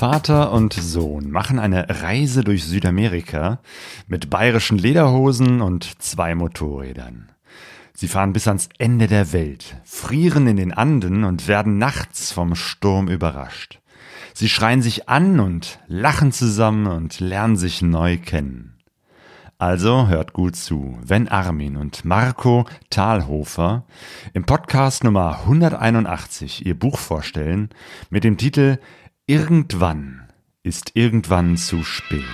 Vater und Sohn machen eine Reise durch Südamerika mit bayerischen Lederhosen und zwei Motorrädern. Sie fahren bis ans Ende der Welt, frieren in den Anden und werden nachts vom Sturm überrascht. Sie schreien sich an und lachen zusammen und lernen sich neu kennen. Also hört gut zu, wenn Armin und Marco Thalhofer im Podcast Nummer 181 ihr Buch vorstellen mit dem Titel Irgendwann ist irgendwann zu spät.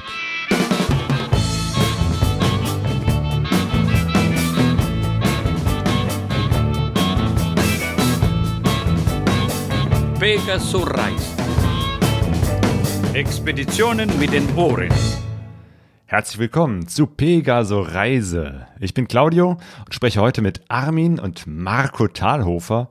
Pegasus Reise. Expeditionen mit den Ohren. Herzlich willkommen zu Pegaso Reise. Ich bin Claudio und spreche heute mit Armin und Marco Thalhofer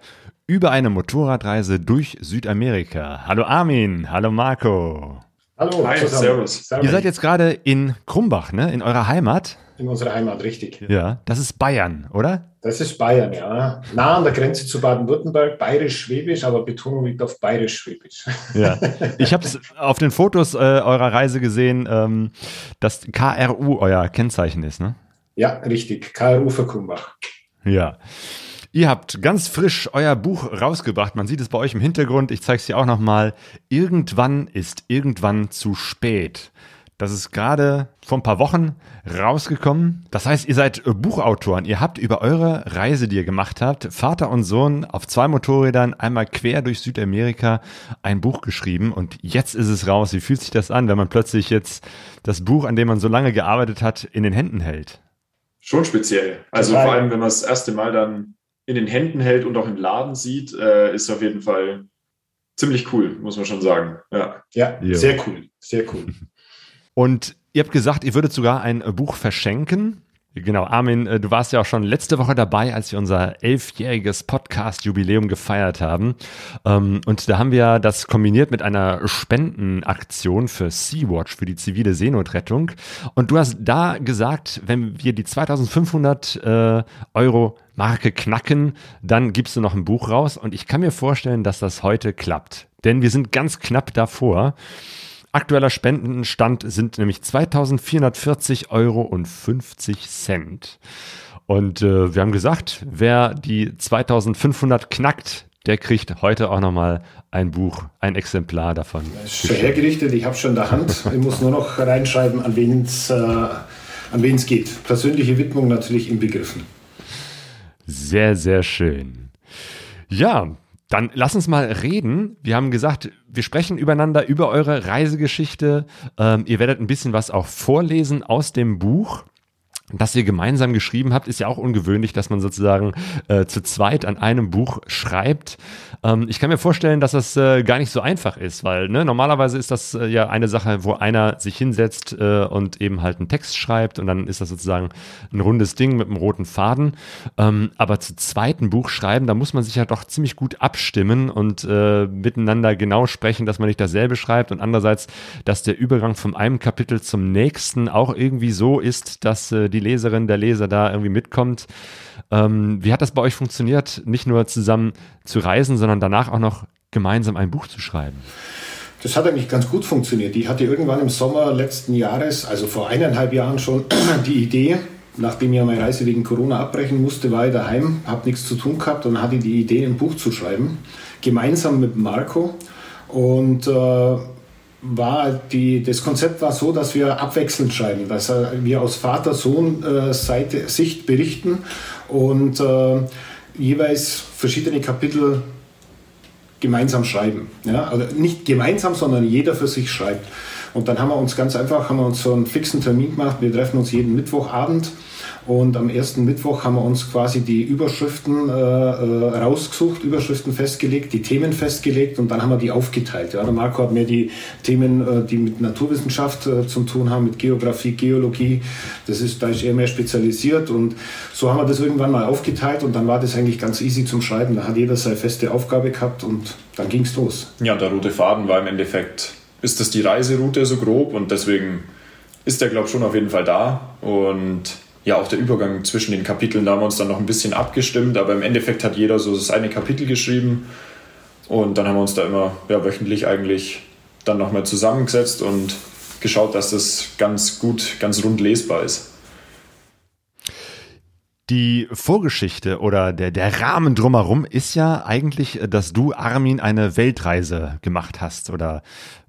über eine Motorradreise durch Südamerika. Hallo Armin, hallo Marco. Hallo, Hi, servus. Ihr seid jetzt gerade in Krumbach, ne? In eurer Heimat? In unserer Heimat, richtig. Ja, das ist Bayern, oder? Das ist Bayern, ja. Nah an der Grenze zu Baden-Württemberg, bayerisch-schwäbisch, aber Betonung liegt auf bayerisch-schwäbisch. Ja, ich habe es auf den Fotos äh, eurer Reise gesehen, ähm, dass KRU euer Kennzeichen ist, ne? Ja, richtig. KRU für Krumbach. Ja. Ihr habt ganz frisch euer Buch rausgebracht. Man sieht es bei euch im Hintergrund. Ich zeige es dir auch nochmal. Irgendwann ist irgendwann zu spät. Das ist gerade vor ein paar Wochen rausgekommen. Das heißt, ihr seid Buchautoren. Ihr habt über eure Reise, die ihr gemacht habt, Vater und Sohn auf zwei Motorrädern einmal quer durch Südamerika ein Buch geschrieben. Und jetzt ist es raus. Wie fühlt sich das an, wenn man plötzlich jetzt das Buch, an dem man so lange gearbeitet hat, in den Händen hält? Schon speziell. Also Total. vor allem, wenn man das erste Mal dann in den Händen hält und auch im Laden sieht, äh, ist auf jeden Fall ziemlich cool, muss man schon sagen. Ja. Ja, sehr cool. Sehr cool. Und ihr habt gesagt, ihr würdet sogar ein Buch verschenken. Genau, Armin, äh, du warst ja auch schon letzte Woche dabei, als wir unser elfjähriges Podcast-Jubiläum gefeiert haben. Ähm, Und da haben wir das kombiniert mit einer Spendenaktion für Sea-Watch, für die zivile Seenotrettung. Und du hast da gesagt, wenn wir die 2500 äh, Euro Marke knacken, dann gibst du noch ein Buch raus. Und ich kann mir vorstellen, dass das heute klappt. Denn wir sind ganz knapp davor. Aktueller Spendenstand sind nämlich 2440 Euro und 50 Cent. Und äh, wir haben gesagt, wer die 2500 knackt, der kriegt heute auch nochmal ein Buch, ein Exemplar davon. Ist schon hergerichtet, ich habe schon in der Hand. Ich muss nur noch reinschreiben, an wen es äh, an geht. Persönliche Widmung natürlich inbegriffen. Sehr, sehr schön. Ja, dann lass uns mal reden. Wir haben gesagt, wir sprechen übereinander über eure Reisegeschichte. Ähm, ihr werdet ein bisschen was auch vorlesen aus dem Buch. Das ihr gemeinsam geschrieben habt, ist ja auch ungewöhnlich, dass man sozusagen äh, zu zweit an einem Buch schreibt. Ähm, ich kann mir vorstellen, dass das äh, gar nicht so einfach ist, weil ne, normalerweise ist das äh, ja eine Sache, wo einer sich hinsetzt äh, und eben halt einen Text schreibt und dann ist das sozusagen ein rundes Ding mit einem roten Faden. Ähm, aber zu zweiten Buch schreiben, da muss man sich ja doch ziemlich gut abstimmen und äh, miteinander genau sprechen, dass man nicht dasselbe schreibt und andererseits, dass der Übergang von einem Kapitel zum nächsten auch irgendwie so ist, dass äh, die Leserin, der Leser da irgendwie mitkommt. Ähm, wie hat das bei euch funktioniert, nicht nur zusammen zu reisen, sondern danach auch noch gemeinsam ein Buch zu schreiben? Das hat eigentlich ganz gut funktioniert. Ich hatte irgendwann im Sommer letzten Jahres, also vor eineinhalb Jahren schon, die Idee, nachdem ich meine Reise wegen Corona abbrechen musste, war ich daheim, habe nichts zu tun gehabt und hatte die Idee, ein Buch zu schreiben, gemeinsam mit Marco. Und äh, war die, das Konzept war so, dass wir abwechselnd schreiben, dass äh, wir aus Vater-Sohn-Seite Sicht berichten und äh, jeweils verschiedene Kapitel gemeinsam schreiben. Ja? Also nicht gemeinsam, sondern jeder für sich schreibt. Und dann haben wir uns ganz einfach, haben wir uns so einen fixen Termin gemacht. Wir treffen uns jeden Mittwochabend und am ersten Mittwoch haben wir uns quasi die Überschriften äh, äh, rausgesucht, Überschriften festgelegt, die Themen festgelegt und dann haben wir die aufgeteilt. Ja? Der Marco hat mir die Themen, äh, die mit Naturwissenschaft äh, zu tun haben, mit Geografie, Geologie, das ist, da ist er mehr spezialisiert und so haben wir das irgendwann mal aufgeteilt und dann war das eigentlich ganz easy zum Schreiben. Da hat jeder seine feste Aufgabe gehabt und dann ging es los. ja, der rote Faden war im Endeffekt, ist das die Reiseroute so grob und deswegen ist der, glaube ich, schon auf jeden Fall da. Und ja, auch der Übergang zwischen den Kapiteln, da haben wir uns dann noch ein bisschen abgestimmt, aber im Endeffekt hat jeder so seine Kapitel geschrieben und dann haben wir uns da immer ja, wöchentlich eigentlich dann nochmal zusammengesetzt und geschaut, dass das ganz gut, ganz rund lesbar ist. Die Vorgeschichte oder der, der Rahmen drumherum ist ja eigentlich, dass du, Armin, eine Weltreise gemacht hast oder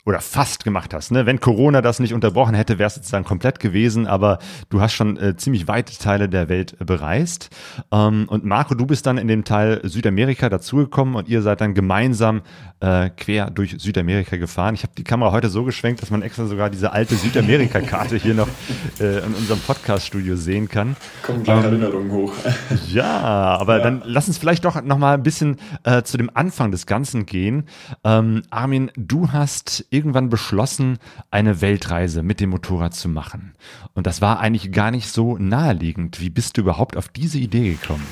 oder fast gemacht hast. Ne? Wenn Corona das nicht unterbrochen hätte, wäre es jetzt dann komplett gewesen, aber du hast schon äh, ziemlich weite Teile der Welt bereist. Ähm, und Marco, du bist dann in dem Teil Südamerika dazugekommen und ihr seid dann gemeinsam äh, quer durch Südamerika gefahren. Ich habe die Kamera heute so geschwenkt, dass man extra sogar diese alte Südamerika-Karte hier noch äh, in unserem Podcast-Studio sehen kann. Kommen gleich ähm, Erinnerungen hoch. ja, aber ja. dann lass uns vielleicht doch noch mal ein bisschen äh, zu dem Anfang des Ganzen gehen. Ähm, Armin, du hast irgendwann beschlossen, eine Weltreise mit dem Motorrad zu machen. Und das war eigentlich gar nicht so naheliegend. Wie bist du überhaupt auf diese Idee gekommen?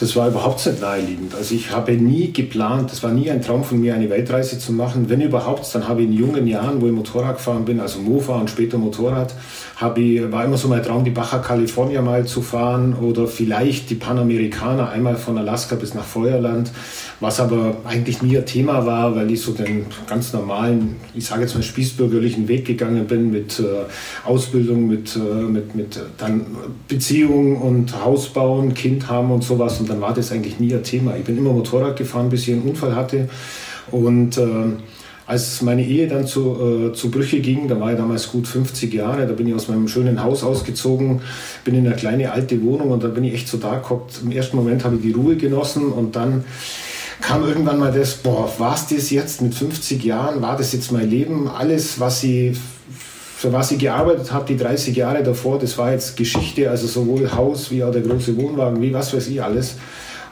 Das war überhaupt nicht naheliegend. Also ich habe nie geplant, das war nie ein Traum von mir, eine Weltreise zu machen. Wenn überhaupt, dann habe ich in jungen Jahren, wo ich Motorrad gefahren bin, also Mofa und später Motorrad, habe ich, war immer so mein Traum, die Baja California mal zu fahren oder vielleicht die Panamerikaner einmal von Alaska bis nach Feuerland, was aber eigentlich nie ein Thema war, weil ich so den ganz normalen, ich sage jetzt mal spießbürgerlichen Weg gegangen bin mit äh, Ausbildung, mit, äh, mit, mit dann Beziehung und Haus bauen, Kind haben und sowas und dann war das eigentlich nie ein Thema. Ich bin immer Motorrad gefahren, bis ich einen Unfall hatte und äh, als meine Ehe dann zu, äh, zu Brüche ging, da war ich damals gut 50 Jahre, da bin ich aus meinem schönen Haus ausgezogen, bin in eine kleine alte Wohnung und da bin ich echt so da geguckt. Im ersten Moment habe ich die Ruhe genossen und dann kam irgendwann mal das, boah, war es das jetzt mit 50 Jahren, war das jetzt mein Leben, alles, was ich für was ich gearbeitet habe, die 30 Jahre davor, das war jetzt Geschichte, also sowohl Haus wie auch der große Wohnwagen, wie was weiß ich alles.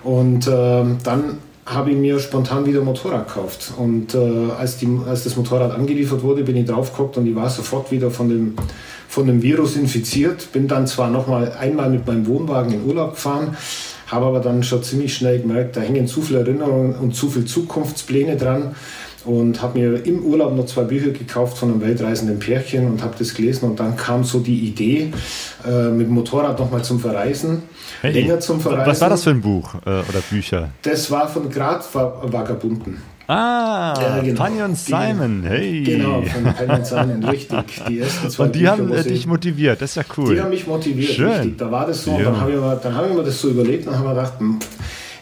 Und äh, dann habe ich mir spontan wieder ein Motorrad gekauft. Und äh, als, die, als das Motorrad angeliefert wurde, bin ich drauf geguckt und ich war sofort wieder von dem, von dem Virus infiziert. Bin dann zwar noch mal einmal mit meinem Wohnwagen in Urlaub gefahren, habe aber dann schon ziemlich schnell gemerkt, da hängen zu viele Erinnerungen und zu viele Zukunftspläne dran und habe mir im Urlaub noch zwei Bücher gekauft von einem weltreisenden Pärchen und habe das gelesen und dann kam so die Idee, äh, mit dem Motorrad nochmal zum Verreisen, hey, länger zum Verreisen. Was war das für ein Buch äh, oder Bücher? Das war von Gradvagabunden. Ah, ja, genau. Fanny und Simon, hey. Genau, von Fanny und Simon, richtig. Die ersten zwei und die Bücher, haben äh, dich motiviert, das ist ja cool. Die haben mich motiviert, Schön. richtig. Da war das so, ja. dann habe ich, mir, hab ich mir das so überlegt und habe mir gedacht, hm,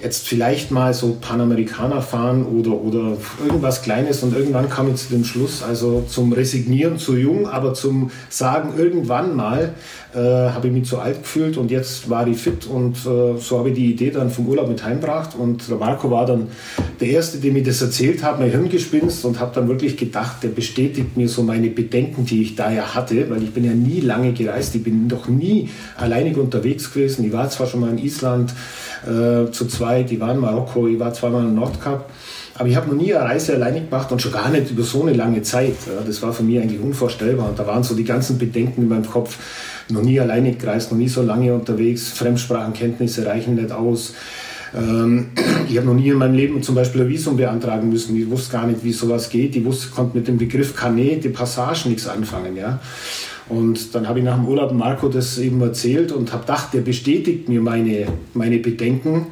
jetzt vielleicht mal so Panamerikaner fahren oder, oder irgendwas Kleines und irgendwann kam ich zu dem Schluss, also zum Resignieren zu jung, aber zum Sagen irgendwann mal äh, habe ich mich zu alt gefühlt und jetzt war ich fit und äh, so habe ich die Idee dann vom Urlaub mit heimgebracht und der Marco war dann der Erste, dem ich das erzählt habe, mein Hirngespinst und habe dann wirklich gedacht, der bestätigt mir so meine Bedenken, die ich da ja hatte, weil ich bin ja nie lange gereist, ich bin doch nie alleinig unterwegs gewesen, ich war zwar schon mal in Island, äh, zu zweit. Ich war in Marokko, ich war zweimal im Nordkap. Aber ich habe noch nie eine Reise alleine gemacht und schon gar nicht über so eine lange Zeit. Das war für mich eigentlich unvorstellbar. Und da waren so die ganzen Bedenken in meinem Kopf. Noch nie alleine gereist, noch nie so lange unterwegs. Fremdsprachenkenntnisse reichen nicht aus. Ähm, ich habe noch nie in meinem Leben zum Beispiel ein Visum beantragen müssen. Ich wusste gar nicht, wie sowas geht. Ich wusste, konnte mit dem Begriff Carnet de Passage nichts anfangen. Ja. Und dann habe ich nach dem Urlaub Marco das eben erzählt und habe gedacht, der bestätigt mir meine, meine Bedenken.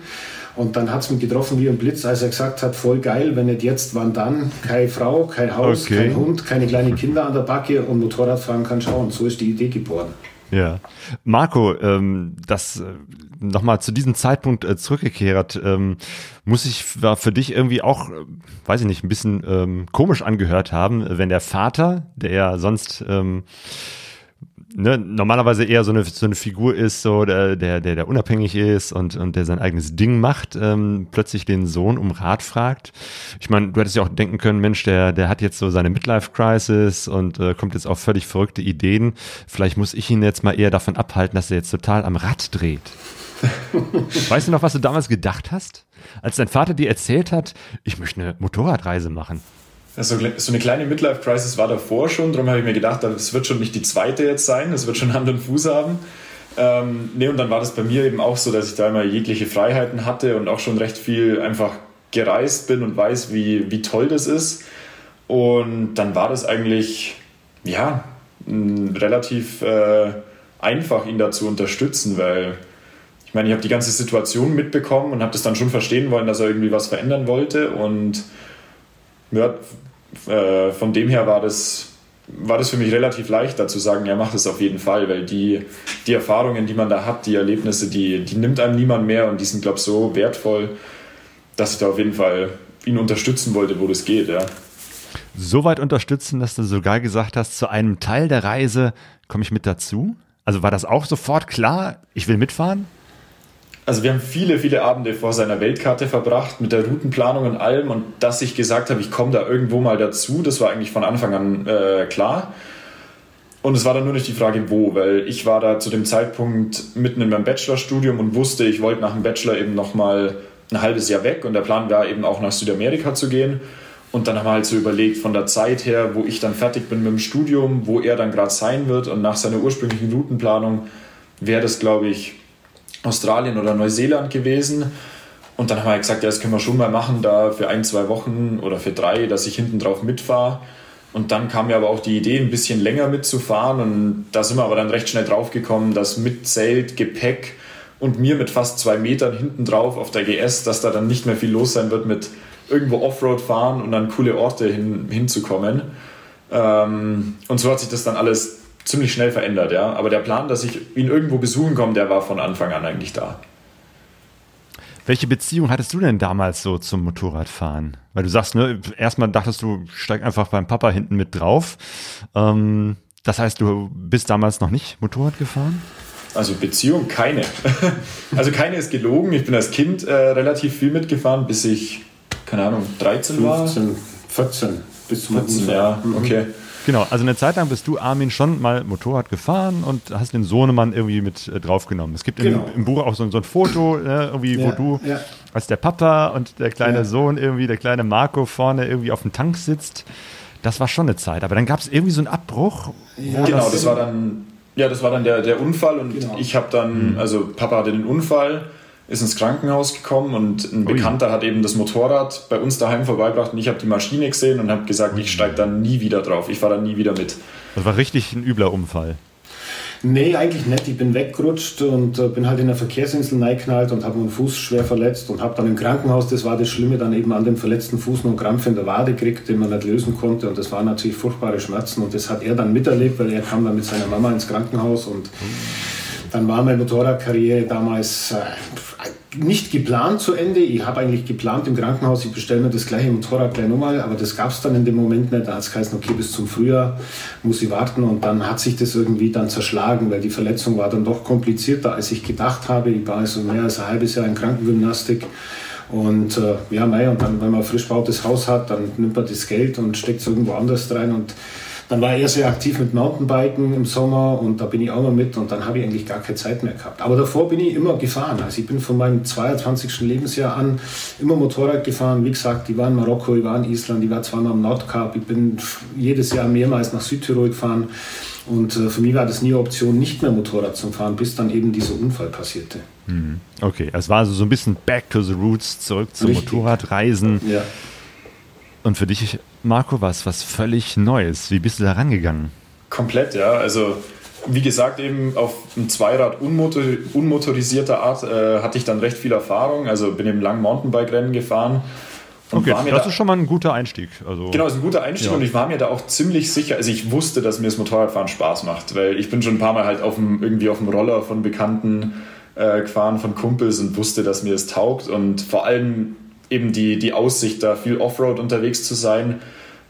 Und dann hat es mich getroffen wie ein Blitz, als er gesagt hat, voll geil, wenn nicht jetzt, wann dann? Keine Frau, kein Haus, okay. kein Hund, keine kleinen Kinder an der Backe und Motorradfahren kann schauen. So ist die Idee geboren. Ja. Marco, ähm, das äh, nochmal zu diesem Zeitpunkt äh, zurückgekehrt, ähm, muss ich war für dich irgendwie auch, äh, weiß ich nicht, ein bisschen ähm, komisch angehört haben, wenn der Vater, der ja sonst ähm, ne, normalerweise eher so eine, so eine Figur ist, so der, der, der, der unabhängig ist und, und der sein eigenes Ding macht, ähm, plötzlich den Sohn um Rat fragt. Ich meine, du hättest ja auch denken können, Mensch, der, der hat jetzt so seine Midlife-Crisis und äh, kommt jetzt auf völlig verrückte Ideen. Vielleicht muss ich ihn jetzt mal eher davon abhalten, dass er jetzt total am Rad dreht. weißt du noch, was du damals gedacht hast? Als dein Vater dir erzählt hat, ich möchte eine Motorradreise machen. Also, so eine kleine Midlife-Crisis war davor schon, darum habe ich mir gedacht, es wird schon nicht die zweite jetzt sein, es wird schon Hand und Fuß haben. Ähm, nee, und dann war das bei mir eben auch so, dass ich da immer jegliche Freiheiten hatte und auch schon recht viel einfach gereist bin und weiß, wie, wie toll das ist. Und dann war das eigentlich, ja, relativ äh, einfach, ihn da zu unterstützen, weil ich meine, ich habe die ganze Situation mitbekommen und habe das dann schon verstehen wollen, dass er irgendwie was verändern wollte und ja, äh, von dem her war das, war das für mich relativ leicht, da zu sagen, ja, mach das auf jeden Fall, weil die, die Erfahrungen, die man da hat, die Erlebnisse, die, die nimmt einem niemand mehr und die sind, glaube ich, so wertvoll, dass ich da auf jeden Fall ihn unterstützen wollte, wo das geht, ja. So unterstützen, dass du sogar gesagt hast, zu einem Teil der Reise komme ich mit dazu? Also war das auch sofort klar, ich will mitfahren? Also wir haben viele, viele Abende vor seiner Weltkarte verbracht mit der Routenplanung und allem und dass ich gesagt habe, ich komme da irgendwo mal dazu, das war eigentlich von Anfang an äh, klar. Und es war dann nur nicht die Frage, wo, weil ich war da zu dem Zeitpunkt mitten in meinem Bachelorstudium und wusste, ich wollte nach dem Bachelor eben nochmal ein halbes Jahr weg und der Plan war eben auch nach Südamerika zu gehen. Und dann haben wir halt so überlegt, von der Zeit her, wo ich dann fertig bin mit dem Studium, wo er dann gerade sein wird und nach seiner ursprünglichen Routenplanung wäre das, glaube ich, Australien oder Neuseeland gewesen. Und dann haben wir gesagt, ja, das können wir schon mal machen, da für ein, zwei Wochen oder für drei, dass ich hinten drauf mitfahre. Und dann kam mir aber auch die Idee, ein bisschen länger mitzufahren. Und da sind wir aber dann recht schnell drauf gekommen, dass mit Zelt, Gepäck und mir mit fast zwei Metern hinten drauf auf der GS, dass da dann nicht mehr viel los sein wird mit irgendwo Offroad fahren und an coole Orte hin, hinzukommen. Ähm, und so hat sich das dann alles ziemlich schnell verändert, ja. Aber der Plan, dass ich ihn irgendwo besuchen komme, der war von Anfang an eigentlich da. Welche Beziehung hattest du denn damals so zum Motorradfahren? Weil du sagst, ne, erstmal dachtest du, steig einfach beim Papa hinten mit drauf. Ähm, das heißt, du bist damals noch nicht Motorrad gefahren? Also Beziehung keine. also keine ist gelogen. Ich bin als Kind äh, relativ viel mitgefahren, bis ich, keine Ahnung, 13 15, war. 14 bis zum 14, ja, mhm. okay. Genau, also eine Zeit lang bist du, Armin, schon mal Motorrad gefahren und hast den Sohnemann irgendwie mit äh, draufgenommen. Es gibt genau. im, im, Buch auch so, so ein Foto, äh, irgendwie, ja, wo du ja. als der Papa und der kleine ja. Sohn irgendwie, der kleine Marco vorne irgendwie auf dem Tank sitzt. Das war schon eine Zeit. Aber dann gab es irgendwie so einen Abbruch. genau, das, das war dann, ja, das war dann der, der Unfall und genau. ich habe dann, mhm. also Papa hatte den Unfall ist ins Krankenhaus gekommen und ein Bekannter hat eben das Motorrad bei uns daheim vorbeigebracht und ich habe die Maschine gesehen und habe gesagt, ich steige da nie wieder drauf, ich fahre da nie wieder mit. Das war richtig ein übler Unfall. Nee, eigentlich nicht. Ich bin weggerutscht und äh, bin halt in der Verkehrsinsel reingeknallt und habe meinen Fuß schwer verletzt und habe dann im Krankenhaus, das war das Schlimme, dann eben an dem verletzten Fuß noch einen Krampf in der Wade gekriegt, den man nicht lösen konnte und das waren natürlich furchtbare Schmerzen und das hat er dann miterlebt, weil er kam dann mit seiner Mama ins Krankenhaus und dann war meine Motorradkarriere damals äh, nicht geplant zu Ende. Ich habe eigentlich geplant im Krankenhaus, ich bestelle mir das gleiche Motorrad gleich nochmal, aber das gab es dann in dem Moment nicht. Da hat es geheißen, okay, bis zum Frühjahr muss ich warten und dann hat sich das irgendwie dann zerschlagen, weil die Verletzung war dann doch komplizierter, als ich gedacht habe. Ich war also mehr als ein halbes Jahr in Krankengymnastik. Und äh, ja, mei, und dann, wenn man frisch bautes Haus hat, dann nimmt man das Geld und steckt es irgendwo anders rein. Und dann war er sehr aktiv mit Mountainbiken im Sommer und da bin ich auch mal mit und dann habe ich eigentlich gar keine Zeit mehr gehabt. Aber davor bin ich immer gefahren. Also ich bin von meinem 22. Lebensjahr an immer Motorrad gefahren. Wie gesagt, ich war in Marokko, ich war in Island, ich war zweimal am Nordkap, ich bin jedes Jahr mehrmals nach Südtirol gefahren. Und äh, für mich war das nie eine Option, nicht mehr Motorrad zu fahren, bis dann eben dieser Unfall passierte. Hm. Okay, es war also so ein bisschen back to the roots, zurück zum Richtig. Motorradreisen. Ja. Und für dich, Marco, war es was völlig Neues. Wie bist du da rangegangen? Komplett, ja. Also wie gesagt, eben auf einem Zweirad unmotor unmotorisierter Art äh, hatte ich dann recht viel Erfahrung. Also bin im langen Mountainbike-Rennen gefahren. okay, das da, ist schon mal ein guter Einstieg. Also, genau, ist ein guter Einstieg ja. und ich war mir da auch ziemlich sicher, also ich wusste, dass mir das Motorradfahren Spaß macht, weil ich bin schon ein paar Mal halt auf dem, irgendwie auf dem Roller von Bekannten äh, gefahren, von Kumpels und wusste, dass mir das taugt und vor allem eben die, die Aussicht, da viel Offroad unterwegs zu sein,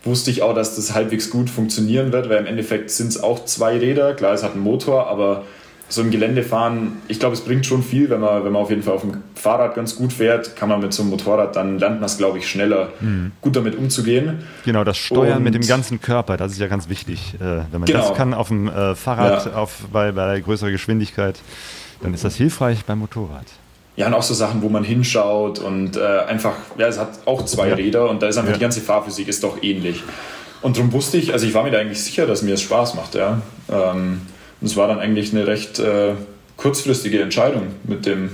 wusste ich auch, dass das halbwegs gut funktionieren wird, weil im Endeffekt sind es auch zwei Räder. Klar, es hat einen Motor, aber so im Gelände fahren, ich glaube, es bringt schon viel, wenn man, wenn man auf jeden Fall auf dem Fahrrad ganz gut fährt, kann man mit so einem Motorrad, dann lernt man es, glaube ich, schneller, mhm. gut damit umzugehen. Genau, das Steuern Und mit dem ganzen Körper, das ist ja ganz wichtig. Äh, wenn man genau. das kann auf dem äh, Fahrrad, ja. auf, bei, bei größerer Geschwindigkeit, dann ist das hilfreich beim Motorrad ja, und auch so Sachen, wo man hinschaut und äh, einfach, ja, es hat auch zwei ja. Räder und da ist einfach ja. die ganze Fahrphysik ist doch ähnlich. Und darum wusste ich, also ich war mir da eigentlich sicher, dass mir es Spaß macht, ja. Ähm, und es war dann eigentlich eine recht äh, kurzfristige Entscheidung mit dem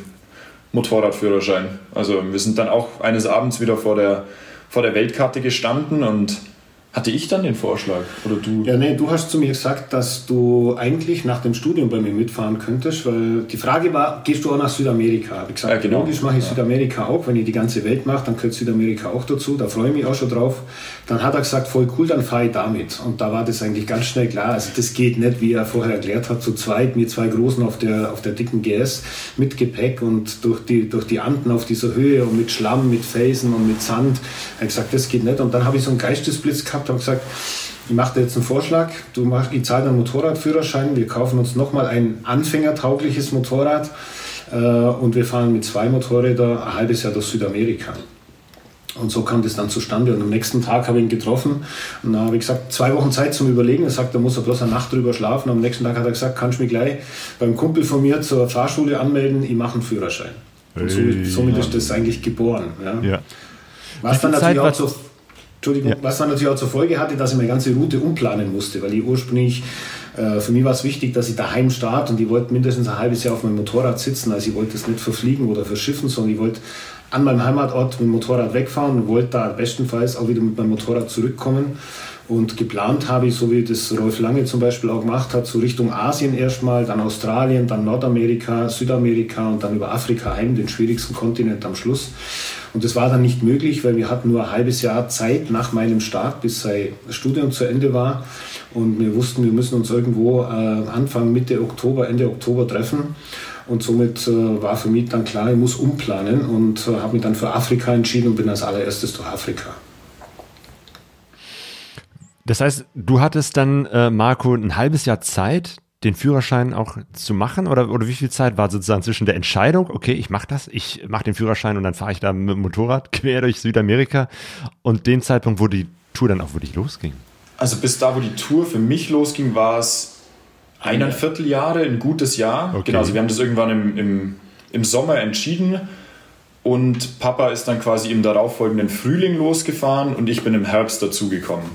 Motorradführerschein. Also wir sind dann auch eines Abends wieder vor der, vor der Weltkarte gestanden und Hatte ich dann den Vorschlag oder du? Ja, nee, du hast zu mir gesagt, dass du eigentlich nach dem Studium bei mir mitfahren könntest, weil die Frage war, gehst du auch nach Südamerika? Habe ich gesagt, Ja, genau. logisch mache ich Ja. Südamerika auch. Wenn ihr die ganze Welt macht, dann gehört Südamerika auch dazu. Da freue ich mich auch schon drauf. Dann hat er gesagt, voll cool, dann fahre ich damit. Und da war das eigentlich ganz schnell klar. Also das geht nicht, wie er vorher erklärt hat, zu zweit mit zwei Großen auf der, auf der dicken GS mit Gepäck und durch die, durch die Anden auf dieser Höhe und mit Schlamm, mit Felsen und mit Sand. Er hat gesagt, das geht nicht. Und dann habe ich so einen Geistesblitz gehabt und gesagt, ich mache dir jetzt einen Vorschlag. Du mach, ich zahle einen Motorradführerschein. Wir kaufen uns nochmal ein anfängertaugliches Motorrad äh, und wir fahren mit zwei Motorrädern ein halbes Jahr durch Südamerika. Und so kam das dann zustande. Und am nächsten Tag habe ich ihn getroffen. Und dann habe ich gesagt, zwei Wochen Zeit zum Überlegen. Er sagt, da muss er bloß eine Nacht drüber schlafen. Am nächsten Tag hat er gesagt, kannst du mich gleich beim Kumpel von mir zur Fahrschule anmelden. Ich mache einen Führerschein. Und somit, somit ist das eigentlich geboren. Ja. Ja. Was dann natürlich auch zur, Entschuldigung, Ja. was dann natürlich auch zur Folge hatte, dass ich meine ganze Route umplanen musste, weil ich ursprünglich, äh, für mich war es wichtig, dass ich daheim starte und ich wollte mindestens ein halbes Jahr auf meinem Motorrad sitzen, also ich wollte es nicht verfliegen oder verschiffen, sondern ich wollte an meinem Heimatort mit dem Motorrad wegfahren und wollte da bestenfalls auch wieder mit meinem Motorrad zurückkommen. Und geplant habe ich, so wie das Rolf Lange zum Beispiel auch gemacht hat, so Richtung Asien erstmal, dann Australien, dann Nordamerika, Südamerika und dann über Afrika heim, den schwierigsten Kontinent am Schluss. Und das war dann nicht möglich, weil wir hatten nur ein halbes Jahr Zeit nach meinem Start, bis sein Studium zu Ende war. Und wir wussten, wir müssen uns irgendwo äh, Anfang, Mitte Oktober, Ende Oktober treffen. Und somit äh, war für mich dann klar, ich muss umplanen und äh, habe mich dann für Afrika entschieden und bin als allererstes durch Afrika. Das heißt, du hattest dann, äh, Marco, ein halbes Jahr Zeit, den Führerschein auch zu machen? Oder, oder wie viel Zeit war sozusagen zwischen der Entscheidung, okay, ich mache das, ich mache den Führerschein und dann fahre ich da mit dem Motorrad quer durch Südamerika und den Zeitpunkt, wo die Tour dann auch wirklich losging? Also bis da, wo die Tour für mich losging, war es eineinviertel Jahre, ein gutes Jahr. Okay. Genau, also wir haben das irgendwann im, im, im Sommer entschieden und Papa ist dann quasi im darauffolgenden Frühling losgefahren und ich bin im Herbst dazugekommen.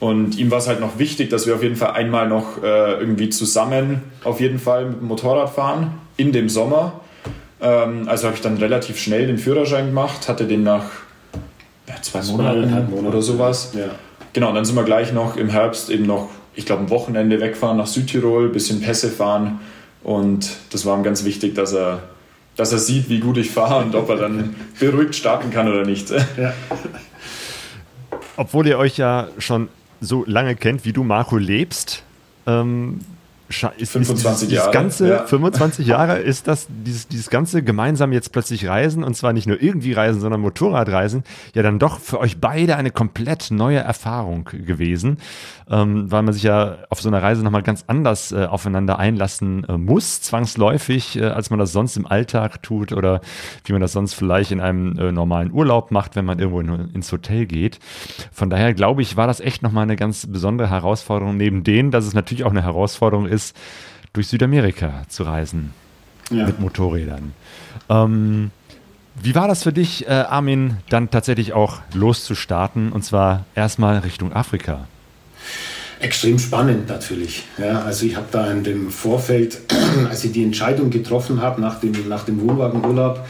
Und ihm war es halt noch wichtig, dass wir auf jeden Fall einmal noch äh, irgendwie zusammen auf jeden Fall mit dem Motorrad fahren in dem Sommer. Ähm, also habe ich dann relativ schnell den Führerschein gemacht, hatte den nach ja, zwei Monaten Zweieinhalb Monate. oder sowas. Ja. Genau, und dann sind wir gleich noch im Herbst eben noch, ich glaube, ein Wochenende wegfahren nach Südtirol, bisschen Pässe fahren. Und das war ihm ganz wichtig, dass er, dass er sieht, wie gut ich fahre und ob er dann beruhigt starten kann oder nicht. Ja. Obwohl ihr euch ja schon so lange kennt, wie du, Marco, lebst, ähm, ist, 25 ist Jahre, ganze ja. 25 Jahre ist das dieses, dieses ganze gemeinsam jetzt plötzlich Reisen und zwar nicht nur irgendwie Reisen, sondern Motorradreisen ja dann doch für euch beide eine komplett neue Erfahrung gewesen, ähm, weil man sich ja auf so einer Reise nochmal ganz anders äh, aufeinander einlassen äh, muss, zwangsläufig, äh, als man das sonst im Alltag tut oder wie man das sonst vielleicht in einem äh, normalen Urlaub macht, wenn man irgendwo in, ins Hotel geht. Von daher glaube ich, war das echt nochmal eine ganz besondere Herausforderung, neben denen, dass es natürlich auch eine Herausforderung ist, durch Südamerika zu reisen Ja. mit Motorrädern. Ähm, wie war das für dich, äh, Armin, dann tatsächlich auch loszustarten und zwar erstmal Richtung Afrika? Extrem spannend natürlich. Ja, also ich habe da in dem Vorfeld, als ich die Entscheidung getroffen habe nach dem, nach dem Wohnwagenurlaub,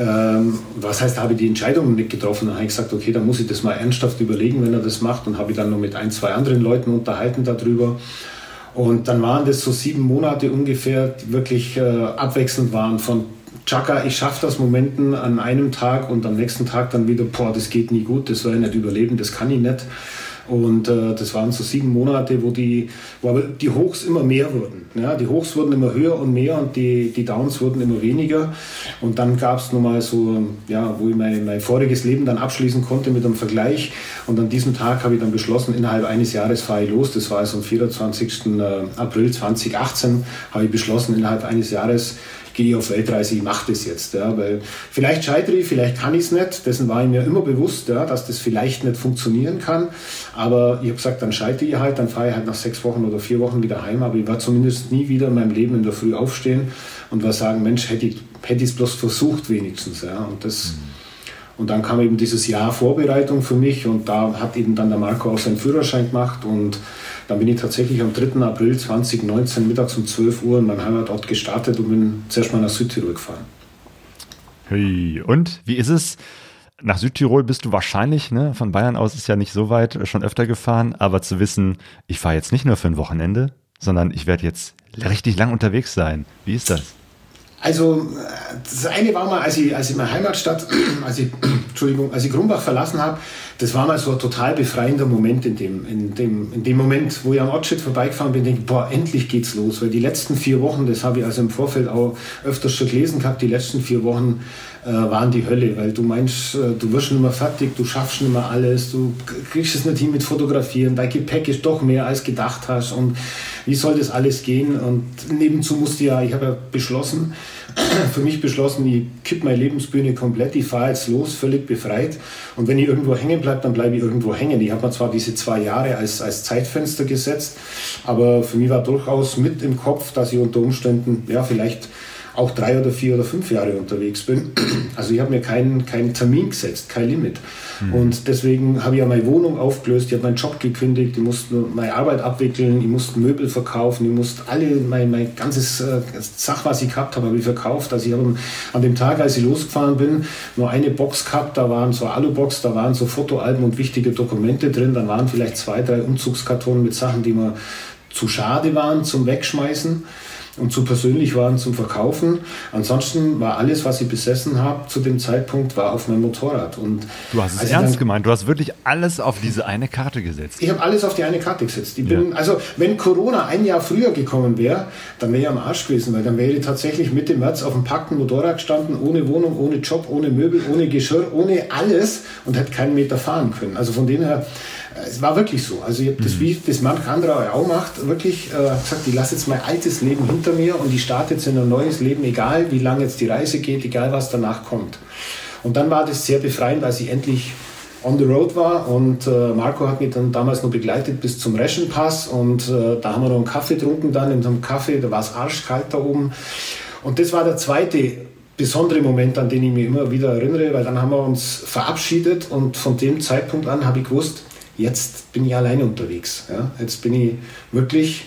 ähm, was heißt, habe ich die Entscheidung nicht getroffen? Dann habe ich gesagt, okay, dann muss ich das mal ernsthaft überlegen, wenn er das macht. Und habe ich dann noch mit ein, zwei anderen Leuten unterhalten darüber. Und dann waren das so sieben Monate ungefähr, die wirklich äh, abwechselnd waren von Chaka, ich schaffe das Momenten an einem Tag und am nächsten Tag dann wieder, boah, das geht nie gut, das soll ich nicht überleben, das kann ich nicht. Und äh, das waren so sieben Monate, wo die, wo aber die Hochs immer mehr wurden. Ja, die Hochs wurden immer höher und mehr und die, die Downs wurden immer weniger. Und dann gab es nochmal so, ja, wo ich mein, mein voriges Leben dann abschließen konnte mit einem Vergleich. Und an diesem Tag habe ich dann beschlossen, innerhalb eines Jahres fahre ich los. Das war also am 24. April 2018, habe ich beschlossen, innerhalb eines Jahres gehe ich auf Weltreise, ich mache das jetzt. Ja, weil vielleicht scheitere ich, vielleicht kann ich es nicht. Dessen war ich mir immer bewusst, ja, dass das vielleicht nicht funktionieren kann. Aber ich habe gesagt, dann scheitere ich halt, dann fahre ich halt nach sechs Wochen oder vier Wochen wieder heim. Aber ich war zumindest nie wieder in meinem Leben in der Früh aufstehen und war sagen, Mensch, hätte ich es bloß versucht wenigstens. Ja. Und das... Und dann kam eben dieses Jahr Vorbereitung für mich und da hat eben dann der Marco auch seinen Führerschein gemacht und dann bin ich tatsächlich am 3. April 2019 mittags um 12 Uhr in meinem Heimatort gestartet und bin zuerst mal nach Südtirol gefahren. Hey, und wie ist es, nach Südtirol bist du wahrscheinlich, ne? Von Bayern aus ist ja nicht so weit, äh, schon öfter gefahren, aber zu wissen, ich fahre jetzt nicht nur für ein Wochenende, sondern ich werde jetzt richtig lang unterwegs sein. Wie ist das? Also das eine war mal, als ich, als ich meine Heimatstadt, als ich, Entschuldigung, als ich Grumbach verlassen habe, das war mal so ein total befreiender Moment in dem, in dem, in dem Moment, wo ich am Ortsschild vorbeigefahren bin, denke boah, endlich geht's los. Weil die letzten vier Wochen, das habe ich also im Vorfeld auch öfters schon gelesen gehabt, die letzten vier Wochen äh, waren die Hölle, weil du meinst, äh, du wirst nicht mehr fertig, du schaffst nicht mehr alles, du kriegst es nicht hin mit Fotografieren, dein Gepäck ist doch mehr als gedacht hast und wie soll das alles gehen? Und nebenzu musste ja, ich habe ja beschlossen, für mich beschlossen, ich kipp meine Lebensbühne komplett, ich fahre jetzt los, völlig befreit. Und wenn ich irgendwo hängen bleibe, dann bleibe ich irgendwo hängen. Ich habe mir zwar diese zwei Jahre als, als Zeitfenster gesetzt, aber für mich war durchaus mit im Kopf, dass ich unter Umständen, ja, vielleicht auch drei oder vier oder fünf Jahre unterwegs bin. Also ich habe mir keinen, keinen Termin gesetzt, kein Limit. Mhm. Und deswegen habe ich ja meine Wohnung aufgelöst, ich habe meinen Job gekündigt, ich musste meine Arbeit abwickeln, ich musste Möbel verkaufen, ich musste alle, mein, mein ganzes äh, Sach, was ich gehabt habe, habe ich verkauft. Also ich habe an dem Tag, als ich losgefahren bin, nur eine Box gehabt, da waren so Alubox, da waren so Fotoalben und wichtige Dokumente drin, dann waren vielleicht zwei, drei Umzugskartonen mit Sachen, die mir zu schade waren zum Wegschmeißen und zu persönlich waren zum Verkaufen. Ansonsten war alles, was ich besessen habe zu dem Zeitpunkt, war auf meinem Motorrad. Und du hast es ernst dann, gemeint, du hast wirklich alles auf diese eine Karte gesetzt. Ich habe alles auf die eine Karte gesetzt. Ich bin, ja. Also wenn Corona ein Jahr früher gekommen wäre, dann wäre ich am Arsch gewesen, weil dann wäre ich tatsächlich Mitte März auf dem packten Motorrad gestanden, ohne Wohnung, ohne Job, ohne Möbel, ohne Geschirr, ohne alles und hätte keinen Meter fahren können. Also von dem her es war wirklich so. Also ich habe das, mhm. wie das manch anderer auch macht, wirklich äh, gesagt, ich lasse jetzt mein altes Leben hinter mir und ich starte jetzt in ein neues Leben, egal wie lange jetzt die Reise geht, egal was danach kommt. Und dann war das sehr befreiend, als ich endlich on the road war und äh, Marco hat mich dann damals noch begleitet bis zum Reschenpass und äh, da haben wir noch einen Kaffee getrunken dann in so einem Kaffee, da war es arschkalt da oben und das war der zweite besondere Moment, an den ich mich immer wieder erinnere, weil dann haben wir uns verabschiedet und von dem Zeitpunkt an habe ich gewusst, jetzt bin ich alleine unterwegs. Ja? Jetzt bin ich wirklich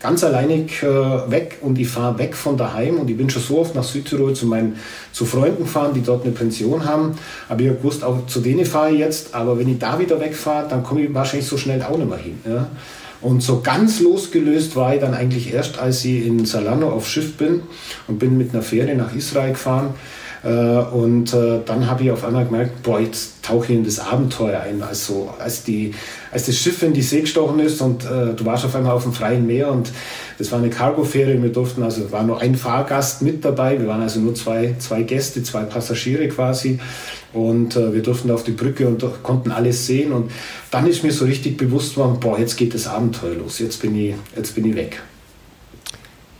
ganz alleinig äh, weg und ich fahre weg von daheim und ich bin schon so oft nach Südtirol zu meinen zu Freunden gefahren, die dort eine Pension haben. Aber ich gewusst, auch zu denen fahre ich jetzt, aber wenn ich da wieder wegfahre, dann komme ich wahrscheinlich so schnell auch nicht mehr hin. Ja? Und so ganz losgelöst war ich dann eigentlich erst, als ich in Salano auf Schiff bin und bin mit einer Fähre nach Israel gefahren. Äh, und äh, dann habe ich auf einmal gemerkt, boah, jetzt tauche ich in das Abenteuer ein. Also als, die, als das Schiff in die See gestochen ist und äh, du warst auf einmal auf dem freien Meer und das war eine Cargofähre. Wir durften, also war nur ein Fahrgast mit dabei. Wir waren also nur zwei, zwei Gäste, zwei Passagiere quasi. Und äh, wir durften auf die Brücke und konnten alles sehen. Und dann ist mir so richtig bewusst worden, boah, jetzt geht das Abenteuer los. Jetzt bin ich, jetzt bin ich weg.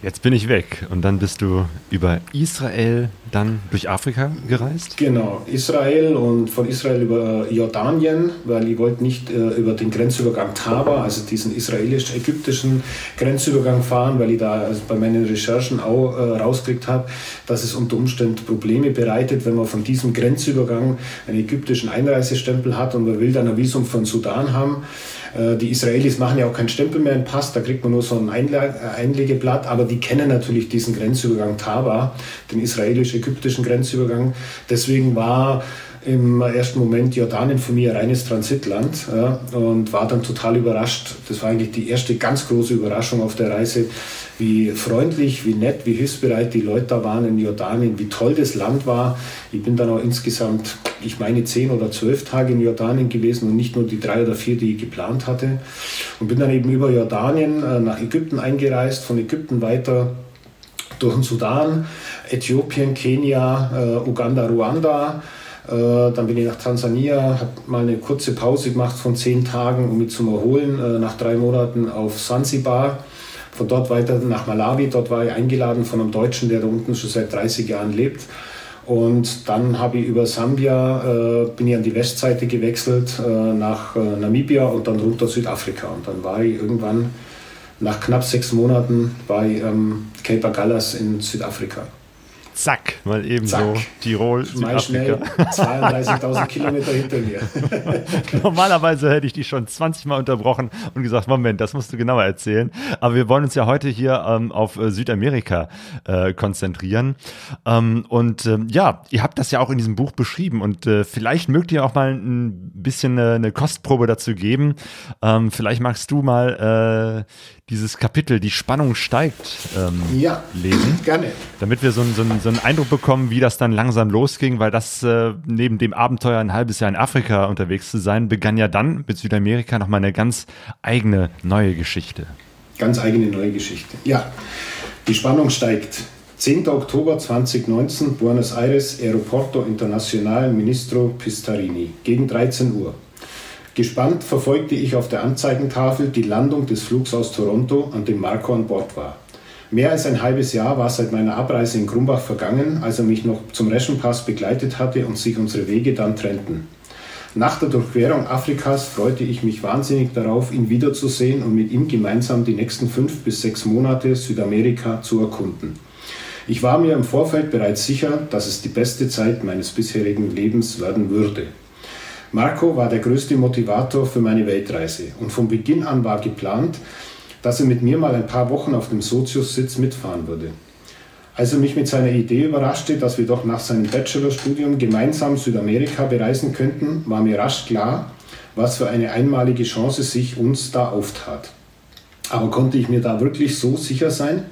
Jetzt bin ich weg. Und dann bist du über Israel dann durch Afrika gereist? Genau, Israel und von Israel über Jordanien, weil ich wollte nicht äh, über den Grenzübergang Taba, also diesen israelisch-ägyptischen Grenzübergang fahren, weil ich da also bei meinen Recherchen auch äh, rausgekriegt habe, dass es unter Umständen Probleme bereitet, wenn man von diesem Grenzübergang einen ägyptischen Einreisestempel hat und man will dann ein Visum von Sudan haben. Äh, die Israelis machen ja auch keinen Stempel mehr im Pass, da kriegt man nur so ein Einlegeblatt, aber die kennen natürlich diesen Grenzübergang Taba, den israelisch-ägyptischen Grenzübergang. Deswegen war im ersten Moment Jordanien für mich ein reines Transitland ja, und war dann total überrascht. Das war eigentlich die erste ganz große Überraschung auf der Reise, wie freundlich, wie nett, wie hilfsbereit die Leute da waren in Jordanien, wie toll das Land war. Ich bin dann auch insgesamt, ich meine, zehn oder zwölf Tage in Jordanien gewesen und nicht nur die drei oder vier, die ich geplant hatte. Und bin dann eben über Jordanien äh, nach Ägypten eingereist, von Ägypten weiter durch den Sudan, Äthiopien, Kenia, äh, Uganda, Ruanda. Äh, dann bin ich nach Tansania, habe mal eine kurze Pause gemacht von zehn Tagen, um mich zu erholen. nach drei Monaten auf Sansibar von dort weiter nach Malawi. Dort war ich eingeladen von einem Deutschen, der da unten schon seit 30 Jahren lebt. Und dann habe ich über Sambia, äh, bin ich an die Westseite gewechselt, äh, nach äh, Namibia und dann runter Südafrika. Und dann war ich irgendwann, nach knapp sechs Monaten, bei ähm, Cape Agallas in Südafrika. zack, mal eben zack. so Tirol, Mal schnell 32.000 Kilometer hinter mir. Normalerweise hätte ich dich schon 20 Mal unterbrochen und gesagt, Moment, das musst du genauer erzählen. Aber wir wollen uns ja heute hier ähm, auf äh, Südamerika äh, konzentrieren. Ähm, und ähm, ja, ihr habt das ja auch in diesem Buch beschrieben und äh, vielleicht mögt ihr auch mal ein bisschen eine, eine Kostprobe dazu geben. Ähm, vielleicht magst du mal äh, dieses Kapitel, die Spannung steigt, ähm, ja, lesen. Gerne. Damit wir so, so, so, einen Eindruck bekommen, wie das dann langsam losging, weil das äh, neben dem Abenteuer ein halbes Jahr in Afrika unterwegs zu sein, begann ja dann mit Südamerika nochmal eine ganz eigene neue Geschichte. Ganz eigene neue Geschichte. Ja, die Spannung steigt. 10. Oktober 2019, Buenos Aires, Aeroporto Internacional Ministro Pistarini, gegen 13 Uhr. Gespannt verfolgte ich auf der Anzeigentafel die Landung des Flugs aus Toronto, an dem Marco an Bord war. Mehr als ein halbes Jahr war seit meiner Abreise in Grumbach vergangen, als er mich noch zum Reschenpass begleitet hatte und sich unsere Wege dann trennten. Nach der Durchquerung Afrikas freute ich mich wahnsinnig darauf, ihn wiederzusehen und mit ihm gemeinsam die nächsten fünf bis sechs Monate Südamerika zu erkunden. Ich war mir im Vorfeld bereits sicher, dass es die beste Zeit meines bisherigen Lebens werden würde. Marco war der größte Motivator für meine Weltreise und von Beginn an war geplant, dass er mit mir mal ein paar Wochen auf dem Sozius-Sitz mitfahren würde. Als er mich mit seiner Idee überraschte, dass wir doch nach seinem Bachelorstudium gemeinsam Südamerika bereisen könnten, war mir rasch klar, was für eine einmalige Chance sich uns da auftat. Aber konnte ich mir da wirklich so sicher sein?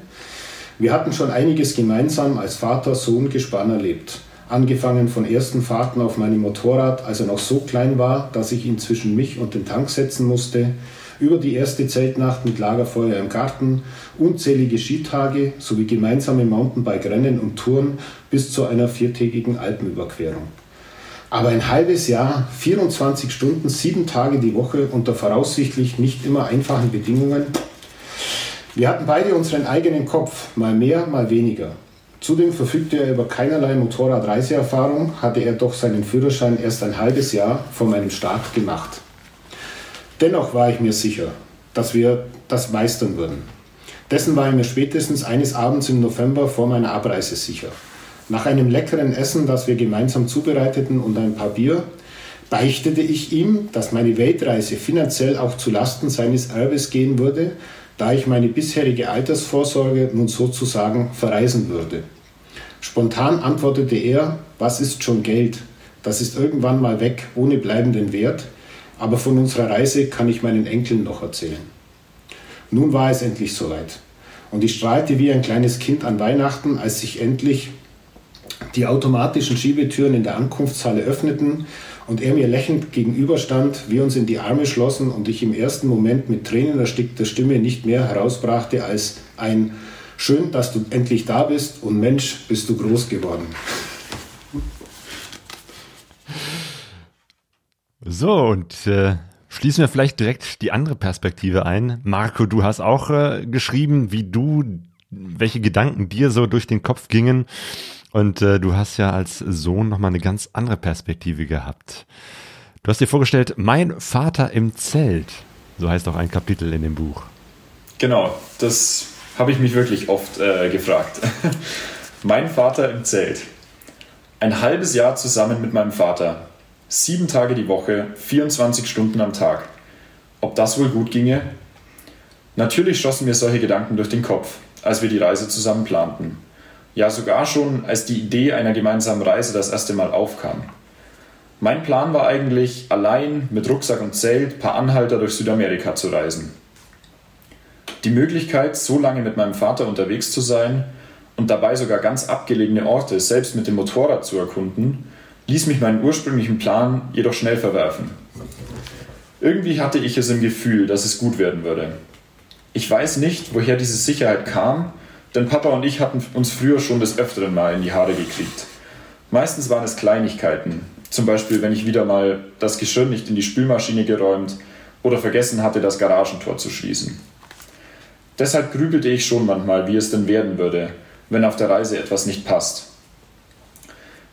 Wir hatten schon einiges gemeinsam als Vater-Sohn-Gespann erlebt. Angefangen von ersten Fahrten auf meinem Motorrad, als er noch so klein war, dass ich ihn zwischen mich und den Tank setzen musste, über die erste Zeltnacht mit Lagerfeuer im Garten, unzählige Skitage sowie gemeinsame Mountainbike-Rennen und Touren bis zu einer viertägigen Alpenüberquerung. Aber ein halbes Jahr, 24 Stunden, sieben Tage die Woche unter voraussichtlich nicht immer einfachen Bedingungen. Wir hatten beide unseren eigenen Kopf, mal mehr, mal weniger. Zudem verfügte er über keinerlei Motorradreiseerfahrung, hatte er doch seinen Führerschein erst ein halbes Jahr vor meinem Start gemacht. Dennoch war ich mir sicher, dass wir das meistern würden. Dessen war ich mir spätestens eines Abends im November vor meiner Abreise sicher. Nach einem leckeren Essen, das wir gemeinsam zubereiteten und ein paar Bier, beichtete ich ihm, dass meine Weltreise finanziell auch zu Lasten seines Erbes gehen würde, da ich meine bisherige Altersvorsorge nun sozusagen verreisen würde. Spontan antwortete er, was ist schon Geld? Das ist irgendwann mal weg, ohne bleibenden Wert, aber von unserer Reise kann ich meinen Enkeln noch erzählen. Nun war es endlich soweit. Und ich strahlte wie ein kleines Kind an Weihnachten, als sich endlich die automatischen Schiebetüren in der Ankunftshalle öffneten und er mir lächelnd gegenüberstand, wir uns in die Arme schlossen und ich im ersten Moment mit tränenerstickter Stimme nicht mehr herausbrachte als ein Schön, dass du endlich da bist und Mensch, bist du groß geworden. So, und äh, schließen wir vielleicht direkt die andere Perspektive ein. Marco, du hast auch äh, geschrieben, wie du, welche Gedanken dir so durch den Kopf gingen und äh, du hast ja als Sohn nochmal eine ganz andere Perspektive gehabt. Du hast dir vorgestellt, mein Vater im Zelt. So heißt auch ein Kapitel in dem Buch. Genau, das habe ich mich wirklich oft äh, gefragt. mein Vater im Zelt. Ein halbes Jahr zusammen mit meinem Vater. Sieben Tage die Woche, 24 Stunden am Tag. Ob das wohl gut ginge? Natürlich schossen mir solche Gedanken durch den Kopf, als wir die Reise zusammen planten. Ja, sogar schon, als die Idee einer gemeinsamen Reise das erste Mal aufkam. Mein Plan war eigentlich, allein mit Rucksack und Zelt paar Anhalter durch Südamerika zu reisen. Die Möglichkeit, so lange mit meinem Vater unterwegs zu sein und dabei sogar ganz abgelegene Orte selbst mit dem Motorrad zu erkunden, ließ mich meinen ursprünglichen Plan jedoch schnell verwerfen. Irgendwie hatte ich es im Gefühl, dass es gut werden würde. Ich weiß nicht, woher diese Sicherheit kam, denn Papa und ich hatten uns früher schon des Öfteren mal in die Haare gekriegt. Meistens waren es Kleinigkeiten, zum Beispiel wenn ich wieder mal das Geschirr nicht in die Spülmaschine geräumt oder vergessen hatte, das Garagentor zu schließen. Deshalb grübelte ich schon manchmal, wie es denn werden würde, wenn auf der Reise etwas nicht passt.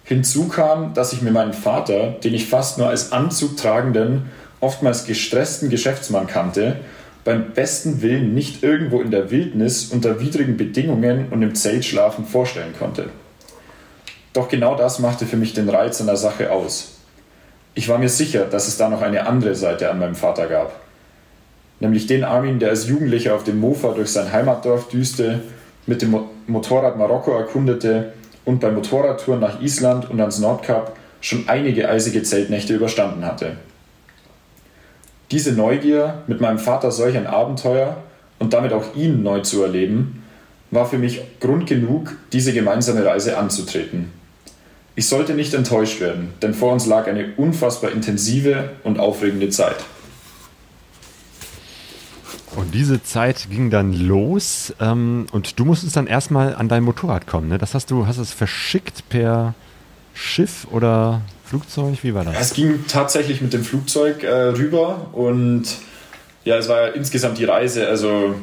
Hinzu kam, dass ich mir meinen Vater, den ich fast nur als Anzug tragenden, oftmals gestressten Geschäftsmann kannte, beim besten Willen nicht irgendwo in der Wildnis unter widrigen Bedingungen und im Zelt schlafen vorstellen konnte. Doch genau das machte für mich den Reiz an der Sache aus. Ich war mir sicher, dass es da noch eine andere Seite an meinem Vater gab. Nämlich den Armin, der als Jugendlicher auf dem Mofa durch sein Heimatdorf düste, mit dem Motorrad Marokko erkundete und bei Motorradtouren nach Island und ans Nordkap schon einige eisige Zeltnächte überstanden hatte. Diese Neugier, mit meinem Vater solch ein Abenteuer und damit auch ihn neu zu erleben, war für mich Grund genug, diese gemeinsame Reise anzutreten. Ich sollte nicht enttäuscht werden, denn vor uns lag eine unfassbar intensive und aufregende Zeit. Und diese Zeit ging dann los ähm, und du musstest dann erstmal an dein Motorrad kommen. Ne? Das hast du, hast es verschickt per Schiff oder Flugzeug? Wie war das? Es ging tatsächlich mit dem Flugzeug äh, rüber und ja, es war ja insgesamt die Reise, also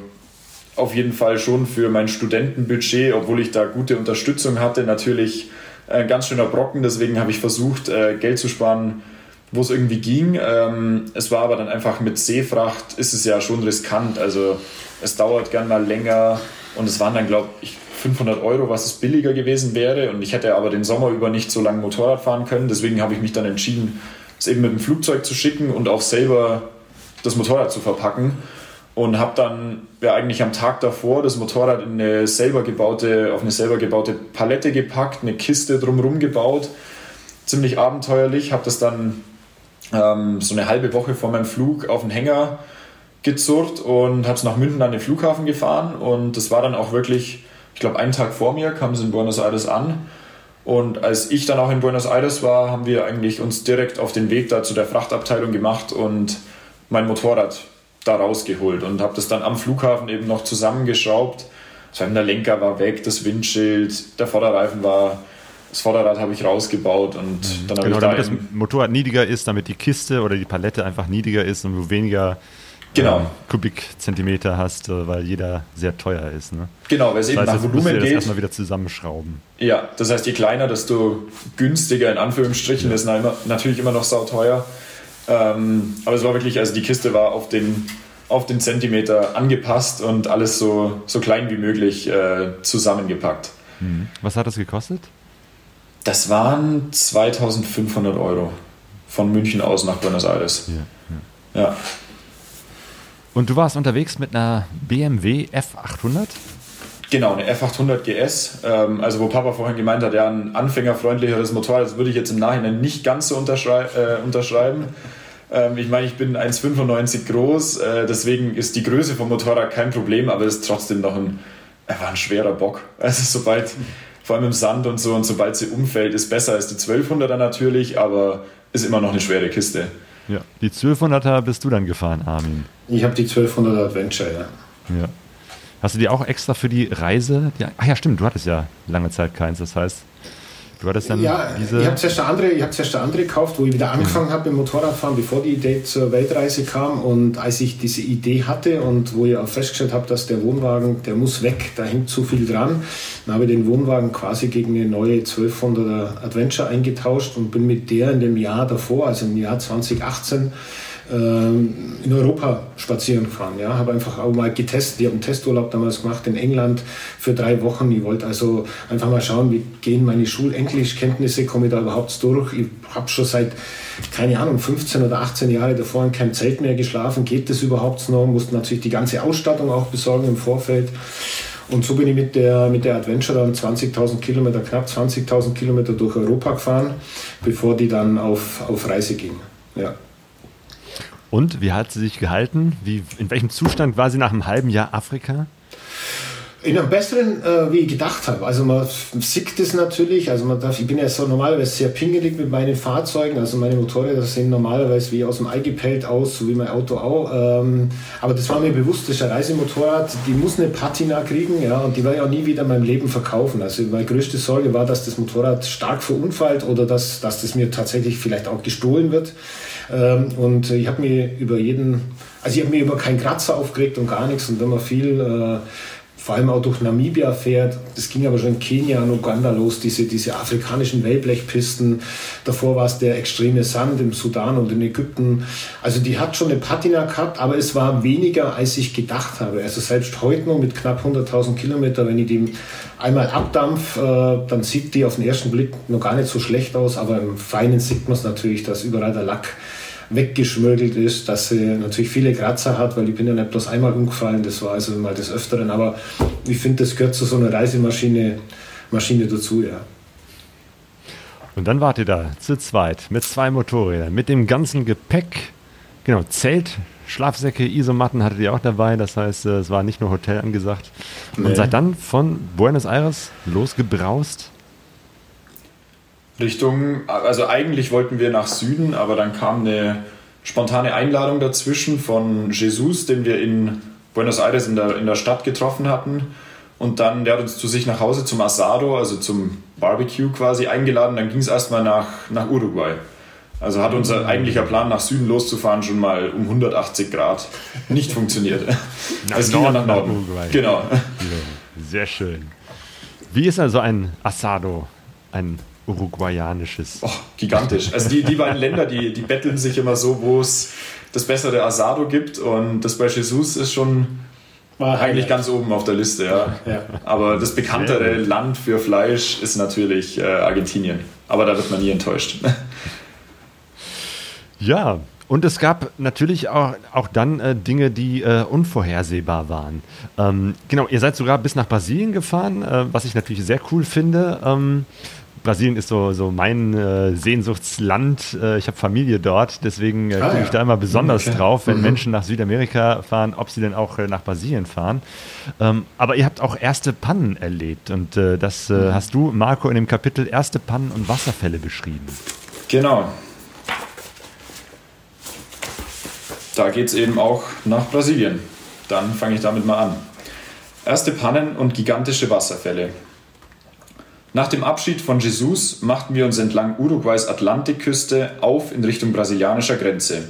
auf jeden Fall schon für mein Studentenbudget, obwohl ich da gute Unterstützung hatte, natürlich ein ganz schöner Brocken. Deswegen habe ich versucht, äh, Geld zu sparen, wo es irgendwie ging. Ähm, es war aber dann einfach mit Seefracht, ist es ja schon riskant. Also es dauert gern mal länger und es waren dann, glaube ich, 500 Euro, was es billiger gewesen wäre. Und ich hätte aber den Sommer über nicht so lange Motorrad fahren können. Deswegen habe ich mich dann entschieden, es eben mit dem Flugzeug zu schicken und auch selber das Motorrad zu verpacken. Und habe dann ja, eigentlich am Tag davor das Motorrad in eine selber gebaute, auf eine selber gebaute Palette gepackt, eine Kiste drumherum gebaut. Ziemlich abenteuerlich. Habe das dann ähm, so eine halbe Woche vor meinem Flug auf den Hänger gezurrt und habe es nach München an den Flughafen gefahren. Und das war dann auch wirklich ich glaube, einen Tag vor mir kam es in Buenos Aires an. Und als ich dann auch in Buenos Aires war, haben wir eigentlich uns direkt auf den Weg da zu der Frachtabteilung gemacht und mein Motorrad da rausgeholt und habe das dann am Flughafen eben noch zusammengeschraubt. Also der Lenker war weg, das Windschild, der Vorderreifen war, das Vorderrad habe ich rausgebaut und mhm. dann habe genau, ich da damit das Motorrad niedriger ist, damit die Kiste oder die Palette einfach niedriger ist und du weniger genau. ähm, Kubikzentimeter hast, äh, weil jeder sehr teuer ist. Ne? Genau, weil es eben nach Volumen geht. Das erstmal wieder zusammenschrauben. Ja, das heißt, je kleiner, desto günstiger in Anführungsstrichen. Ja. ist natürlich immer noch sauteuer. Ähm, aber es war wirklich, also die Kiste war auf den, auf den Zentimeter angepasst und alles so, so klein wie möglich äh, zusammengepackt. Mhm. Was hat das gekostet? Das waren 2500 Euro von München aus nach Buenos Aires. Ja. ja. ja. Und du warst unterwegs mit einer BMW F800? Genau, eine F800 GS. Ähm, also wo Papa vorhin gemeint hat, ja, ein anfängerfreundlicheres Motorrad, das würde ich jetzt im Nachhinein nicht ganz so unterschrei äh, unterschreiben. Ähm, ich meine, ich bin 1,95 groß, äh, deswegen ist die Größe vom Motorrad kein Problem, aber es ist trotzdem noch ein, einfach ein schwerer Bock. Also sobald, vor allem im Sand und so, und sobald sie umfällt, ist besser als die 1200er natürlich, aber ist immer noch eine schwere Kiste. Ja, die 1200er bist du dann gefahren, Armin. Ich habe die 1200er Adventure, ja. Ja. Hast du die auch extra für die Reise? Die, ach ja, stimmt, du hattest ja lange Zeit keins. Das heißt, Du hattest dann ja, diese. Ich habe zuerst eine andere, ich habe zuerst eine andere gekauft, wo ich wieder angefangen mhm. habe mit Motorradfahren, bevor die Idee zur Weltreise kam. Und als ich diese Idee hatte und wo ich auch festgestellt habe, dass der Wohnwagen, der muss weg, da hängt zu viel dran, dann habe ich den Wohnwagen quasi gegen eine neue 1200er Adventure eingetauscht und bin mit der in dem Jahr davor, also im Jahr 2018, ähm, in Europa spazieren gefahren. Ja, habe einfach auch mal getestet. Ich habe einen Testurlaub damals gemacht in England für drei Wochen. Ich wollte also einfach mal schauen, wie gehen meine Schulenglischkenntnisse, komme ich da überhaupt durch. Ich habe schon seit, keine Ahnung, 15 oder 18 Jahre davor in keinem Zelt mehr geschlafen. Geht das überhaupt noch? Musste natürlich die ganze Ausstattung auch besorgen im Vorfeld. Und so bin ich mit der, mit der Adventure dann 20.000 Kilometer, knapp 20.000 Kilometer durch Europa gefahren, bevor die dann auf, auf Reise ging. Ja. Und wie hat sie sich gehalten? Wie, in welchem Zustand war sie nach einem halben Jahr Afrika? In einem besseren, äh, wie ich gedacht habe. Also man sieht es natürlich, also man darf, ich bin ja so normalerweise sehr pingelig mit meinen Fahrzeugen, also meine Motorräder sehen normalerweise wie aus dem Ei gepellt aus, so wie mein Auto auch. Ähm, aber das war mir bewusst, das ist ein Reisemotorrad, die muss eine Patina kriegen, ja, und die werde ich auch nie wieder in meinem Leben verkaufen. Also meine größte Sorge war, dass das Motorrad stark verunfallt oder dass, dass das mir tatsächlich vielleicht auch gestohlen wird. Ähm, und ich habe mir über jeden, also ich habe mir über keinen Kratzer aufgeregt und gar nichts. Und wenn man viel äh, vor allem auch durch Namibia fährt. Das ging aber schon in Kenia und Uganda los, diese, diese afrikanischen Wellblechpisten. Davor war es der extreme Sand im Sudan und in Ägypten. Also die hat schon eine Patina gehabt, aber es war weniger, als ich gedacht habe. Also selbst heute noch mit knapp 100.000 Kilometer, wenn ich die einmal abdampf, äh, dann sieht die auf den ersten Blick noch gar nicht so schlecht aus, aber im Feinen sieht man es natürlich, dass überall der Lack weggeschmögelt ist, dass sie natürlich viele Kratzer hat, weil ich bin ja nicht bloß einmal umgefallen, das war also mal des Öfteren, aber ich finde, das gehört zu so einer Reisemaschine Maschine dazu, ja. Und dann wart ihr da zu zweit mit zwei Motorrädern, mit dem ganzen Gepäck, genau, Zelt, Schlafsäcke, Isomatten hattet ihr auch dabei, das heißt, äh, es war nicht nur Hotel angesagt. Nee. Und seid dann von Buenos Aires losgebraust Richtung, also eigentlich wollten wir nach Süden, aber dann kam eine spontane Einladung dazwischen von Jesus, den wir in Buenos Aires in der, in der Stadt getroffen hatten. Und dann, der hat uns zu sich nach Hause zum Asado, also zum Barbecue quasi eingeladen. Dann ging es erstmal nach, nach Uruguay. Also hat unser eigentlicher Plan, nach Süden loszufahren, schon mal um 180 Grad nicht funktioniert. nach es ging Norden, nach Norden. Nach Uruguay. Genau. Sehr schön. Wie ist also ein Asado? Ein uruguayanisches. Oh, gigantisch. Also die, die beiden Länder, die, die betteln sich immer so, wo es das bessere Asado gibt und das bei Jesus ist schon war eigentlich ganz oben auf der Liste, ja. ja. Aber das bekanntere Land für Fleisch ist natürlich äh, Argentinien. Aber da wird man nie enttäuscht. Ja, und es gab natürlich auch, auch dann äh, Dinge, die äh, unvorhersehbar waren. Ähm, genau, ihr seid sogar bis nach Brasilien gefahren, äh, was ich natürlich sehr cool finde. Ähm, Brasilien ist so, so mein äh, Sehnsuchtsland. Äh, ich habe Familie dort, deswegen äh, ah, gucke ich da immer besonders okay. drauf, wenn mhm. Menschen nach Südamerika fahren, ob sie denn auch äh, nach Brasilien fahren. Ähm, aber ihr habt auch erste Pannen erlebt und äh, das äh, mhm. hast du, Marco, in dem Kapitel Erste Pannen und Wasserfälle beschrieben. Genau. Da geht es eben auch nach Brasilien. Dann fange ich damit mal an. Erste Pannen und gigantische Wasserfälle. Nach dem Abschied von Jesus machten wir uns entlang Uruguays Atlantikküste auf in Richtung brasilianischer Grenze,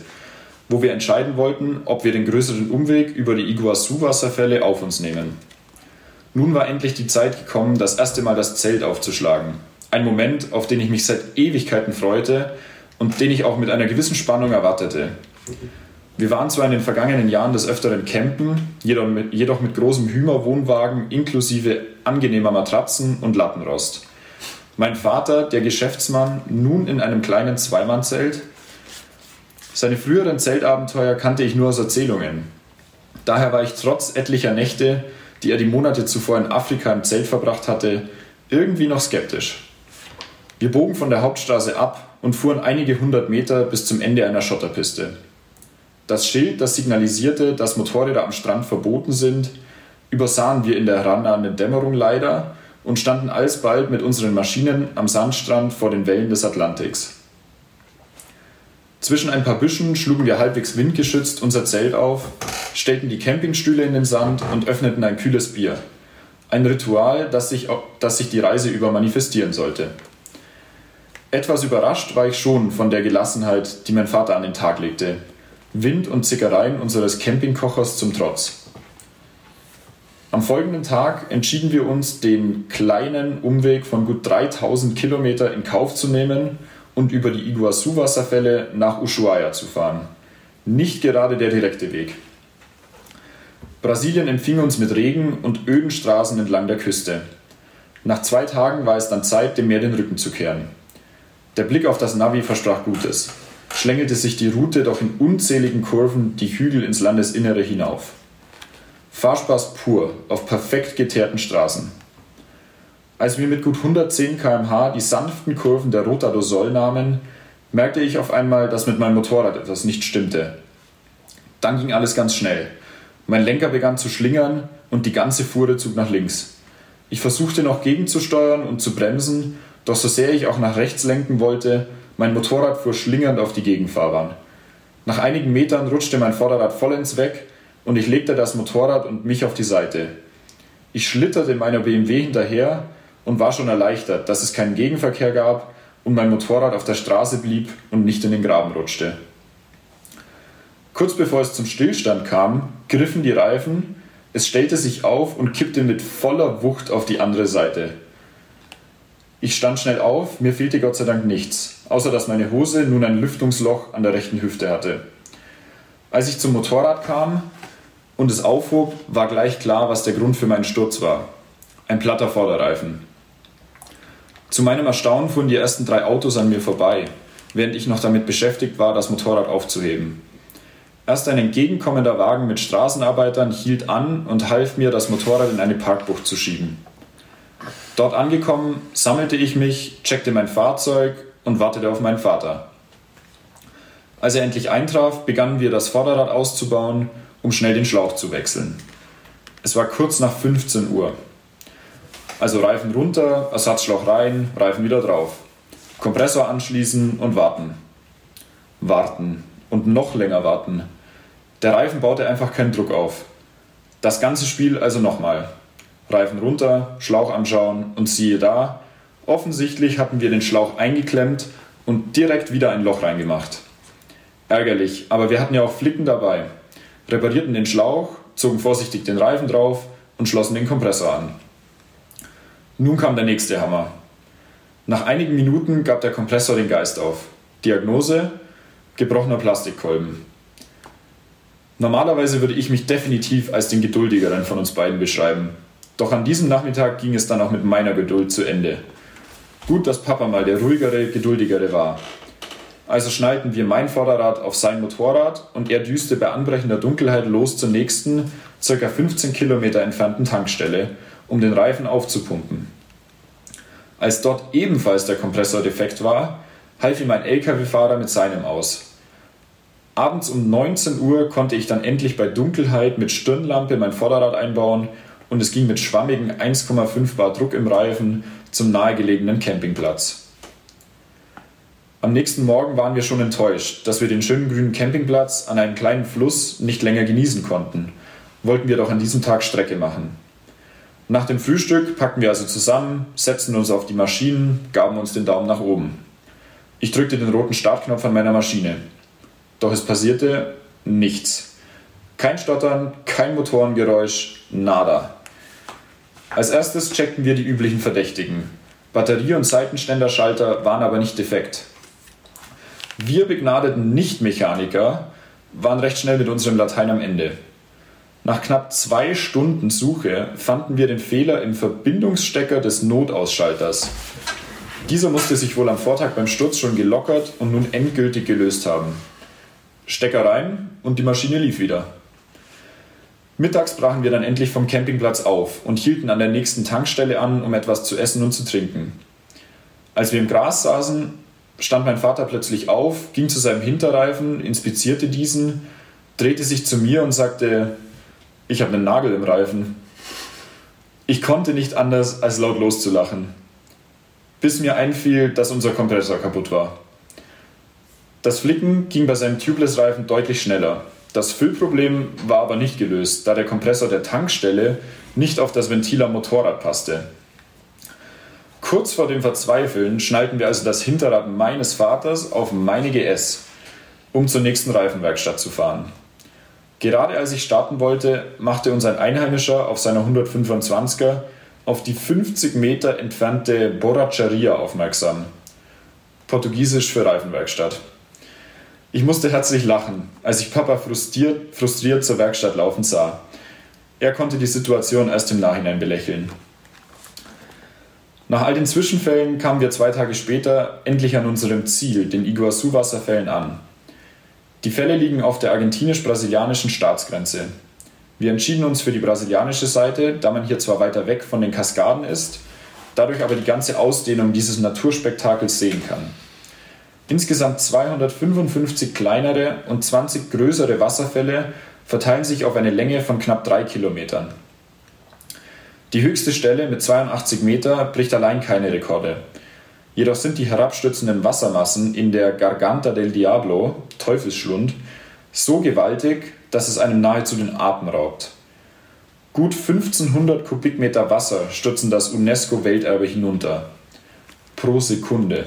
wo wir entscheiden wollten, ob wir den größeren Umweg über die Iguazu-Wasserfälle auf uns nehmen. Nun war endlich die Zeit gekommen, das erste Mal das Zelt aufzuschlagen. Ein Moment, auf den ich mich seit Ewigkeiten freute und den ich auch mit einer gewissen Spannung erwartete. Wir waren zwar in den vergangenen Jahren des Öfteren campen, jedoch mit, jedoch mit großem Hümer-Wohnwagen inklusive angenehmer Matratzen und Lattenrost. Mein Vater, der Geschäftsmann, nun in einem kleinen Zweimannzelt. Seine früheren Zeltabenteuer kannte ich nur aus Erzählungen. Daher war ich trotz etlicher Nächte, die er die Monate zuvor in Afrika im Zelt verbracht hatte, irgendwie noch skeptisch. Wir bogen von der Hauptstraße ab und fuhren einige hundert Meter bis zum Ende einer Schotterpiste. Das Schild, das signalisierte, dass Motorräder am Strand verboten sind, übersahen wir in der herannahenden Dämmerung leider und standen alsbald mit unseren Maschinen am Sandstrand vor den Wellen des Atlantiks. Zwischen ein paar Büschen schlugen wir halbwegs windgeschützt unser Zelt auf, stellten die Campingstühle in den Sand und öffneten ein kühles Bier. Ein Ritual, das sich, das sich die Reise über manifestieren sollte. Etwas überrascht war ich schon von der Gelassenheit, die mein Vater an den Tag legte. Wind und Zickereien unseres Campingkochers zum Trotz. Am folgenden Tag entschieden wir uns, den kleinen Umweg von gut 3000 Kilometer in Kauf zu nehmen und über die Iguazu-Wasserfälle nach Ushuaia zu fahren. Nicht gerade der direkte Weg. Brasilien empfing uns mit Regen und öden Straßen entlang der Küste. Nach zwei Tagen war es dann Zeit, dem Meer den Rücken zu kehren. Der Blick auf das Navi versprach Gutes schlängelte sich die Route doch in unzähligen Kurven die Hügel ins Landesinnere hinauf. Fahrspaß pur auf perfekt geteerten Straßen. Als wir mit gut 110 km/h die sanften Kurven der Ruta do Sol nahmen, merkte ich auf einmal, dass mit meinem Motorrad etwas nicht stimmte. Dann ging alles ganz schnell. Mein Lenker begann zu schlingern und die ganze Fuhre zog nach links. Ich versuchte noch gegenzusteuern und zu bremsen, doch so sehr ich auch nach rechts lenken wollte, mein Motorrad fuhr schlingernd auf die Gegenfahrbahn. Nach einigen Metern rutschte mein Vorderrad vollends weg und ich legte das Motorrad und mich auf die Seite. Ich schlitterte meiner BMW hinterher und war schon erleichtert, dass es keinen Gegenverkehr gab und mein Motorrad auf der Straße blieb und nicht in den Graben rutschte. Kurz bevor es zum Stillstand kam, griffen die Reifen, Es stellte sich auf und kippte mit voller Wucht auf die andere Seite. Ich stand schnell auf, mir fehlte Gott sei Dank nichts, außer dass meine Hose nun ein Lüftungsloch an der rechten Hüfte hatte. Als ich zum Motorrad kam und es aufhob, war gleich klar, was der Grund für meinen Sturz war. Ein platter Vorderreifen. Zu meinem Erstaunen fuhren die ersten drei Autos an mir vorbei, während ich noch damit beschäftigt war, das Motorrad aufzuheben. Erst ein entgegenkommender Wagen mit Straßenarbeitern hielt an und half mir, das Motorrad in eine Parkbucht zu schieben. Dort angekommen, sammelte ich mich, checkte mein Fahrzeug und wartete auf meinen Vater. Als er endlich eintraf, begannen wir das Vorderrad auszubauen, um schnell den Schlauch zu wechseln. Es war kurz nach 15 Uhr. Also Reifen runter, Ersatzschlauch rein, Reifen wieder drauf. Kompressor anschließen und warten. Warten und noch länger warten. Der Reifen baute einfach keinen Druck auf. Das ganze Spiel also nochmal. Reifen runter, Schlauch anschauen und siehe da, offensichtlich hatten wir den Schlauch eingeklemmt und direkt wieder ein Loch reingemacht. Ärgerlich, aber wir hatten ja auch Flicken dabei. Reparierten den Schlauch, zogen vorsichtig den Reifen drauf und schlossen den Kompressor an. Nun kam der nächste Hammer. Nach einigen Minuten gab der Kompressor den Geist auf. Diagnose: gebrochener Plastikkolben. Normalerweise würde ich mich definitiv als den geduldigeren von uns beiden beschreiben. Doch an diesem Nachmittag ging es dann auch mit meiner Geduld zu Ende. Gut, dass Papa mal der ruhigere, geduldigere war. Also schnallten wir mein Vorderrad auf sein Motorrad und er düste bei anbrechender Dunkelheit los zur nächsten, ca. 15 Kilometer entfernten Tankstelle, um den Reifen aufzupumpen. Als dort ebenfalls der Kompressor defekt war, half ihm ein Lkw-Fahrer mit seinem aus. Abends um 19 Uhr konnte ich dann endlich bei Dunkelheit mit Stirnlampe mein Vorderrad einbauen und es ging mit schwammigen 1,5 Bar Druck im Reifen zum nahegelegenen Campingplatz. Am nächsten Morgen waren wir schon enttäuscht, dass wir den schönen grünen Campingplatz an einem kleinen Fluss nicht länger genießen konnten. Wollten wir doch an diesem Tag Strecke machen. Nach dem Frühstück packten wir also zusammen, setzten uns auf die Maschinen, gaben uns den Daumen nach oben. Ich drückte den roten Startknopf an meiner Maschine. Doch es passierte nichts. Kein Stottern, kein Motorengeräusch, nada. Als erstes checkten wir die üblichen Verdächtigen. Batterie- und Seitenständerschalter waren aber nicht defekt. Wir begnadeten Nichtmechaniker waren recht schnell mit unserem Latein am Ende. Nach knapp zwei Stunden Suche fanden wir den Fehler im Verbindungsstecker des Notausschalters. Dieser musste sich wohl am Vortag beim Sturz schon gelockert und nun endgültig gelöst haben. Stecker rein und die Maschine lief wieder. Mittags brachen wir dann endlich vom Campingplatz auf und hielten an der nächsten Tankstelle an, um etwas zu essen und zu trinken. Als wir im Gras saßen, stand mein Vater plötzlich auf, ging zu seinem Hinterreifen, inspizierte diesen, drehte sich zu mir und sagte, ich habe einen Nagel im Reifen. Ich konnte nicht anders, als laut loszulachen, bis mir einfiel, dass unser Kompressor kaputt war. Das Flicken ging bei seinem Tubeless-Reifen deutlich schneller. Das Füllproblem war aber nicht gelöst, da der Kompressor der Tankstelle nicht auf das Ventil am Motorrad passte. Kurz vor dem Verzweifeln schnallten wir also das Hinterrad meines Vaters auf meine GS, um zur nächsten Reifenwerkstatt zu fahren. Gerade als ich starten wollte, machte uns ein Einheimischer auf seiner 125er auf die 50 Meter entfernte Borracharia aufmerksam. Portugiesisch für Reifenwerkstatt. Ich musste herzlich lachen, als ich Papa frustriert, frustriert zur Werkstatt laufen sah. Er konnte die Situation erst im Nachhinein belächeln. Nach all den Zwischenfällen kamen wir zwei Tage später endlich an unserem Ziel, den Iguazu-Wasserfällen, an. Die Fälle liegen auf der argentinisch-brasilianischen Staatsgrenze. Wir entschieden uns für die brasilianische Seite, da man hier zwar weiter weg von den Kaskaden ist, dadurch aber die ganze Ausdehnung dieses Naturspektakels sehen kann. Insgesamt 255 kleinere und 20 größere Wasserfälle verteilen sich auf eine Länge von knapp drei Kilometern. Die höchste Stelle mit 82 Meter bricht allein keine Rekorde. Jedoch sind die herabstürzenden Wassermassen in der Garganta del Diablo, Teufelsschlund, so gewaltig, dass es einem nahezu den Atem raubt. Gut 1500 Kubikmeter Wasser stürzen das UNESCO-Welterbe hinunter. Pro Sekunde.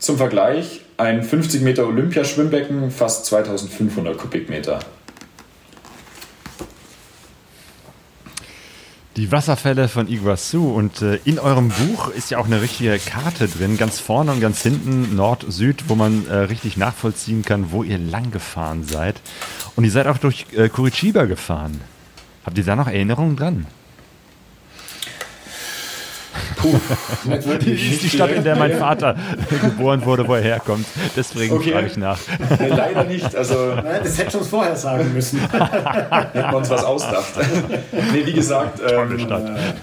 Zum Vergleich, ein 50 Meter Olympiaschwimmbecken fast 2500 Kubikmeter. Die Wasserfälle von Iguazu. Und äh, in eurem Buch ist ja auch eine richtige Karte drin, ganz vorne und ganz hinten, Nord, Süd, wo man äh, richtig nachvollziehen kann, wo ihr lang gefahren seid. Und ihr seid auch durch äh, Curitiba gefahren. Habt ihr da noch Erinnerungen dran? Puh, nicht wirklich. ist die Stadt, in der mein Vater geboren wurde, wo er herkommt. Deswegen okay. frage ich nach. Nee, leider nicht. Also, Nein, das hätte schon vorher sagen müssen. Hätten wir uns was ausgedacht. nee, wie gesagt, ähm,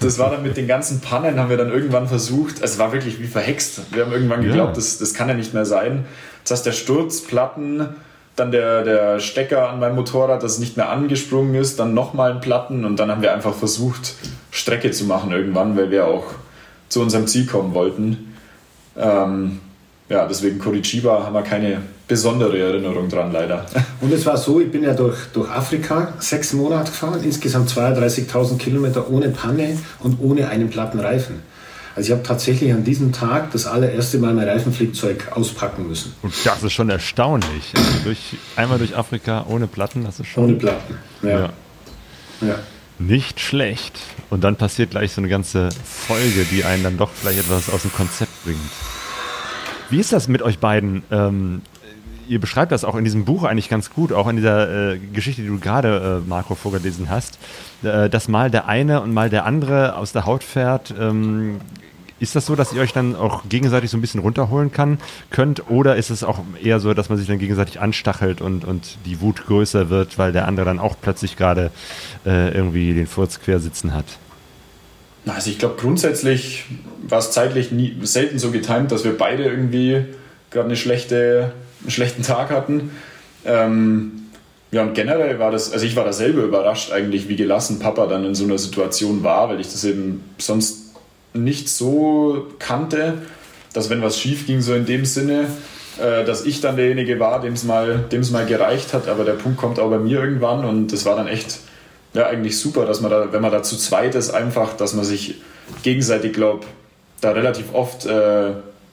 das war dann mit den ganzen Pannen, haben wir dann irgendwann versucht, es war wirklich wie verhext. Wir haben irgendwann geglaubt, ja. das, das kann ja nicht mehr sein. Das heißt, der Sturzplatten dann der, der Stecker an meinem Motorrad, das nicht mehr angesprungen ist, dann nochmal ein Platten und dann haben wir einfach versucht, Strecke zu machen irgendwann, weil wir auch zu unserem Ziel kommen wollten. Ähm, ja, deswegen Curitiba haben wir keine besondere Erinnerung dran, leider. Und es war so, ich bin ja durch, durch Afrika sechs Monate gefahren, insgesamt 32.000 Kilometer ohne Panne und ohne einen platten Reifen. Also ich habe tatsächlich an diesem Tag das allererste Mal mein Reifenflickzeug auspacken müssen. Und das ist schon erstaunlich. Also durch, einmal durch Afrika ohne Platten, das ist schon... Ohne Platten, ja. ja. ja. Nicht schlecht. Und dann passiert gleich so eine ganze Folge, die einen dann doch vielleicht etwas aus dem Konzept bringt. Wie ist das mit euch beiden? Ähm, ihr beschreibt das auch in diesem Buch eigentlich ganz gut, auch in dieser äh, Geschichte, die du gerade, äh, Marco, vorgelesen hast, äh, dass mal der eine und mal der andere aus der Haut fährt. Ähm, ist das so, dass ihr euch dann auch gegenseitig so ein bisschen runterholen kann, könnt? Oder ist es auch eher so, dass man sich dann gegenseitig anstachelt und, und die Wut größer wird, weil der andere dann auch plötzlich gerade äh, irgendwie den Furz quer sitzen hat? Also ich glaube grundsätzlich war es zeitlich nie, selten so getimt, dass wir beide irgendwie gerade eine schlechte, einen schlechten Tag hatten. Ähm, ja, und generell war das, also ich war da selber überrascht eigentlich, wie gelassen Papa dann in so einer Situation war, weil ich das eben sonst nicht so kannte, dass wenn was schief ging, so in dem Sinne, äh, dass ich dann derjenige war, dem es mal, mal gereicht hat. Aber der Punkt kommt auch bei mir irgendwann und das war dann echt ja, eigentlich super, dass man da, wenn man da zu zweit ist, einfach, dass man sich gegenseitig, glaube da relativ oft äh,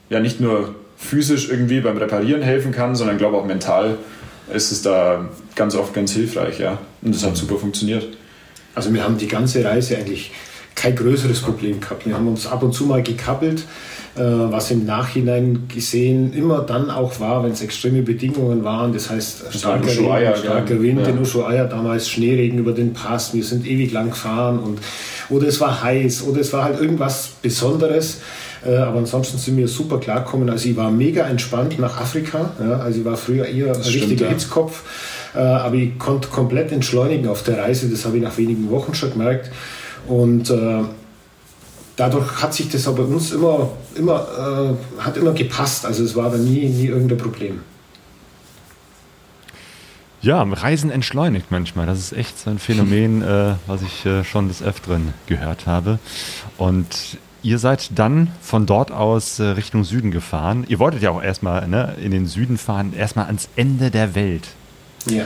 ja nicht nur physisch irgendwie beim Reparieren helfen kann, sondern glaube auch mental ist es da ganz oft ganz hilfreich, ja. Und das hat super funktioniert. Also wir haben die ganze Reise eigentlich kein größeres Problem gehabt. Wir haben uns ab und zu mal gekappelt, äh, was im Nachhinein gesehen immer dann auch war, wenn es extreme Bedingungen waren. Das heißt, starker, Regen, starker Wind ja. in Ushuaia, damals Schneeregen über den Pass, wir sind ewig lang gefahren und, oder es war heiß oder es war halt irgendwas Besonderes. Äh, aber ansonsten sind wir super klargekommen. Also ich war mega entspannt nach Afrika. Ja, also ich war früher eher ein richtiger ja. Hitzkopf. Äh, aber ich konnte komplett entschleunigen auf der Reise. Das habe ich nach wenigen Wochen schon gemerkt. Und äh, dadurch hat sich das aber bei uns immer, immer, äh, hat immer gepasst. Also es war da nie, nie irgendein Problem. Ja, Reisen entschleunigt manchmal. Das ist echt so ein Phänomen, äh, was ich äh, schon des Öfteren gehört habe. Und ihr seid dann von dort aus äh, Richtung Süden gefahren. Ihr wolltet ja auch erstmal ne, in den Süden fahren, erstmal ans Ende der Welt. Ja.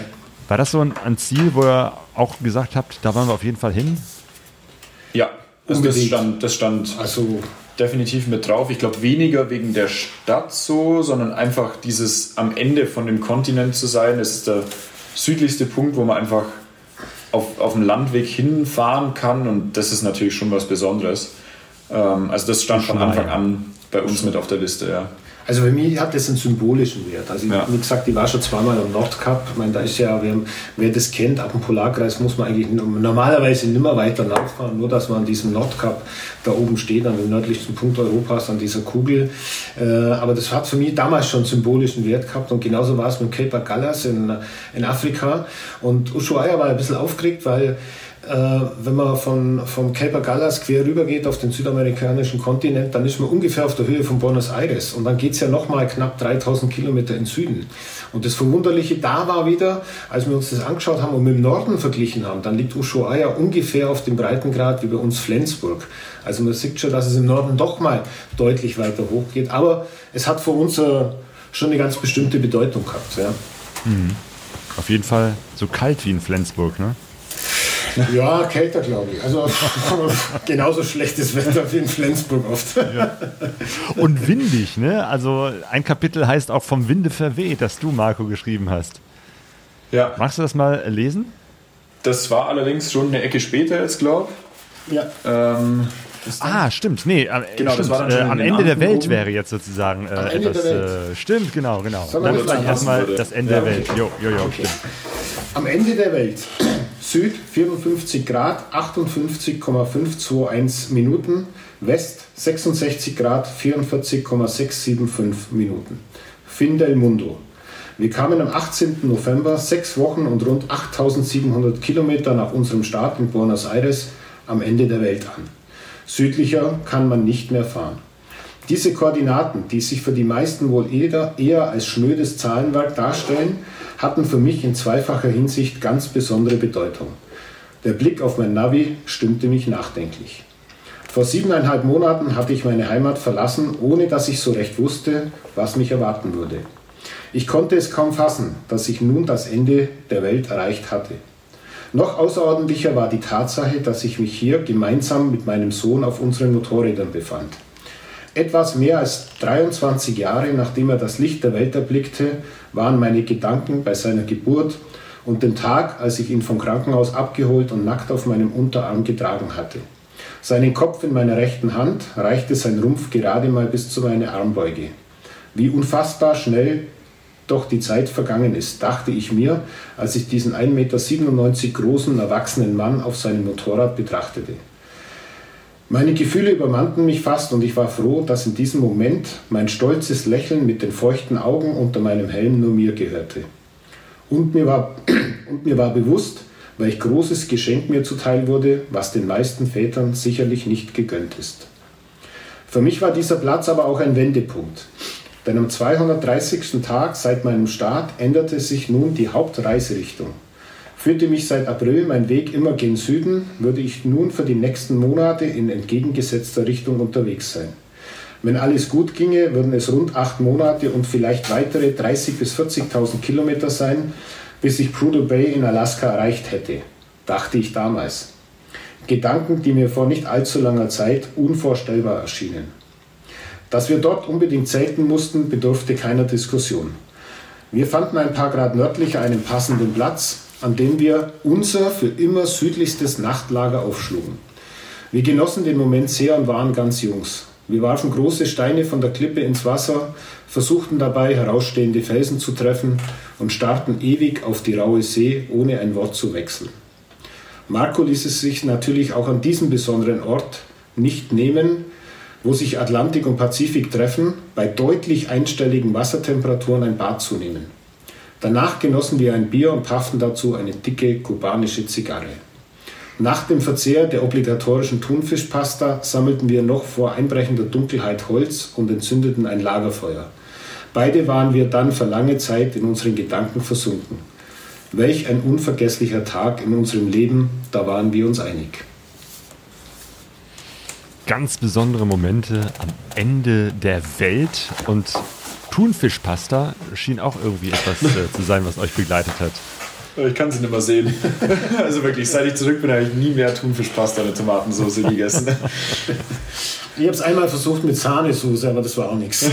War das so ein, ein Ziel, wo ihr auch gesagt habt, da wollen wir auf jeden Fall hin? Ja, also das stand, das stand also definitiv mit drauf. Ich glaube weniger wegen der Stadt so, sondern einfach dieses am Ende von dem Kontinent zu sein. Das ist der südlichste Punkt, wo man einfach auf, auf dem Landweg hinfahren kann und das ist natürlich schon was Besonderes. Ähm, also das stand von Anfang an bei uns mit auf der Liste, ja. Also für mich hat das einen symbolischen Wert. Also ja. wie gesagt, ich war schon zweimal am Nordkap. Ich meine, da ist ja, wer, wer das kennt, ab dem Polarkreis muss man eigentlich normalerweise nicht mehr weiter nachfahren, nur dass man an diesem Nordkap da oben steht, an dem nördlichsten Punkt Europas, an dieser Kugel. Äh, aber das hat für mich damals schon symbolischen Wert gehabt und genauso war es mit Cape Gallas in, in Afrika. Und Ushuaia war ein bisschen aufgeregt, weil wenn man von, vom Cape Gallas quer rüber geht auf den südamerikanischen Kontinent, dann ist man ungefähr auf der Höhe von Buenos Aires. Und dann geht es ja nochmal knapp 3000 Kilometer in Süden. Und das Verwunderliche da war wieder, als wir uns das angeschaut haben und mit dem Norden verglichen haben, dann liegt Ushuaia ungefähr auf dem Breitengrad wie bei uns Flensburg. Also man sieht schon, dass es im Norden doch mal deutlich weiter hoch geht. Aber es hat für uns äh, schon eine ganz bestimmte Bedeutung gehabt. Ja. Mhm. Auf jeden Fall so kalt wie in Flensburg, ne? Ja, kälter, glaube ich. Also genauso schlechtes Wetter wie in Flensburg oft. Ja. Und windig, ne? Also ein Kapitel heißt auch vom Winde verweht, das du, Marco, geschrieben hast. Ja. Magst du das mal lesen? Das war allerdings schon eine Ecke später jetzt, glaube ich. Ja. Ähm, Ah, stimmt. Nee, Genau, das stimmt. war dann schon äh, am Ende der Welt oben. wäre jetzt sozusagen äh, Am Ende etwas. der Äh, stimmt, genau, genau. Dann das vielleicht erstmal das Ende Ja, der okay. Welt. Jo, jo, jo, stimmt. Am Ende der Welt. Süd 54 Grad 58,521 Minuten. West 66 Grad 44,675 Minuten. Fin del Mundo. Wir kamen am 18. November, sechs Wochen und rund 8700 Kilometer nach unserem Start in Buenos Aires, am Ende der Welt an. Südlicher kann man nicht mehr fahren. Diese Koordinaten, die sich für die meisten wohl eher, als schnödes Zahlenwerk darstellen, hatten für mich in zweifacher Hinsicht ganz besondere Bedeutung. Der Blick auf mein Navi stimmte mich nachdenklich. Vor siebeneinhalb Monaten hatte ich meine Heimat verlassen, ohne dass ich so recht wusste, was mich erwarten würde. Ich konnte es kaum fassen, dass ich nun das Ende der Welt erreicht hatte. Noch außerordentlicher war die Tatsache, dass ich mich hier gemeinsam mit meinem Sohn auf unseren Motorrädern befand. Etwas mehr als 23 Jahre nachdem er das Licht der Welt erblickte, waren meine Gedanken bei seiner Geburt und dem Tag, als ich ihn vom Krankenhaus abgeholt und nackt auf meinem Unterarm getragen hatte. Seinen Kopf in meiner rechten Hand reichte sein Rumpf gerade mal bis zu meiner Armbeuge. Wie unfassbar schnell doch die Zeit vergangen ist, dachte ich mir, als ich diesen 1,97 Meter großen, erwachsenen Mann auf seinem Motorrad betrachtete. Meine Gefühle übermannten mich fast und ich war froh, dass in diesem Moment mein stolzes Lächeln mit den feuchten Augen unter meinem Helm nur mir gehörte. Und mir war, und mir war bewusst, welch großes Geschenk mir zuteil wurde, was den meisten Vätern sicherlich nicht gegönnt ist. Für mich war dieser Platz aber auch ein Wendepunkt. Denn am 230. Tag seit meinem Start änderte sich nun die Hauptreiserichtung. Führte mich seit April mein Weg immer gen Süden, würde ich nun für die nächsten Monate in entgegengesetzter Richtung unterwegs sein. Wenn alles gut ginge, würden es rund acht Monate und vielleicht weitere 30.000 bis 40.000 Kilometer sein, bis ich Prudhoe Bay in Alaska erreicht hätte, dachte ich damals. Gedanken, die mir vor nicht allzu langer Zeit unvorstellbar erschienen. Dass wir dort unbedingt zelten mussten, bedurfte keiner Diskussion. Wir fanden ein paar Grad nördlicher einen passenden Platz, an dem wir unser für immer südlichstes Nachtlager aufschlugen. Wir genossen den Moment sehr und waren ganz Jungs. Wir warfen große Steine von der Klippe ins Wasser, versuchten dabei herausstehende Felsen zu treffen und starrten ewig auf die raue See, ohne ein Wort zu wechseln. Marco ließ es sich natürlich auch an diesem besonderen Ort nicht nehmen, wo sich Atlantik und Pazifik treffen, bei deutlich einstelligen Wassertemperaturen ein Bad zu nehmen. Danach genossen wir ein Bier und pafften dazu eine dicke kubanische Zigarre. Nach dem Verzehr der obligatorischen Thunfischpasta sammelten wir noch vor einbrechender Dunkelheit Holz und entzündeten ein Lagerfeuer. Beide waren wir dann für lange Zeit in unseren Gedanken versunken. Welch ein unvergesslicher Tag in unserem Leben, da waren wir uns einig. Ganz besondere Momente am Ende der Welt und Thunfischpasta schien auch irgendwie etwas äh, zu sein, was euch begleitet hat. Ich kann sie nicht mehr sehen. Also wirklich, seit ich zurück bin, habe ich nie mehr Thunfischpasta mit Tomatensauce gegessen. Ich habe es einmal versucht mit Sahnesoße, aber das war auch nichts.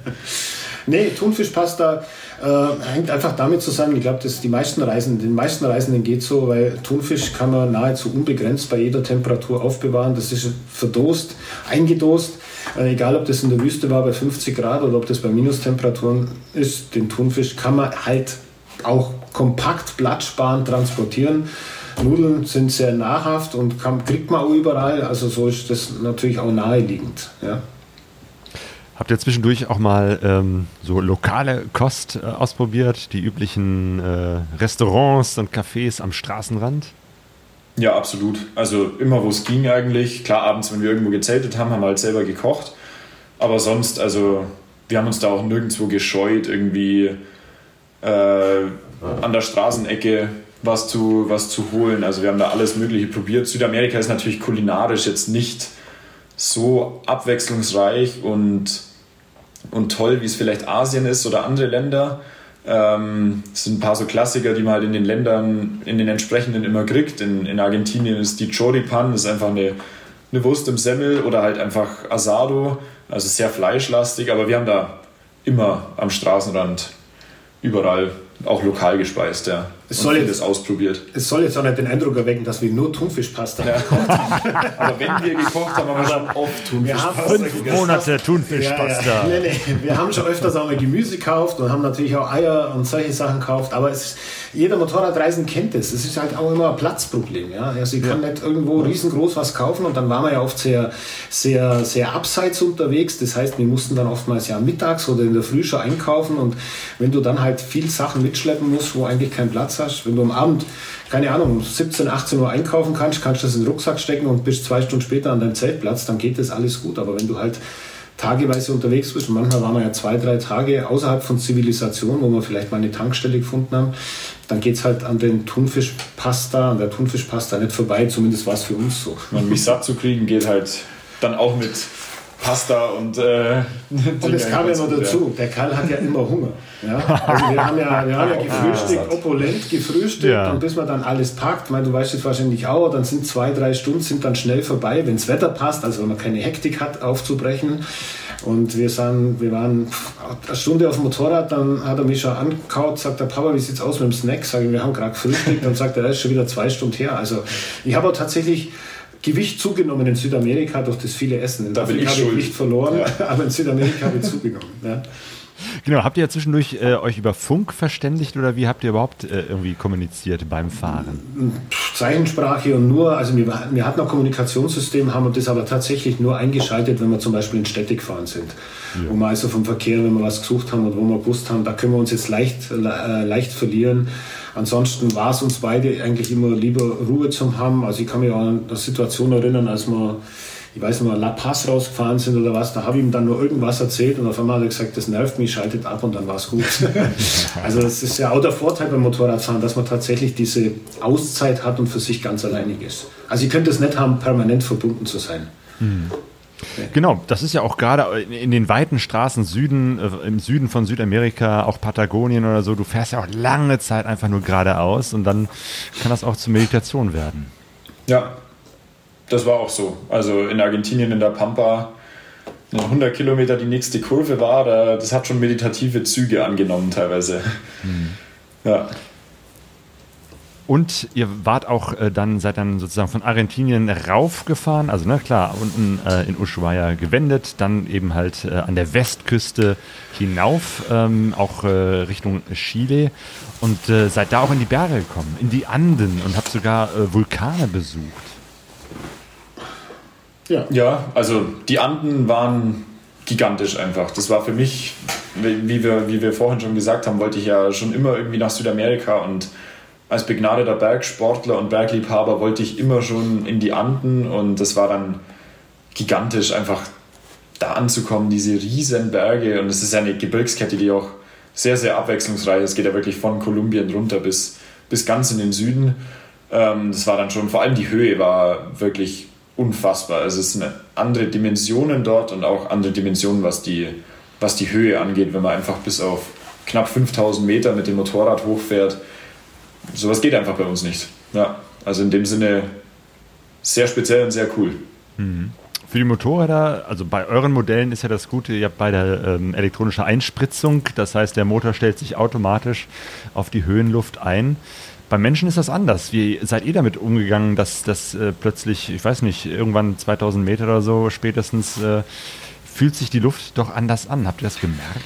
nee, Thunfischpasta äh, hängt einfach damit zusammen, ich glaube, dass die meisten Reisenden, den meisten Reisenden geht so, weil Thunfisch kann man nahezu unbegrenzt bei jeder Temperatur aufbewahren. Das ist verdost, eingedost. Äh, egal, ob das in der Wüste war bei 50 Grad oder ob das bei Minustemperaturen ist, den Thunfisch kann man halt auch kompakt, platzsparend transportieren. Nudeln sind sehr nahrhaft und kann, kriegt man auch überall. Also so ist das natürlich auch naheliegend. Ja. Habt ihr zwischendurch auch mal ähm, so lokale Kost äh, ausprobiert, die üblichen äh, Restaurants und Cafés am Straßenrand? Ja, absolut. Also immer, wo es ging eigentlich. Klar, abends, wenn wir irgendwo gezeltet haben, haben wir halt selber gekocht. Aber sonst, also wir haben uns da auch nirgendwo gescheut, irgendwie äh, an der Straßenecke was zu, was zu holen. Also wir haben da alles Mögliche probiert. Südamerika ist natürlich kulinarisch jetzt nicht so abwechslungsreich und, und toll, wie es vielleicht Asien ist oder andere Länder. Ähm, es sind ein paar so Klassiker, die man halt in den Ländern, in den entsprechenden immer kriegt. In, in Argentinien ist die Choripan, das ist einfach eine, eine Wurst im Semmel oder halt einfach Asado, also sehr fleischlastig, aber wir haben da immer am Straßenrand überall auch lokal gespeist, ja. Es soll jetzt- ausprobiert. Es soll jetzt auch nicht den Eindruck erwecken, dass wir nur Thunfischpasta gekocht haben. Aber wenn wir gekocht haben, haben wir schon oft Thunfischpasta fünf gegessen. Monate Ja, Thunfischpasta. ja. Nee, nee. Wir haben schon öfters auch mal Gemüse gekauft und haben natürlich auch Eier und solche Sachen gekauft. Aber es ist, jeder Motorradreisen kennt es. Es ist halt auch immer ein Platzproblem. Ja? Also ich kann nicht irgendwo riesengroß was kaufen und dann waren wir ja oft sehr, sehr, sehr abseits unterwegs. Das heißt, wir mussten dann oftmals ja mittags oder in der Früh schon einkaufen und wenn du dann halt viel Sachen mitschleppen musst, wo eigentlich keinen Platz hast, wenn du am Abend keine Ahnung, um 17, 18 Uhr einkaufen kannst, kannst du das in den Rucksack stecken und bist zwei Stunden später an deinem Zeltplatz, dann geht das alles gut. Aber wenn du halt tageweise unterwegs bist, und manchmal waren wir ja zwei, drei Tage außerhalb von Zivilisation, wo wir vielleicht mal eine Tankstelle gefunden haben, dann geht es halt an den Thunfischpasta, an der Thunfischpasta nicht vorbei, zumindest war es für uns so. Und mich satt zu kriegen geht halt dann auch mit Pasta und. Äh, Und es kam ja noch dazu, der Kerl hat ja immer Hunger. Ja? Also wir haben ja, wir haben ja gefrühstückt, opulent gefrühstückt Ja. und bis man dann alles packt, ich meine, du weißt es wahrscheinlich auch, dann sind zwei, drei Stunden sind dann schnell vorbei, wenn das Wetter passt, also wenn man keine Hektik hat, aufzubrechen. Und wir, sind, wir waren eine Stunde auf dem Motorrad, dann hat er mich schon angekaut, sagt der Papa, wie sieht's aus mit dem Snack? Sag ich, wir haben gerade gefrühstückt, dann sagt er, das ist schon wieder zwei Stunden her. Also ich habe auch tatsächlich Gewicht zugenommen in Südamerika durch das viele Essen. In Da bin Afrika ich habe ich schuld. Gewicht verloren, aber in Südamerika habe ich zugenommen. Ja. Genau, habt ihr ja zwischendurch äh, euch über Funk verständigt oder wie habt ihr überhaupt äh, irgendwie kommuniziert beim Fahren? Zeichensprache und nur, also wir, wir hatten ein Kommunikationssystem, haben das aber tatsächlich nur eingeschaltet, wenn wir zum Beispiel in Städte gefahren sind. Wo wir also vom Verkehr, wenn wir was gesucht haben und wo wir gewusst haben, da können wir uns jetzt leicht, äh, leicht verlieren. Ansonsten war es uns beide eigentlich immer lieber Ruhe zum haben. Also ich kann mich auch an eine Situation erinnern, als wir, ich weiß nicht mal, La Paz rausgefahren sind oder was, da habe ich ihm dann nur irgendwas erzählt und auf einmal hat er gesagt, das nervt mich, schaltet ab und dann war es gut. also das ist ja auch der Vorteil beim Motorradfahren, dass man tatsächlich diese Auszeit hat und für sich ganz alleinig ist. Also ich könnte es nicht haben, permanent verbunden zu sein. Genau, das ist ja auch gerade in, den weiten Straßen Süden, äh, im Süden von Südamerika, auch Patagonien oder so, du fährst ja auch lange Zeit einfach nur geradeaus und dann kann das auch zur Meditation werden. Ja, das war auch so. Also in Argentinien in der Pampa, in 100 Kilometer die nächste Kurve war, da, das hat schon meditative Züge angenommen teilweise. Ja. Und ihr wart auch äh, dann, seid dann sozusagen von Argentinien raufgefahren, also ne, klar, unten äh, in Ushuaia gewendet, dann eben halt äh, an der Westküste hinauf, ähm, auch äh, Richtung Chile und äh, seid da auch in die Berge gekommen, in die Anden und habt sogar äh, Vulkane besucht. Ja. Ja, also die Anden waren gigantisch einfach. Das war für mich, wie wie wir, wie wir vorhin schon gesagt haben, wollte ich ja schon immer irgendwie nach Südamerika und als begnadeter Bergsportler und Bergliebhaber wollte ich immer schon in die Anden und das war dann gigantisch, einfach da anzukommen, diese riesen Berge und es ist eine Gebirgskette, die auch sehr, sehr abwechslungsreich ist. Es geht ja wirklich von Kolumbien runter bis, bis ganz in den Süden. Ähm, das war dann schon, vor allem die Höhe war wirklich unfassbar. Also es sind andere Dimensionen dort und auch andere Dimensionen, was die, was die Höhe angeht, wenn man einfach bis auf knapp 5000 Meter mit dem Motorrad hochfährt. Sowas geht einfach bei uns nicht. Ja, also in dem Sinne sehr speziell und sehr cool. Für die Motorräder, also bei euren Modellen ist ja das Gute, ihr habt beide ähm, elektronische Einspritzung, das heißt, der Motor stellt sich automatisch auf die Höhenluft ein. Beim Menschen ist das anders. Wie seid ihr damit umgegangen, dass das äh, plötzlich, ich weiß nicht, irgendwann 2000 Meter oder so spätestens äh, fühlt sich die Luft doch anders an? Habt ihr das gemerkt?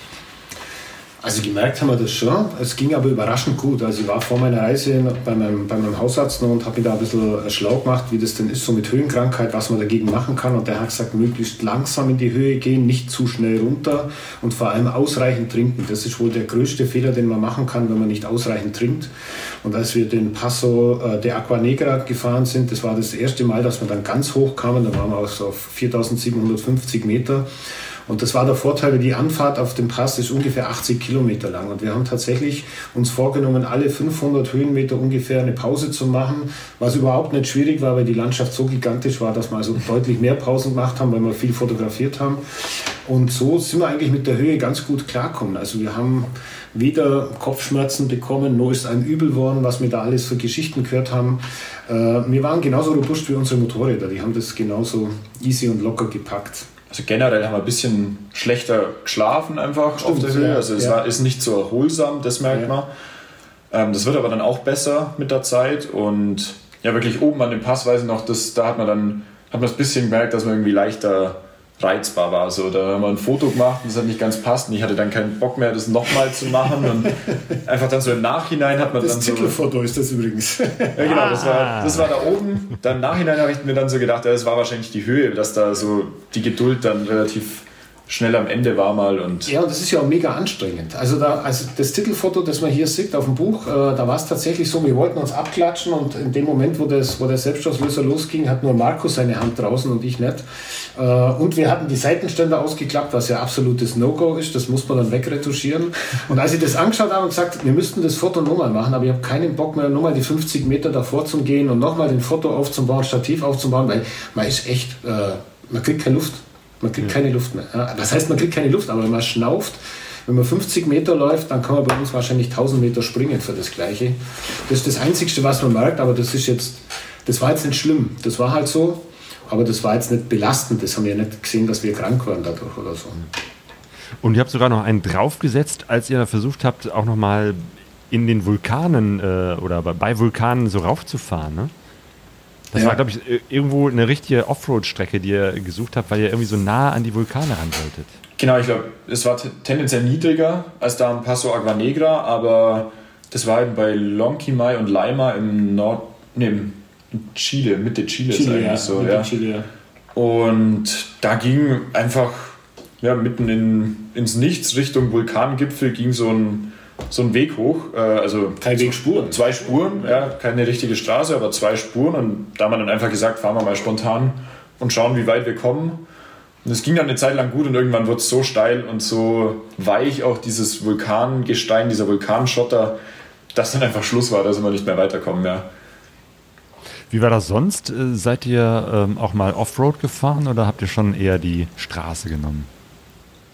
Also gemerkt haben wir das schon. Es ging aber überraschend gut. Also ich war vor meiner Reise bei meinem, bei meinem Hausarzt noch und habe mich da ein bisschen schlau gemacht, wie das denn ist so mit Höhenkrankheit, was man dagegen machen kann. Und der hat gesagt, möglichst langsam in die Höhe gehen, nicht zu schnell runter und vor allem ausreichend trinken. Das ist wohl der größte Fehler, den man machen kann, wenn man nicht ausreichend trinkt. Und als wir den Passo äh, de Aqua Negra gefahren sind, das war das erste Mal, dass wir dann ganz hoch kamen. Da waren wir auch so auf 4750 Meter. Und das war der Vorteil, die Anfahrt auf dem Pass ist ungefähr 80 Kilometer lang. Und wir haben tatsächlich uns vorgenommen, alle 500 Höhenmeter ungefähr eine Pause zu machen, was überhaupt nicht schwierig war, weil die Landschaft so gigantisch war, dass wir also deutlich mehr Pausen gemacht haben, weil wir viel fotografiert haben. Und so sind wir eigentlich mit der Höhe ganz gut klarkommen. Also wir haben weder Kopfschmerzen bekommen, noch ist einem übel worden, was wir da alles für Geschichten gehört haben. Äh, wir waren genauso robust wie unsere Motorräder. Die haben das genauso easy und locker gepackt. Also generell haben wir ein bisschen schlechter geschlafen einfach auf der Höhe. ja, Also es ja. war, ist nicht so erholsam, das merkt Ja. man. Ähm, das wird aber dann auch besser mit der Zeit und ja, wirklich oben an dem Pass weiß ich noch, das, da hat man dann hat man das bisschen gemerkt, dass man irgendwie leichter reizbar war. So, da haben wir ein Foto gemacht und das hat nicht ganz passt und ich hatte dann keinen Bock mehr, das nochmal zu machen und einfach dann so im Nachhinein hat man das dann so... Das Titelfoto ist das übrigens. ja genau, das war, das war da oben. Dann im Nachhinein habe ich mir dann so gedacht, ja, das war wahrscheinlich die Höhe, dass da so die Geduld dann relativ schnell am Ende war mal. Und ja, und das ist ja auch mega anstrengend. Also, da, also das Titelfoto, das man hier sieht auf dem Buch, äh, da war es tatsächlich so, wir wollten uns abklatschen und in dem Moment, wo, das, wo der Selbstschusslöser losging, hat nur Markus seine Hand draußen und ich nicht. Äh, und wir hatten die Seitenständer ausgeklappt, was ja absolutes No-Go ist, das muss man dann wegretuschieren. Und als ich das angeschaut habe und gesagt, wir müssten das Foto nochmal machen, aber ich habe keinen Bock mehr, nochmal die 50 Meter davor zu gehen und nochmal den Foto aufzubauen, Stativ aufzubauen, weil man ist echt, äh, man kriegt keine Luft. Man kriegt ja. keine Luft mehr. Das heißt, man kriegt keine Luft, aber wenn man schnauft, wenn man 50 Meter läuft, dann kann man bei uns wahrscheinlich 1000 Meter springen für das Gleiche. Das ist das Einzige, was man merkt, aber das ist jetzt, das war jetzt nicht schlimm. Das war halt so, aber das war jetzt nicht belastend. Das haben wir ja nicht gesehen, dass wir krank waren dadurch oder so. Und ihr habt sogar noch einen draufgesetzt, als ihr versucht habt, auch nochmal in den Vulkanen äh, oder bei Vulkanen so raufzufahren, ne? Das ja. war, glaube ich, irgendwo eine richtige Offroad-Strecke, die ihr gesucht habt, weil ihr irgendwie so nah an die Vulkane ran wolltet. Genau, ich glaube, es war tendenziell niedriger als da am Paso Agua Negra, aber das war eben bei Lonquimay und Laima im Nord, nee, in Chile, Mitte Chiles Chile, eigentlich ja, so. Ja. Chile, ja. Und da ging einfach ja, mitten in, ins Nichts Richtung Vulkangipfel ging so ein so einen Weg hoch. Äh, also Keine Wegspuren. Zwei Spuren, ja, keine richtige Straße, aber zwei Spuren. Und da haben wir dann einfach gesagt, fahren wir mal spontan und schauen, wie weit wir kommen. Und es ging dann eine Zeit lang gut und irgendwann wurde es so steil und so weich, auch dieses Vulkangestein, dieser Vulkanschotter, dass dann einfach Schluss war, dass wir nicht mehr weiterkommen. Ja. Wie war das sonst? Äh, seid ihr ähm, auch mal Offroad gefahren oder habt ihr schon eher die Straße genommen?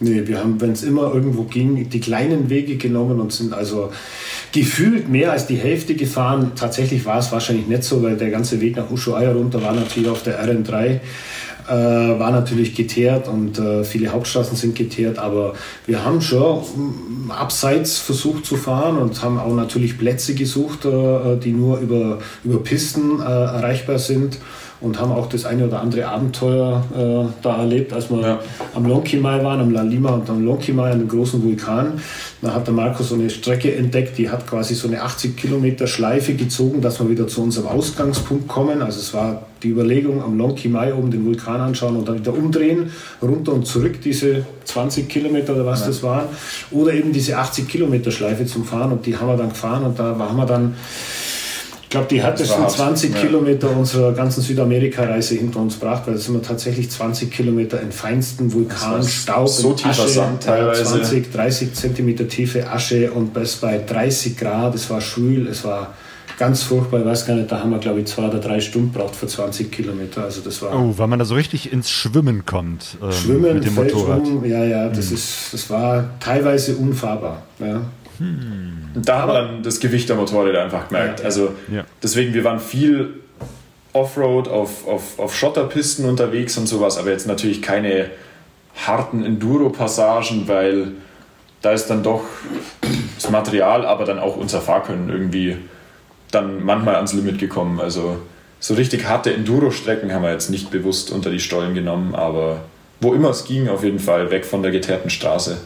Nee, wir haben, wenn es immer irgendwo ging, die kleinen Wege genommen und sind also gefühlt mehr als die Hälfte gefahren. Tatsächlich war es wahrscheinlich nicht so, weil der ganze Weg nach Ushuaia runter war natürlich auf der RN3 äh, war natürlich geteert und äh, viele Hauptstraßen sind geteert, aber wir haben schon mm, abseits versucht zu fahren und haben auch natürlich Plätze gesucht, äh, die nur über, über Pisten äh, erreichbar sind und haben auch das eine oder andere Abenteuer äh, da erlebt, als wir ja. am Lonquimay waren, am La Lima und am Lonquimay, einem großen Vulkan. Da hat der Markus so eine Strecke entdeckt, die hat quasi so eine 80 Kilometer Schleife gezogen, dass wir wieder zu unserem Ausgangspunkt kommen. Also es war die Überlegung, am Lonquimay oben den Vulkan anschauen und dann wieder umdrehen, runter und zurück, diese 20 Kilometer oder was ja. das waren. Oder eben diese 80 Kilometer Schleife zum Fahren und die haben wir dann gefahren und da waren wir dann ich glaube, die härtesten 20 ja. Kilometer unserer ganzen Südamerika-Reise hinter uns gebracht, weil da sind wir tatsächlich 20 Kilometer in feinsten Vulkanstaub, so tiefer Asche, Sand teilweise. 20, 30 Zentimeter tiefe Asche und bis bei 30 Grad, es war schwül, es war ganz furchtbar, ich weiß gar nicht, da haben wir glaube ich zwei oder drei Stunden braucht für 20 Kilometer, also das war... Oh, weil man da so richtig ins Schwimmen kommt ähm, Schwimmen, mit dem Motorrad. Um, ja, ja, das, hm. ist, das war teilweise unfahrbar, ja. Hm. Da hat man dann das Gewicht der Motorräder einfach gemerkt. Also ja. deswegen, wir waren viel Offroad auf, auf, auf Schotterpisten unterwegs und sowas, aber jetzt natürlich keine harten Enduro-Passagen, weil da ist dann doch das Material, aber dann auch unser Fahrkönnen irgendwie dann manchmal ans Limit gekommen. Also so richtig harte Enduro-Strecken haben wir jetzt nicht bewusst unter die Stollen genommen, aber wo immer es ging, auf jeden Fall weg von der geteerten Straße.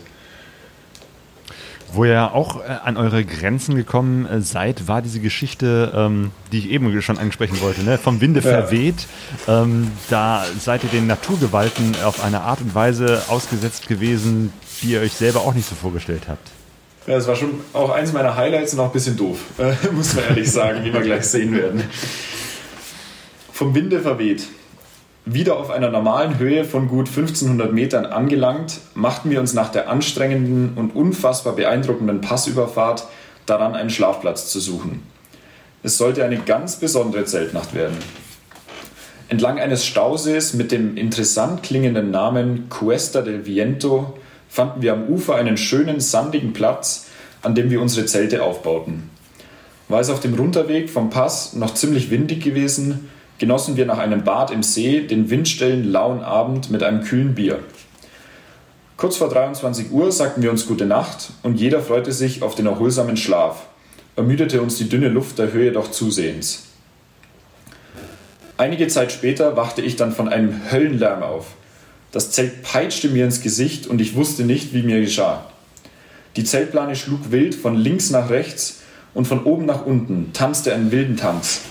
Wo ihr ja auch äh, an eure Grenzen gekommen äh, seid, war diese Geschichte, ähm, die ich eben schon ansprechen wollte, ne? vom Winde ja. verweht. Ähm, da seid ihr den Naturgewalten auf eine Art und Weise ausgesetzt gewesen, die ihr euch selber auch nicht so vorgestellt habt. Ja, das war schon auch eins meiner Highlights und auch ein bisschen doof, äh, muss man ehrlich sagen, wie wir gleich sehen werden. Vom Winde verweht. Wieder auf einer normalen Höhe von gut 1500 Metern angelangt, machten wir uns nach der anstrengenden und unfassbar beeindruckenden Passüberfahrt daran, einen Schlafplatz zu suchen. Es sollte eine ganz besondere Zeltnacht werden. Entlang eines Stausees mit dem interessant klingenden Namen Cuesta del Viento fanden wir am Ufer einen schönen sandigen Platz, an dem wir unsere Zelte aufbauten. War es auf dem Runterweg vom Pass noch ziemlich windig gewesen, genossen wir nach einem Bad im See den windstellen lauen Abend mit einem kühlen Bier. Kurz vor 23 Uhr sagten wir uns gute Nacht und jeder freute sich auf den erholsamen Schlaf, ermüdete uns die dünne Luft der Höhe doch zusehends. Einige Zeit später wachte ich dann von einem Höllenlärm auf. Das Zelt peitschte mir ins Gesicht und ich wusste nicht, wie mir geschah. Die Zeltplane schlug wild von links nach rechts und von oben nach unten, tanzte einen wilden Tanz.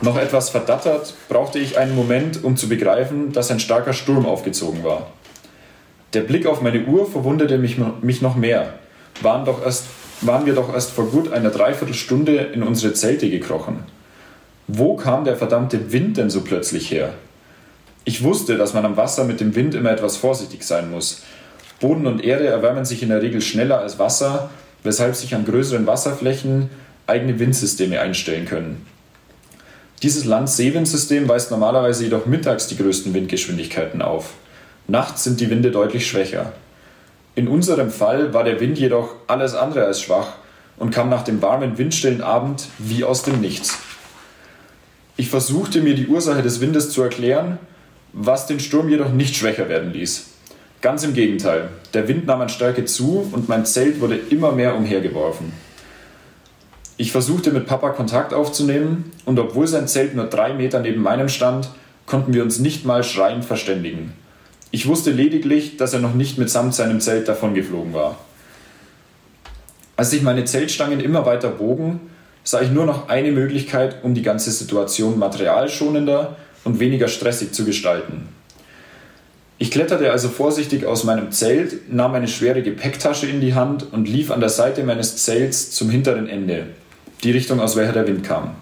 Noch etwas verdattert brauchte ich einen Moment, um zu begreifen, dass ein starker Sturm aufgezogen war. Der Blick auf meine Uhr verwunderte mich, mich noch mehr. Waren, doch erst, waren wir doch erst vor gut einer Dreiviertelstunde in unsere Zelte gekrochen. Wo kam der verdammte Wind denn so plötzlich her? Ich wusste, dass man am Wasser mit dem Wind immer etwas vorsichtig sein muss. Boden und Erde erwärmen sich in der Regel schneller als Wasser, weshalb sich an größeren Wasserflächen eigene Windsysteme einstellen können. Dieses Land-See-Windsystem weist normalerweise jedoch mittags die größten Windgeschwindigkeiten auf. Nachts sind die Winde deutlich schwächer. In unserem Fall war der Wind jedoch alles andere als schwach und kam nach dem warmen, windstillen Abend wie aus dem Nichts. Ich versuchte mir die Ursache des Windes zu erklären, was den Sturm jedoch nicht schwächer werden ließ. Ganz im Gegenteil, der Wind nahm an Stärke zu und mein Zelt wurde immer mehr umhergeworfen. Ich versuchte mit Papa Kontakt aufzunehmen und obwohl sein Zelt nur drei Meter neben meinem stand, konnten wir uns nicht mal schreiend verständigen. Ich wusste lediglich, dass er noch nicht mitsamt seinem Zelt davongeflogen war. Als sich meine Zeltstangen immer weiter bogen, sah ich nur noch eine Möglichkeit, um die ganze Situation materialschonender und weniger stressig zu gestalten. Ich kletterte also vorsichtig aus meinem Zelt, nahm eine schwere Gepäcktasche in die Hand und lief an der Seite meines Zelts zum hinteren Ende, die Richtung, aus welcher der Wind kam.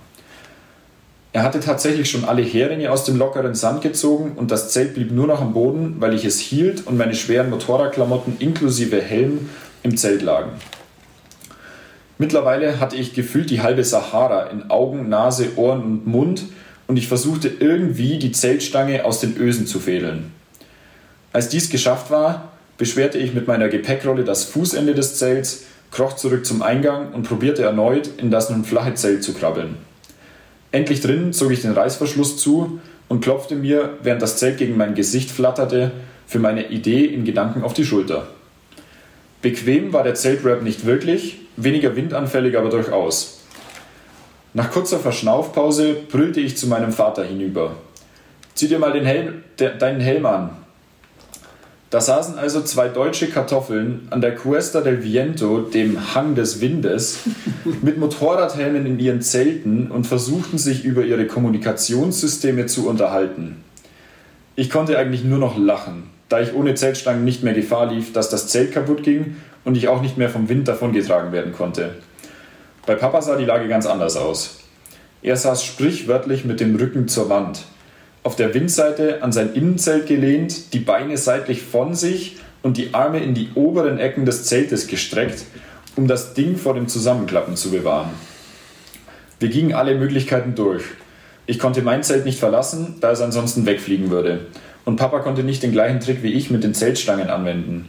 Er hatte tatsächlich schon alle Heringe aus dem lockeren Sand gezogen und das Zelt blieb nur noch am Boden, weil ich es hielt und meine schweren Motorradklamotten inklusive Helm im Zelt lagen. Mittlerweile hatte ich gefühlt die halbe Sahara in Augen, Nase, Ohren und Mund und ich versuchte irgendwie die Zeltstange aus den Ösen zu fädeln. Als dies geschafft war, beschwerte ich mit meiner Gepäckrolle das Fußende des Zelts, kroch zurück zum Eingang und probierte erneut, in das nun flache Zelt zu krabbeln. Endlich drin zog ich den Reißverschluss zu und klopfte mir, während das Zelt gegen mein Gesicht flatterte, für meine Idee in Gedanken auf die Schulter. Bequem war der Zeltwrap nicht wirklich, weniger windanfällig aber durchaus. Nach kurzer Verschnaufpause brüllte ich zu meinem Vater hinüber. Zieh dir mal den Helm, de, deinen Helm an, da saßen also zwei deutsche Kartoffeln an der Cuesta del Viento, dem Hang des Windes, mit Motorradhelmen in ihren Zelten und versuchten sich über ihre Kommunikationssysteme zu unterhalten. Ich konnte eigentlich nur noch lachen, da ich ohne Zeltstangen nicht mehr Gefahr lief, dass das Zelt kaputt ging und ich auch nicht mehr vom Wind davongetragen werden konnte. Bei Papa sah die Lage ganz anders aus. Er saß sprichwörtlich mit dem Rücken zur Wand auf der Windseite an sein Innenzelt gelehnt, die Beine seitlich von sich und die Arme in die oberen Ecken des Zeltes gestreckt, um das Ding vor dem Zusammenklappen zu bewahren. Wir gingen alle Möglichkeiten durch. Ich konnte mein Zelt nicht verlassen, da es ansonsten wegfliegen würde. Und Papa konnte nicht den gleichen Trick wie ich mit den Zeltstangen anwenden.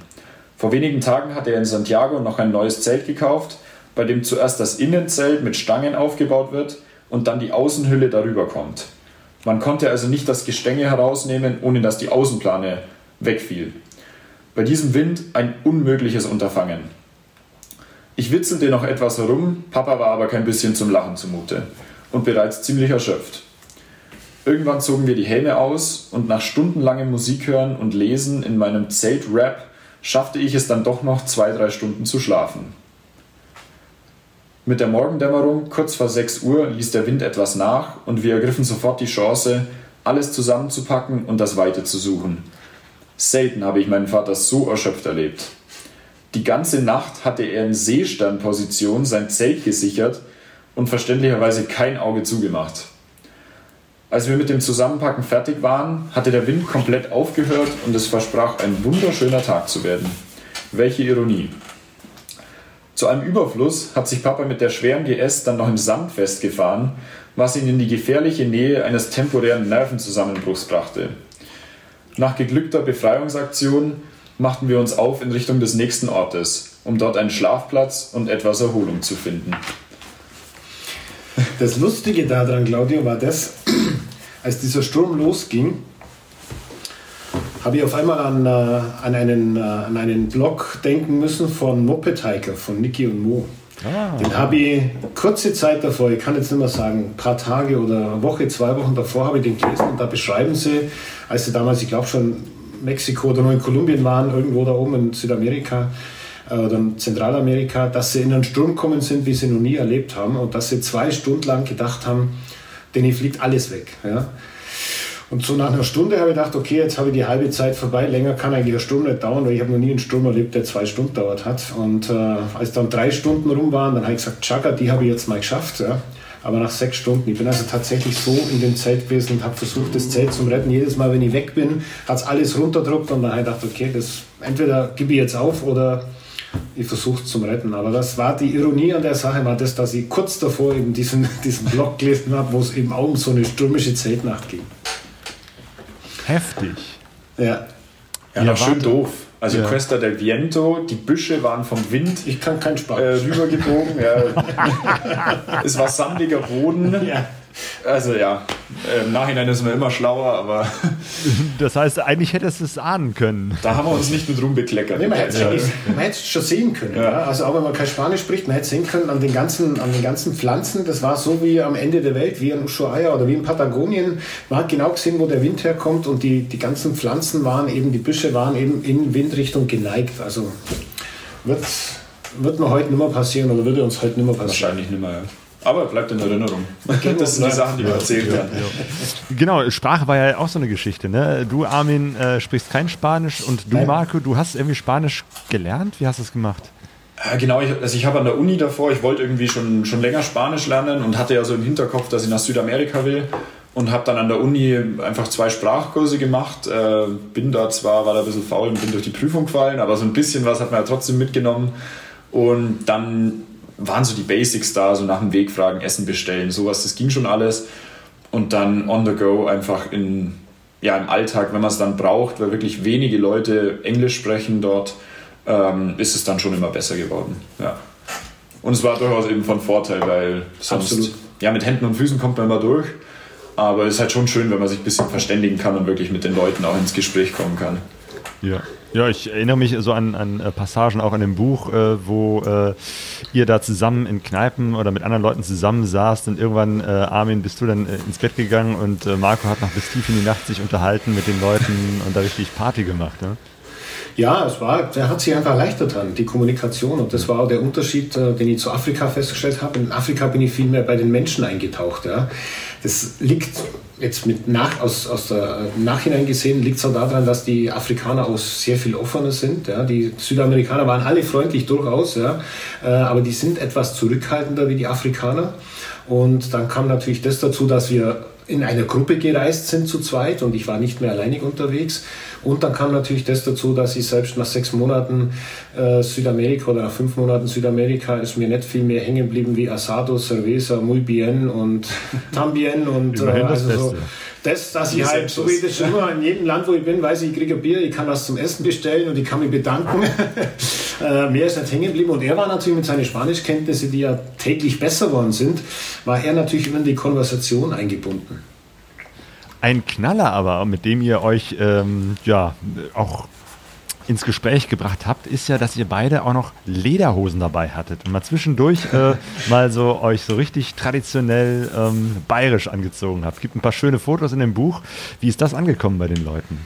Vor wenigen Tagen hatte er in Santiago noch ein neues Zelt gekauft, bei dem zuerst das Innenzelt mit Stangen aufgebaut wird und dann die Außenhülle darüber kommt. Man konnte also nicht das Gestänge herausnehmen, ohne dass die Außenplane wegfiel. Bei diesem Wind ein unmögliches Unterfangen. Ich witzelte noch etwas herum, Papa war aber kein bisschen zum Lachen zumute und bereits ziemlich erschöpft. Irgendwann zogen wir die Helme aus und nach stundenlangem Musikhören und Lesen in meinem Zelt-Rap schaffte ich es dann doch noch zwei, drei Stunden zu schlafen. Mit der Morgendämmerung kurz vor 6 Uhr ließ der Wind etwas nach und wir ergriffen sofort die Chance, alles zusammenzupacken und das Weite zu suchen. Selten habe ich meinen Vater so erschöpft erlebt. Die ganze Nacht hatte er in Seesternposition sein Zelt gesichert und verständlicherweise kein Auge zugemacht. Als wir mit dem Zusammenpacken fertig waren, hatte der Wind komplett aufgehört und es versprach ein wunderschöner Tag zu werden. Welche Ironie. Zu einem Überfluss hat sich Papa mit der schweren GS dann noch im Sand festgefahren, was ihn in die gefährliche Nähe eines temporären Nervenzusammenbruchs brachte. Nach geglückter Befreiungsaktion machten wir uns auf in Richtung des nächsten Ortes, um dort einen Schlafplatz und etwas Erholung zu finden. Das Lustige daran, Claudio, war das, als dieser Sturm losging, habe ich auf einmal an, äh, an, einen, äh, an einen Blog denken müssen von Moped Hiker, von Niki und Mo. Ah. Den habe ich kurze Zeit davor, ich kann jetzt nicht mehr sagen, ein paar Tage oder eine Woche, zwei Wochen davor habe ich den gelesen und da beschreiben sie, als sie damals, ich glaube schon Mexiko oder nur in Kolumbien waren, irgendwo da oben in Südamerika äh, oder in Zentralamerika, dass sie in einen Sturm gekommen sind, wie sie noch nie erlebt haben und dass sie zwei Stunden lang gedacht haben, denen fliegt alles weg. Ja? Und so nach einer Stunde habe ich gedacht, okay, jetzt habe ich die halbe Zeit vorbei. Länger kann eigentlich eine Stunde nicht dauern, weil ich habe noch nie einen Sturm erlebt, der zwei Stunden dauert hat. Und äh, als dann drei Stunden rum waren, dann habe ich gesagt, Chaka, die habe ich jetzt mal geschafft. Ja. Aber nach sechs Stunden. Ich bin also tatsächlich so in dem Zelt gewesen und habe versucht, das Zelt zu retten. Jedes Mal, wenn ich weg bin, hat es alles runterdruckt und dann habe ich gedacht, okay, das entweder gebe ich jetzt auf oder ich versuche es zum Retten. Aber das war die Ironie an der Sache, war das, dass ich kurz davor eben diesen, diesen Blog gelesen habe, wo es eben auch um so eine stürmische Zeltnacht ging. Heftig. Ja. Ja, ja schön doof. Also ja. Cuesta del Viento, die Büsche waren vom Wind ich kann kein Spanisch. Äh, rübergebogen. ja. es war sandiger Boden. Ja. Also ja, im Nachhinein ist man immer schlauer, aber. Das heißt, eigentlich hättest du es ahnen können. Da haben wir uns nicht mit rumbekleckert. Nee, man hätte ja. es schon sehen können. Ja. Ja. Also auch wenn man kein Spanisch spricht, man hätte sehen können an den, ganzen, an den ganzen Pflanzen, das war so wie am Ende der Welt, wie in Ushuaia oder wie in Patagonien. Man hat genau gesehen, wo der Wind herkommt und die, die ganzen Pflanzen waren eben, die Büsche waren eben in Windrichtung geneigt. Also wird, wird mir heute nicht mehr passieren oder würde uns heute nicht mehr passieren. Wahrscheinlich nicht mehr, ja. Aber bleibt in Erinnerung. Das sind die Sachen, die wir erzählt haben. Genau, Sprache war ja auch so eine Geschichte. Ne? Du, Armin, äh, sprichst kein Spanisch und du, Nein. Marco, du hast irgendwie Spanisch gelernt. Wie hast du es gemacht? Äh, genau, ich, also ich habe an der Uni davor, ich wollte irgendwie schon, schon länger Spanisch lernen und hatte ja so im Hinterkopf, dass ich nach Südamerika will und habe dann an der Uni einfach zwei Sprachkurse gemacht. Äh, bin da zwar, war da ein bisschen faul und bin durch die Prüfung gefallen, aber so ein bisschen was hat man ja trotzdem mitgenommen. Und dann waren so die Basics da, so nach dem Weg fragen, Essen bestellen, sowas, das ging schon alles. Und dann on the go einfach in, ja, im Alltag, wenn man es dann braucht, weil wirklich wenige Leute Englisch sprechen dort, ähm, ist es dann schon immer besser geworden. Ja. Und es war durchaus eben von Vorteil, weil sonst, Absolut. ja, mit Händen und Füßen kommt man immer durch. Aber es ist halt schon schön, wenn man sich ein bisschen verständigen kann und wirklich mit den Leuten auch ins Gespräch kommen kann. Ja. Ja, ich erinnere mich so an, an äh, Passagen auch in dem Buch, äh, wo äh, ihr da zusammen in Kneipen oder mit anderen Leuten zusammen saßt und irgendwann, äh, Armin, bist du dann äh, ins Bett gegangen und äh, Marco hat noch bis tief in die Nacht sich unterhalten mit den Leuten und da richtig Party gemacht. Ne? Ja, es war, der hat sich einfach erleichtert dran, die Kommunikation. Und das war auch der Unterschied, den ich zu Afrika festgestellt habe. In Afrika bin ich viel mehr bei den Menschen eingetaucht. Ja. Das liegt jetzt mit nach, aus, aus der Nachhinein gesehen liegt es auch daran, dass die Afrikaner auch sehr viel offener sind. Ja. Die Südamerikaner waren alle freundlich durchaus, ja, äh, aber die sind etwas zurückhaltender wie die Afrikaner. Und dann kam natürlich das dazu, dass wir in einer Gruppe gereist sind zu zweit und ich war nicht mehr alleinig unterwegs. Und dann kam natürlich das dazu, dass ich selbst nach sechs Monaten äh, Südamerika oder nach fünf Monaten Südamerika ist mir nicht viel mehr hängen geblieben wie Asado, Cerveza, Muy Bien und Tambien und äh, also so. Das, dass ich halt, so wie das schon immer in jedem Land, wo ich bin, weiß ich, ich kriege ein Bier, ich kann was zum Essen bestellen und ich kann mich bedanken. äh, mehr ist nicht hängen geblieben. Und er war natürlich mit seinen Spanischkenntnissen, die ja täglich besser worden sind, war er natürlich immer in die Konversation eingebunden. Ein Knaller aber, mit dem ihr euch ähm, ja auch ins Gespräch gebracht habt, ist ja, dass ihr beide auch noch Lederhosen dabei hattet und mal zwischendurch äh, mal so euch so richtig traditionell ähm, bayerisch angezogen habt. Gibt ein paar schöne Fotos in dem Buch. Wie ist das angekommen bei den Leuten?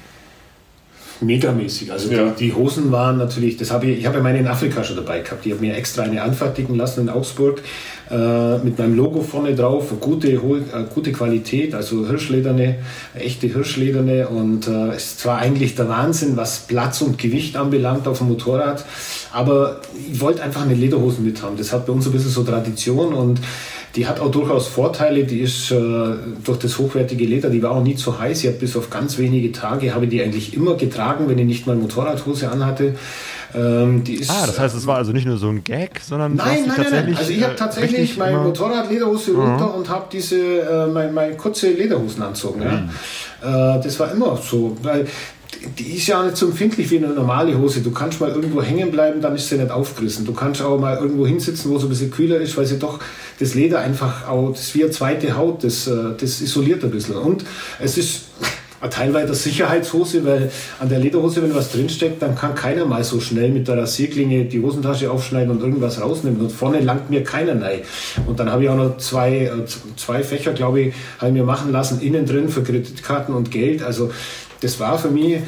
Megamäßig. Also ja. die, die, Hosen waren natürlich, das habe ich, ich habe ja meine in Afrika schon dabei gehabt. Die habe mir extra eine anfertigen lassen in Augsburg äh, mit meinem Logo vorne drauf, gute, äh, gute Qualität, also Hirschlederne, echte Hirschlederne und äh, ist zwar eigentlich der Wahnsinn, was Platz und Gewicht anbelangt auf dem Motorrad, aber ich wollte einfach eine Lederhosen mit haben. Das hat bei uns ein bisschen so Tradition und die hat auch durchaus Vorteile. Die ist äh, durch das hochwertige Leder, die war auch nie zu heiß. Ich habe bis auf ganz wenige Tage, habe die eigentlich immer getragen, wenn ich nicht mal Motorradhose anhatte. Ähm, ist, ah, das heißt, es war also nicht nur so ein Gag, sondern nein, nein, tatsächlich. Nein. Also ich habe äh, tatsächlich meine Motorradlederhose mhm. runter und habe diese äh, meine, meine kurze Lederhosen anzogen. Mhm. Ja. Äh, das war immer so, weil die ist ja nicht so empfindlich wie eine normale Hose. Du kannst mal irgendwo hängen bleiben, dann ist sie nicht aufgerissen. Du kannst auch mal irgendwo hinsitzen, wo es ein bisschen kühler ist, weil sie doch das Leder einfach auch, das ist wie eine zweite Haut, das, äh, das isoliert ein bisschen. Und es ist teilweise Sicherheitshose, weil an der Lederhose, wenn was drinsteckt, dann kann keiner mal so schnell mit der Rasierklinge die Hosentasche aufschneiden und irgendwas rausnehmen. Und vorne langt mir keiner rein. Und dann habe ich auch noch zwei, äh, zwei Fächer, glaube ich, habe mir machen lassen, innen drin für Kreditkarten und Geld. Also das war für mich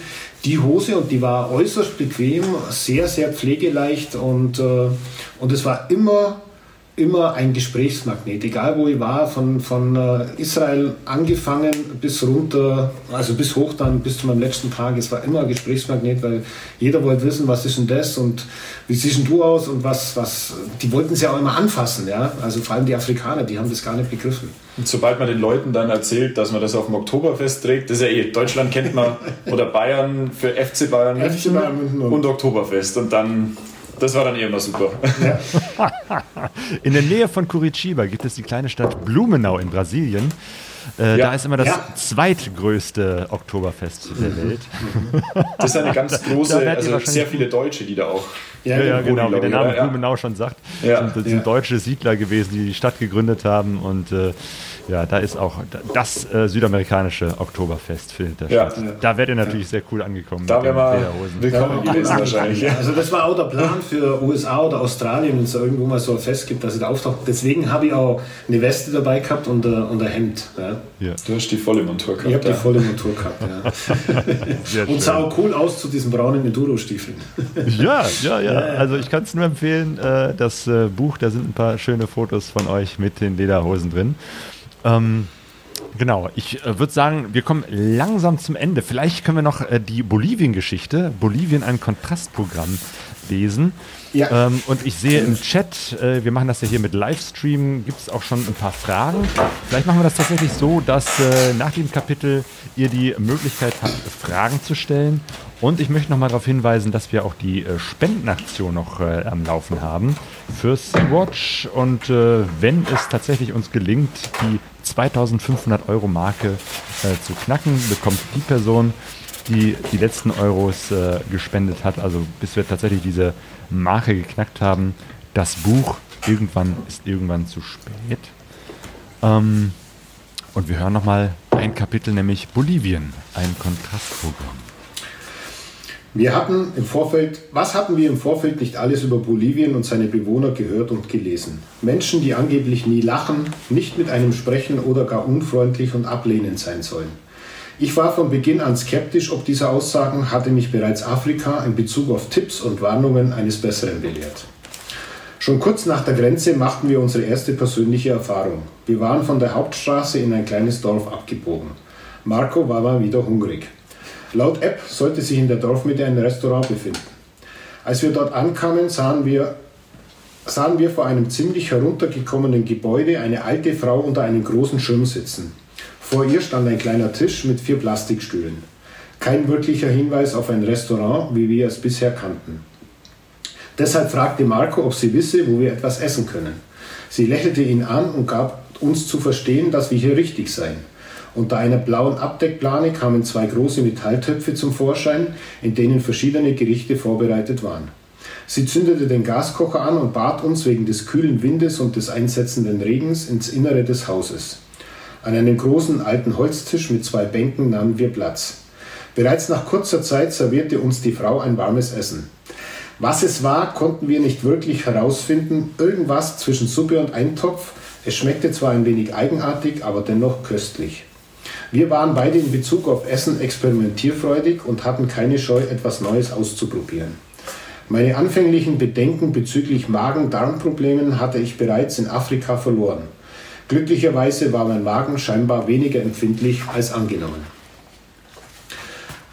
die Hose und die war äußerst bequem, sehr, sehr pflegeleicht und, äh, und es war immer immer ein Gesprächsmagnet, egal wo ich war, von, von äh, Israel angefangen bis runter, also bis hoch dann, bis zu meinem letzten Tag. Es war immer ein Gesprächsmagnet, weil jeder wollte wissen, was ist denn das und wie siehst denn du aus und was, was, die wollten es ja auch immer anfassen, ja, also vor allem die Afrikaner, die haben das gar nicht begriffen. Und sobald man den Leuten dann erzählt, dass man das auf dem Oktoberfest trägt, das ist ja eh, Deutschland kennt man, oder Bayern für FC Bayern, FC Bayern München und, und Oktoberfest und dann das war dann eh immer super. Ja. in der Nähe von Curitiba gibt es die kleine Stadt Blumenau in Brasilien. Äh, ja. Da ist immer das ja. zweitgrößte Oktoberfest der mhm. Welt. Das ist eine ganz große, also sehr viele Deutsche, die da auch. Ja, ja, genau, wie der Name Blumenau schon sagt. Ja. Sind, sind deutsche Siedler gewesen, die die Stadt gegründet haben und äh, ja, da ist auch das äh, südamerikanische Oktoberfest findet da ja. statt. Da werdet ihr natürlich sehr cool angekommen. Da wären wir willkommen gewesen wahrscheinlich. Also das war auch der Plan für USA oder Australien, wenn es da irgendwo mal so ein Fest gibt, dass es da auftaucht. Deswegen habe ich auch eine Weste dabei gehabt und, ein, und ein Hemd. Ja. Du hast die volle Montur gehabt. Ich habe die volle Montur gehabt, ja. und sah auch cool aus zu diesen braunen Enduro-Stiefeln. ja, ja, ja, Also ich kann es nur empfehlen, äh, das äh, Buch, da sind ein paar schöne Fotos von euch mit den Lederhosen drin. Ähm, Genau, ich äh, würde sagen, wir kommen langsam zum Ende. Vielleicht können wir noch äh, die Bolivien-Geschichte, Bolivien ein Kontrastprogramm lesen. Ja. Ähm, und ich sehe im Chat, äh, wir machen das ja hier mit Livestream, gibt es auch schon ein paar Fragen. Vielleicht machen wir das tatsächlich so, dass äh, nach dem Kapitel ihr die Möglichkeit habt, Fragen zu stellen. Und ich möchte nochmal darauf hinweisen, dass wir auch die äh, Spendenaktion noch äh, am Laufen haben für Sea-Watch. Und wenn es tatsächlich uns gelingt, die 2500 Euro Marke äh, zu knacken, bekommt die Person, die die letzten Euros äh, gespendet hat, also bis wir tatsächlich diese Marke geknackt haben, das Buch irgendwann ist irgendwann zu spät. Ähm, und wir hören nochmal ein Kapitel, nämlich Bolivien, ein Kontrastprogramm. Wir hatten im Vorfeld, was hatten wir im Vorfeld nicht alles über Bolivien und seine Bewohner gehört und gelesen? Menschen, die angeblich nie lachen, nicht mit einem sprechen oder gar unfreundlich und ablehnend sein sollen. Ich war von Beginn an skeptisch ob diese Aussagen, hatte mich bereits Afrika in Bezug auf Tipps und Warnungen eines Besseren belehrt. Schon kurz nach der Grenze machten wir unsere erste persönliche Erfahrung. Wir waren von der Hauptstraße in ein kleines Dorf abgebogen. Marco war mal wieder hungrig. Laut App sollte sich in der Dorfmitte ein Restaurant befinden. Als wir dort ankamen, sahen wir, sahen wir vor einem ziemlich heruntergekommenen Gebäude eine alte Frau unter einem großen Schirm sitzen. Vor ihr stand ein kleiner Tisch mit vier Plastikstühlen. Kein wirklicher Hinweis auf ein Restaurant, wie wir es bisher kannten. Deshalb fragte Marco, ob sie wisse, wo wir etwas essen können. Sie lächelte ihn an und gab uns zu verstehen, dass wir hier richtig seien. Unter einer blauen Abdeckplane kamen zwei große Metalltöpfe zum Vorschein, in denen verschiedene Gerichte vorbereitet waren. Sie zündete den Gaskocher an und bat uns wegen des kühlen Windes und des einsetzenden Regens ins Innere des Hauses. An einem großen alten Holztisch mit zwei Bänken nahmen wir Platz. Bereits nach kurzer Zeit servierte uns die Frau ein warmes Essen. Was es war, konnten wir nicht wirklich herausfinden. Irgendwas zwischen Suppe und Eintopf. Es schmeckte zwar ein wenig eigenartig, aber dennoch köstlich. Wir waren beide in Bezug auf Essen experimentierfreudig und hatten keine Scheu, etwas Neues auszuprobieren. Meine anfänglichen Bedenken bezüglich Magen-Darm-Problemen hatte ich bereits in Afrika verloren. Glücklicherweise war mein Magen scheinbar weniger empfindlich als angenommen.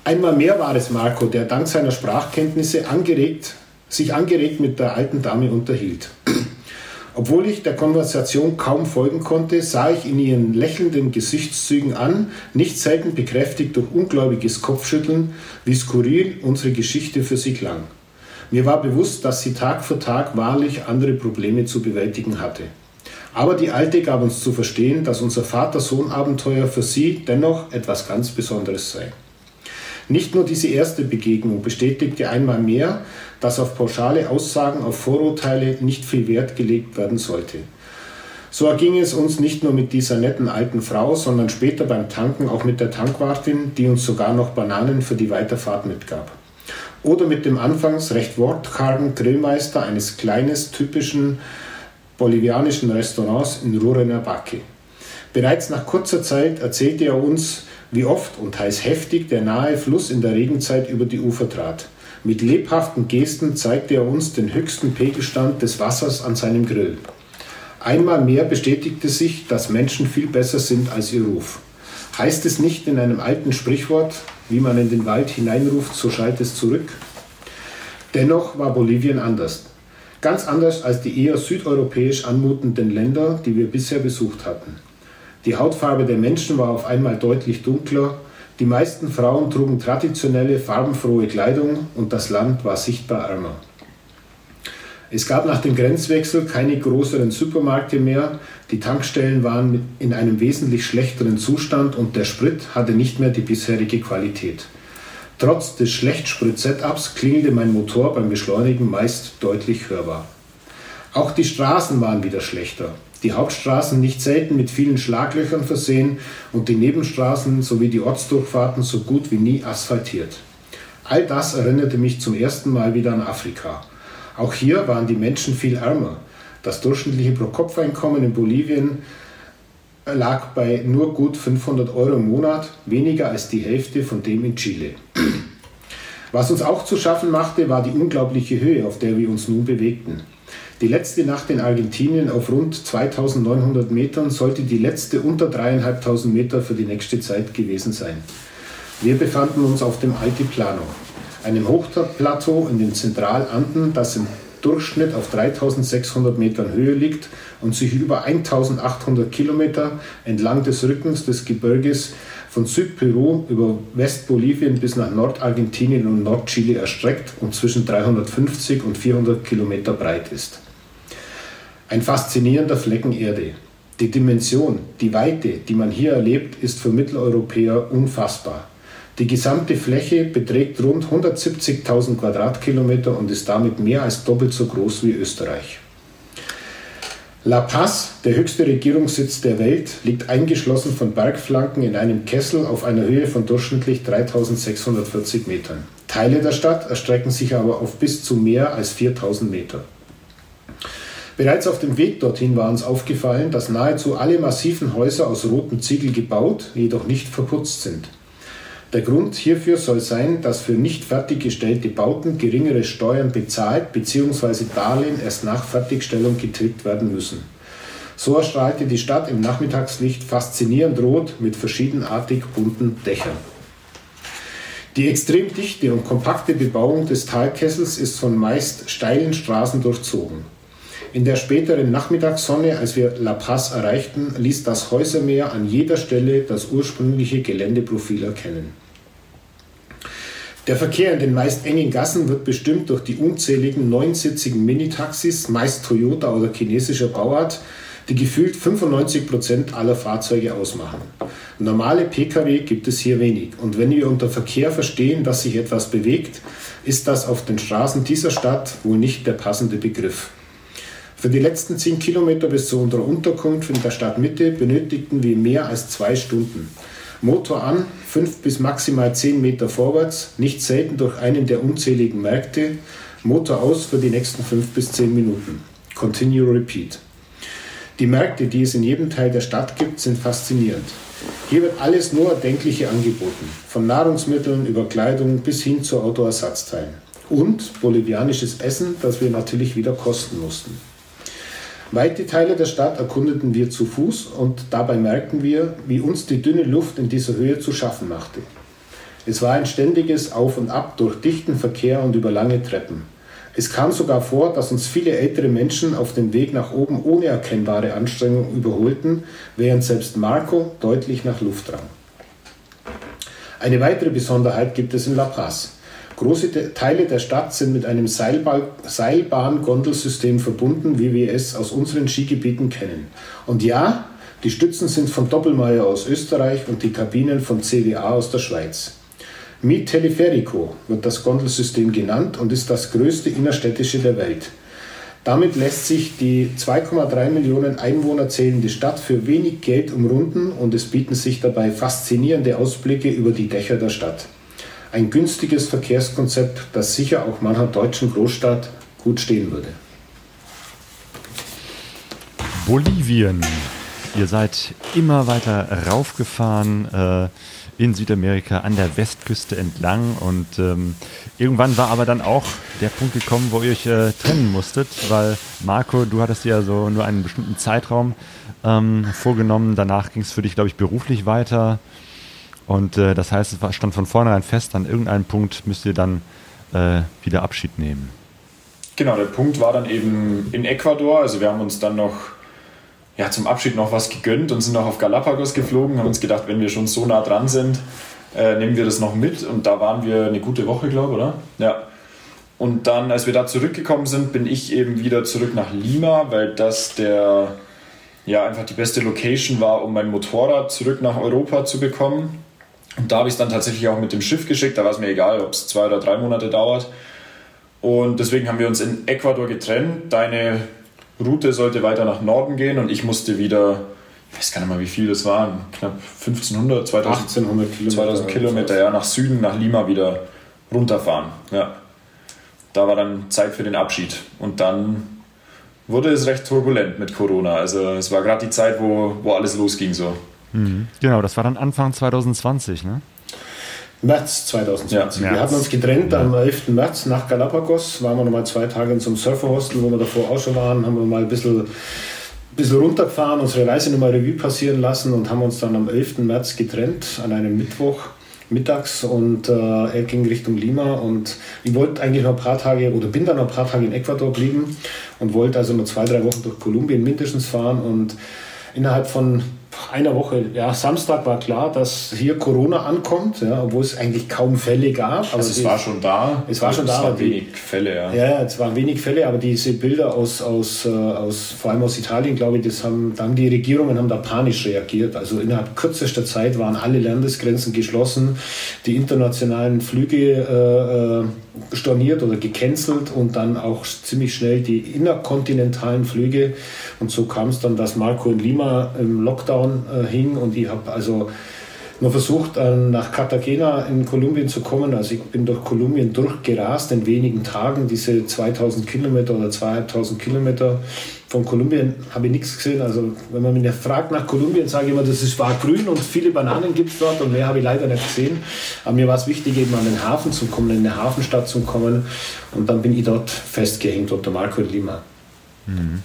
Einmal mehr war es Marco, der dank seiner Sprachkenntnisse angeregt, sich angeregt mit der alten Dame unterhielt. Obwohl ich der Konversation kaum folgen konnte, sah ich in ihren lächelnden Gesichtszügen an, nicht selten bekräftigt durch ungläubiges Kopfschütteln, wie skurril unsere Geschichte für sie klang. Mir war bewusst, dass sie Tag für Tag wahrlich andere Probleme zu bewältigen hatte. Aber die Alte gab uns zu verstehen, dass unser Vater-Sohn-Abenteuer für sie dennoch etwas ganz Besonderes sei. Nicht nur diese erste Begegnung bestätigte einmal mehr, dass auf pauschale Aussagen, auf Vorurteile nicht viel Wert gelegt werden sollte. So erging es uns nicht nur mit dieser netten alten Frau, sondern später beim Tanken auch mit der Tankwartin, die uns sogar noch Bananen für die Weiterfahrt mitgab. Oder mit dem anfangs recht wortkargen Grillmeister eines kleines typischen bolivianischen Restaurants in Rurrenabaque. Bereits nach kurzer Zeit erzählte er uns, wie oft und heiß heftig der nahe Fluss in der Regenzeit über die Ufer trat. Mit lebhaften Gesten zeigte er uns den höchsten Pegelstand des Wassers an seinem Grill. Einmal mehr bestätigte sich, dass Menschen viel besser sind als ihr Ruf. Heißt es nicht in einem alten Sprichwort, wie man in den Wald hineinruft, so schallt es zurück? Dennoch war Bolivien anders. Ganz anders als die eher südeuropäisch anmutenden Länder, die wir bisher besucht hatten. Die Hautfarbe der Menschen war auf einmal deutlich dunkler, die meisten Frauen trugen traditionelle farbenfrohe Kleidung und das Land war sichtbar ärmer. Es gab nach dem Grenzwechsel keine größeren Supermärkte mehr, die Tankstellen waren in einem wesentlich schlechteren Zustand und der Sprit hatte nicht mehr die bisherige Qualität. Trotz des Schlechtsprit-Setups klingelte mein Motor beim Beschleunigen meist deutlich hörbar. Auch die Straßen waren wieder schlechter. Die Hauptstraßen nicht selten mit vielen Schlaglöchern versehen und die Nebenstraßen sowie die Ortsdurchfahrten so gut wie nie asphaltiert. All das erinnerte mich zum ersten Mal wieder an Afrika. Auch hier waren die Menschen viel ärmer. Das durchschnittliche Pro-Kopf-Einkommen in Bolivien lag bei nur gut 500 Euro im Monat, weniger als die Hälfte von dem in Chile. Was uns auch zu schaffen machte, war die unglaubliche Höhe, auf der wir uns nun bewegten. Die letzte Nacht in Argentinien auf rund 2900 Metern sollte die letzte unter 3500 Meter für die nächste Zeit gewesen sein. Wir befanden uns auf dem Altiplano einem Hochplateau in den Zentralanden, das im Durchschnitt auf 3600 Metern Höhe liegt und sich über 1800 Kilometer entlang des Rückens des Gebirges von Südperu über Westbolivien bis nach Nordargentinien und Nordchile erstreckt und zwischen 350 und 400 Kilometer breit ist. Ein faszinierender Flecken Erde. Die Dimension, die Weite, die man hier erlebt, ist für Mitteleuropäer unfassbar. Die gesamte Fläche beträgt rund 170.000 Quadratkilometer und ist damit mehr als doppelt so groß wie Österreich. La Paz, der höchste Regierungssitz der Welt, liegt eingeschlossen von Bergflanken in einem Kessel auf einer Höhe von durchschnittlich 3640 Metern. Teile der Stadt erstrecken sich aber auf bis zu mehr als 4000 Meter. Bereits auf dem Weg dorthin war uns aufgefallen, dass nahezu alle massiven Häuser aus rotem Ziegel gebaut, jedoch nicht verputzt sind. Der Grund hierfür soll sein, dass für nicht fertiggestellte Bauten geringere Steuern bezahlt bzw. Darlehen erst nach Fertigstellung getilgt werden müssen. So erstrahlte die Stadt im Nachmittagslicht faszinierend rot mit verschiedenartig bunten Dächern. Die extrem dichte und kompakte Bebauung des Talkessels ist von meist steilen Straßen durchzogen. In der späteren Nachmittagssonne, als wir La Paz erreichten, ließ das Häusermeer an jeder Stelle das ursprüngliche Geländeprofil erkennen. Der Verkehr in den meist engen Gassen wird bestimmt durch die unzähligen neunsitzigen Minitaxis, meist Toyota oder chinesischer Bauart, die gefühlt 95 Prozent aller Fahrzeuge ausmachen. Normale Pkw gibt es hier wenig. Und wenn wir unter Verkehr verstehen, dass sich etwas bewegt, ist das auf den Straßen dieser Stadt wohl nicht der passende Begriff. Für die letzten 10 Kilometer bis zu unserer Unterkunft in der Stadtmitte benötigten wir mehr als zwei Stunden. Motor an, 5 bis maximal 10 Meter vorwärts, nicht selten durch einen der unzähligen Märkte. Motor aus für die nächsten 5 bis 10 Minuten. Continue Repeat. Die Märkte, die es in jedem Teil der Stadt gibt, sind faszinierend. Hier wird alles nur Erdenkliche angeboten, von Nahrungsmitteln über Kleidung bis hin zu Autoersatzteilen. Und bolivianisches Essen, das wir natürlich wieder kosten mussten. Weite Teile der Stadt erkundeten wir zu Fuß und dabei merkten wir, wie uns die dünne Luft in dieser Höhe zu schaffen machte. Es war ein ständiges Auf und Ab durch dichten Verkehr und über lange Treppen. Es kam sogar vor, dass uns viele ältere Menschen auf dem Weg nach oben ohne erkennbare Anstrengung überholten, während selbst Marco deutlich nach Luft rang. Eine weitere Besonderheit gibt es in La Paz. Große Teile der Stadt sind mit einem Seilbahn-Gondelsystem verbunden, wie wir es aus unseren Skigebieten kennen. Und ja, die Stützen sind von Doppelmayr aus Österreich und die Kabinen von CWA aus der Schweiz. Mi Teleferico wird das Gondelsystem genannt und ist das größte innerstädtische der Welt. Damit lässt sich die 2,3 Millionen Einwohner zählende Stadt für wenig Geld umrunden und es bieten sich dabei faszinierende Ausblicke über die Dächer der Stadt. Ein günstiges Verkehrskonzept, das sicher auch mancher deutschen Großstadt gut stehen würde. Bolivien. Ihr seid immer weiter raufgefahren äh, in Südamerika an der Westküste entlang und ähm, irgendwann war aber dann auch der Punkt gekommen, wo ihr euch äh, trennen musstet, weil Marco, du hattest ja so nur einen bestimmten Zeitraum ähm, vorgenommen. Danach ging es für dich, glaube ich, beruflich weiter. Und äh, das heißt, es stand von vornherein fest, an irgendeinem Punkt müsst ihr dann äh, wieder Abschied nehmen. Genau, der Punkt war dann eben in Ecuador. Also wir haben uns dann noch ja, zum Abschied noch was gegönnt und sind noch auf Galapagos geflogen, haben uns gedacht, wenn wir schon so nah dran sind, äh, nehmen wir das noch mit. Und da waren wir eine gute Woche, glaube ich, oder? Ja. Und dann, als wir da zurückgekommen sind, bin ich eben wieder zurück nach Lima, weil das der, ja, einfach die beste Location war, um mein Motorrad zurück nach Europa zu bekommen. Und da habe ich es dann tatsächlich auch mit dem Schiff geschickt. Da war es mir egal, ob es zwei oder drei Monate dauert. Und deswegen haben wir uns in Ecuador getrennt. Deine Route sollte weiter nach Norden gehen und ich musste wieder, ich weiß gar nicht mal, wie viel das waren, knapp 1500, 2000, 1800 Kilometer, 2000 Kilometer ja, nach Süden, nach Lima wieder runterfahren. Ja. Da war dann Zeit für den Abschied. Und dann wurde es recht turbulent mit Corona. Also es war gerade die Zeit, wo, wo alles losging so. Mhm. Genau, das war dann Anfang 2020, ne? März 2020. Ja, wir hatten uns getrennt ja. am 11. März nach Galapagos. Waren wir nochmal zwei Tage in so einem Surferhostel, wo wir davor auch schon waren. Haben wir mal ein bisschen, bisschen runtergefahren, unsere Reise nochmal Revue passieren lassen und haben uns dann am 11. März getrennt, an einem Mittwoch mittags und äh, er ging Richtung Lima und ich wollte eigentlich noch ein paar Tage oder bin dann noch ein paar Tage in Ecuador geblieben und wollte also noch zwei, drei Wochen durch Kolumbien mindestens fahren und innerhalb von einer Woche, ja, Samstag war klar, dass hier Corona ankommt, ja, obwohl es eigentlich kaum Fälle gab. Aber also es die, war schon da. Es war schon da. Es waren wenig Fälle, ja. Ja, es waren wenig Fälle, aber diese Bilder aus, aus, äh, aus vor allem aus Italien, glaube ich, das haben, da haben die Regierungen haben da panisch reagiert. Also innerhalb kürzester Zeit waren alle Landesgrenzen geschlossen, die internationalen Flüge äh, äh storniert oder gecancelt und dann auch ziemlich schnell die innerkontinentalen Flüge. Und so kam es dann, dass Marco in Lima im Lockdown äh, hing und ich habe also nur versucht, nach Cartagena in Kolumbien zu kommen. Also ich bin durch Kolumbien durchgerast in wenigen Tagen, diese 2000 Kilometer oder 2000 Kilometer von Kolumbien habe ich nichts gesehen. Also wenn man mich fragt nach Kolumbien, sage ich immer, das ist war grün und viele Bananen gibt es dort und mehr habe ich leider nicht gesehen. Aber mir war es wichtig, eben an den Hafen zu kommen, in eine Hafenstadt zu kommen. Und dann bin ich dort festgehängt unter Marco Lima. Mhm.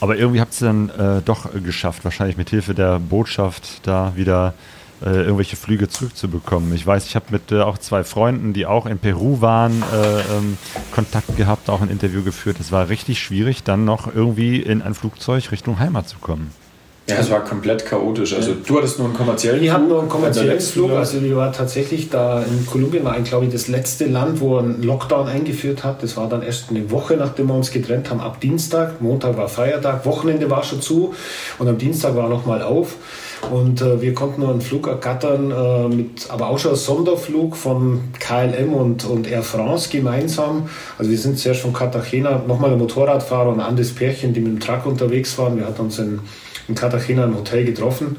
Aber irgendwie habt ihr dann äh, doch geschafft, wahrscheinlich mit Hilfe der Botschaft da wieder äh, irgendwelche Flüge zurückzubekommen. Ich weiß, ich habe mit äh, auch zwei Freunden, die auch in Peru waren, äh, ähm, Kontakt gehabt, auch ein Interview geführt. Es war richtig schwierig, dann noch irgendwie in ein Flugzeug Richtung Heimat zu kommen. Ja, es war komplett chaotisch. Also du hattest nur einen kommerziellen Flug. Ich hatte nur einen kommerziellen Flug. Also ich war tatsächlich da in Kolumbien, war glaube ich das letzte Land, wo ein Lockdown eingeführt hat. Das war dann erst eine Woche, nachdem wir uns getrennt haben, ab Dienstag. Montag war Feiertag, Wochenende war schon zu und am Dienstag war nochmal auf. Und äh, wir konnten nur einen Flug ergattern, äh, mit, aber auch schon einen Sonderflug von KLM und, und Air France gemeinsam. Also wir sind zuerst von Cartagena, nochmal ein Motorradfahrer und ein anderes Pärchen, die mit dem Truck unterwegs waren. Wir hatten uns in, in Cartagena im Hotel getroffen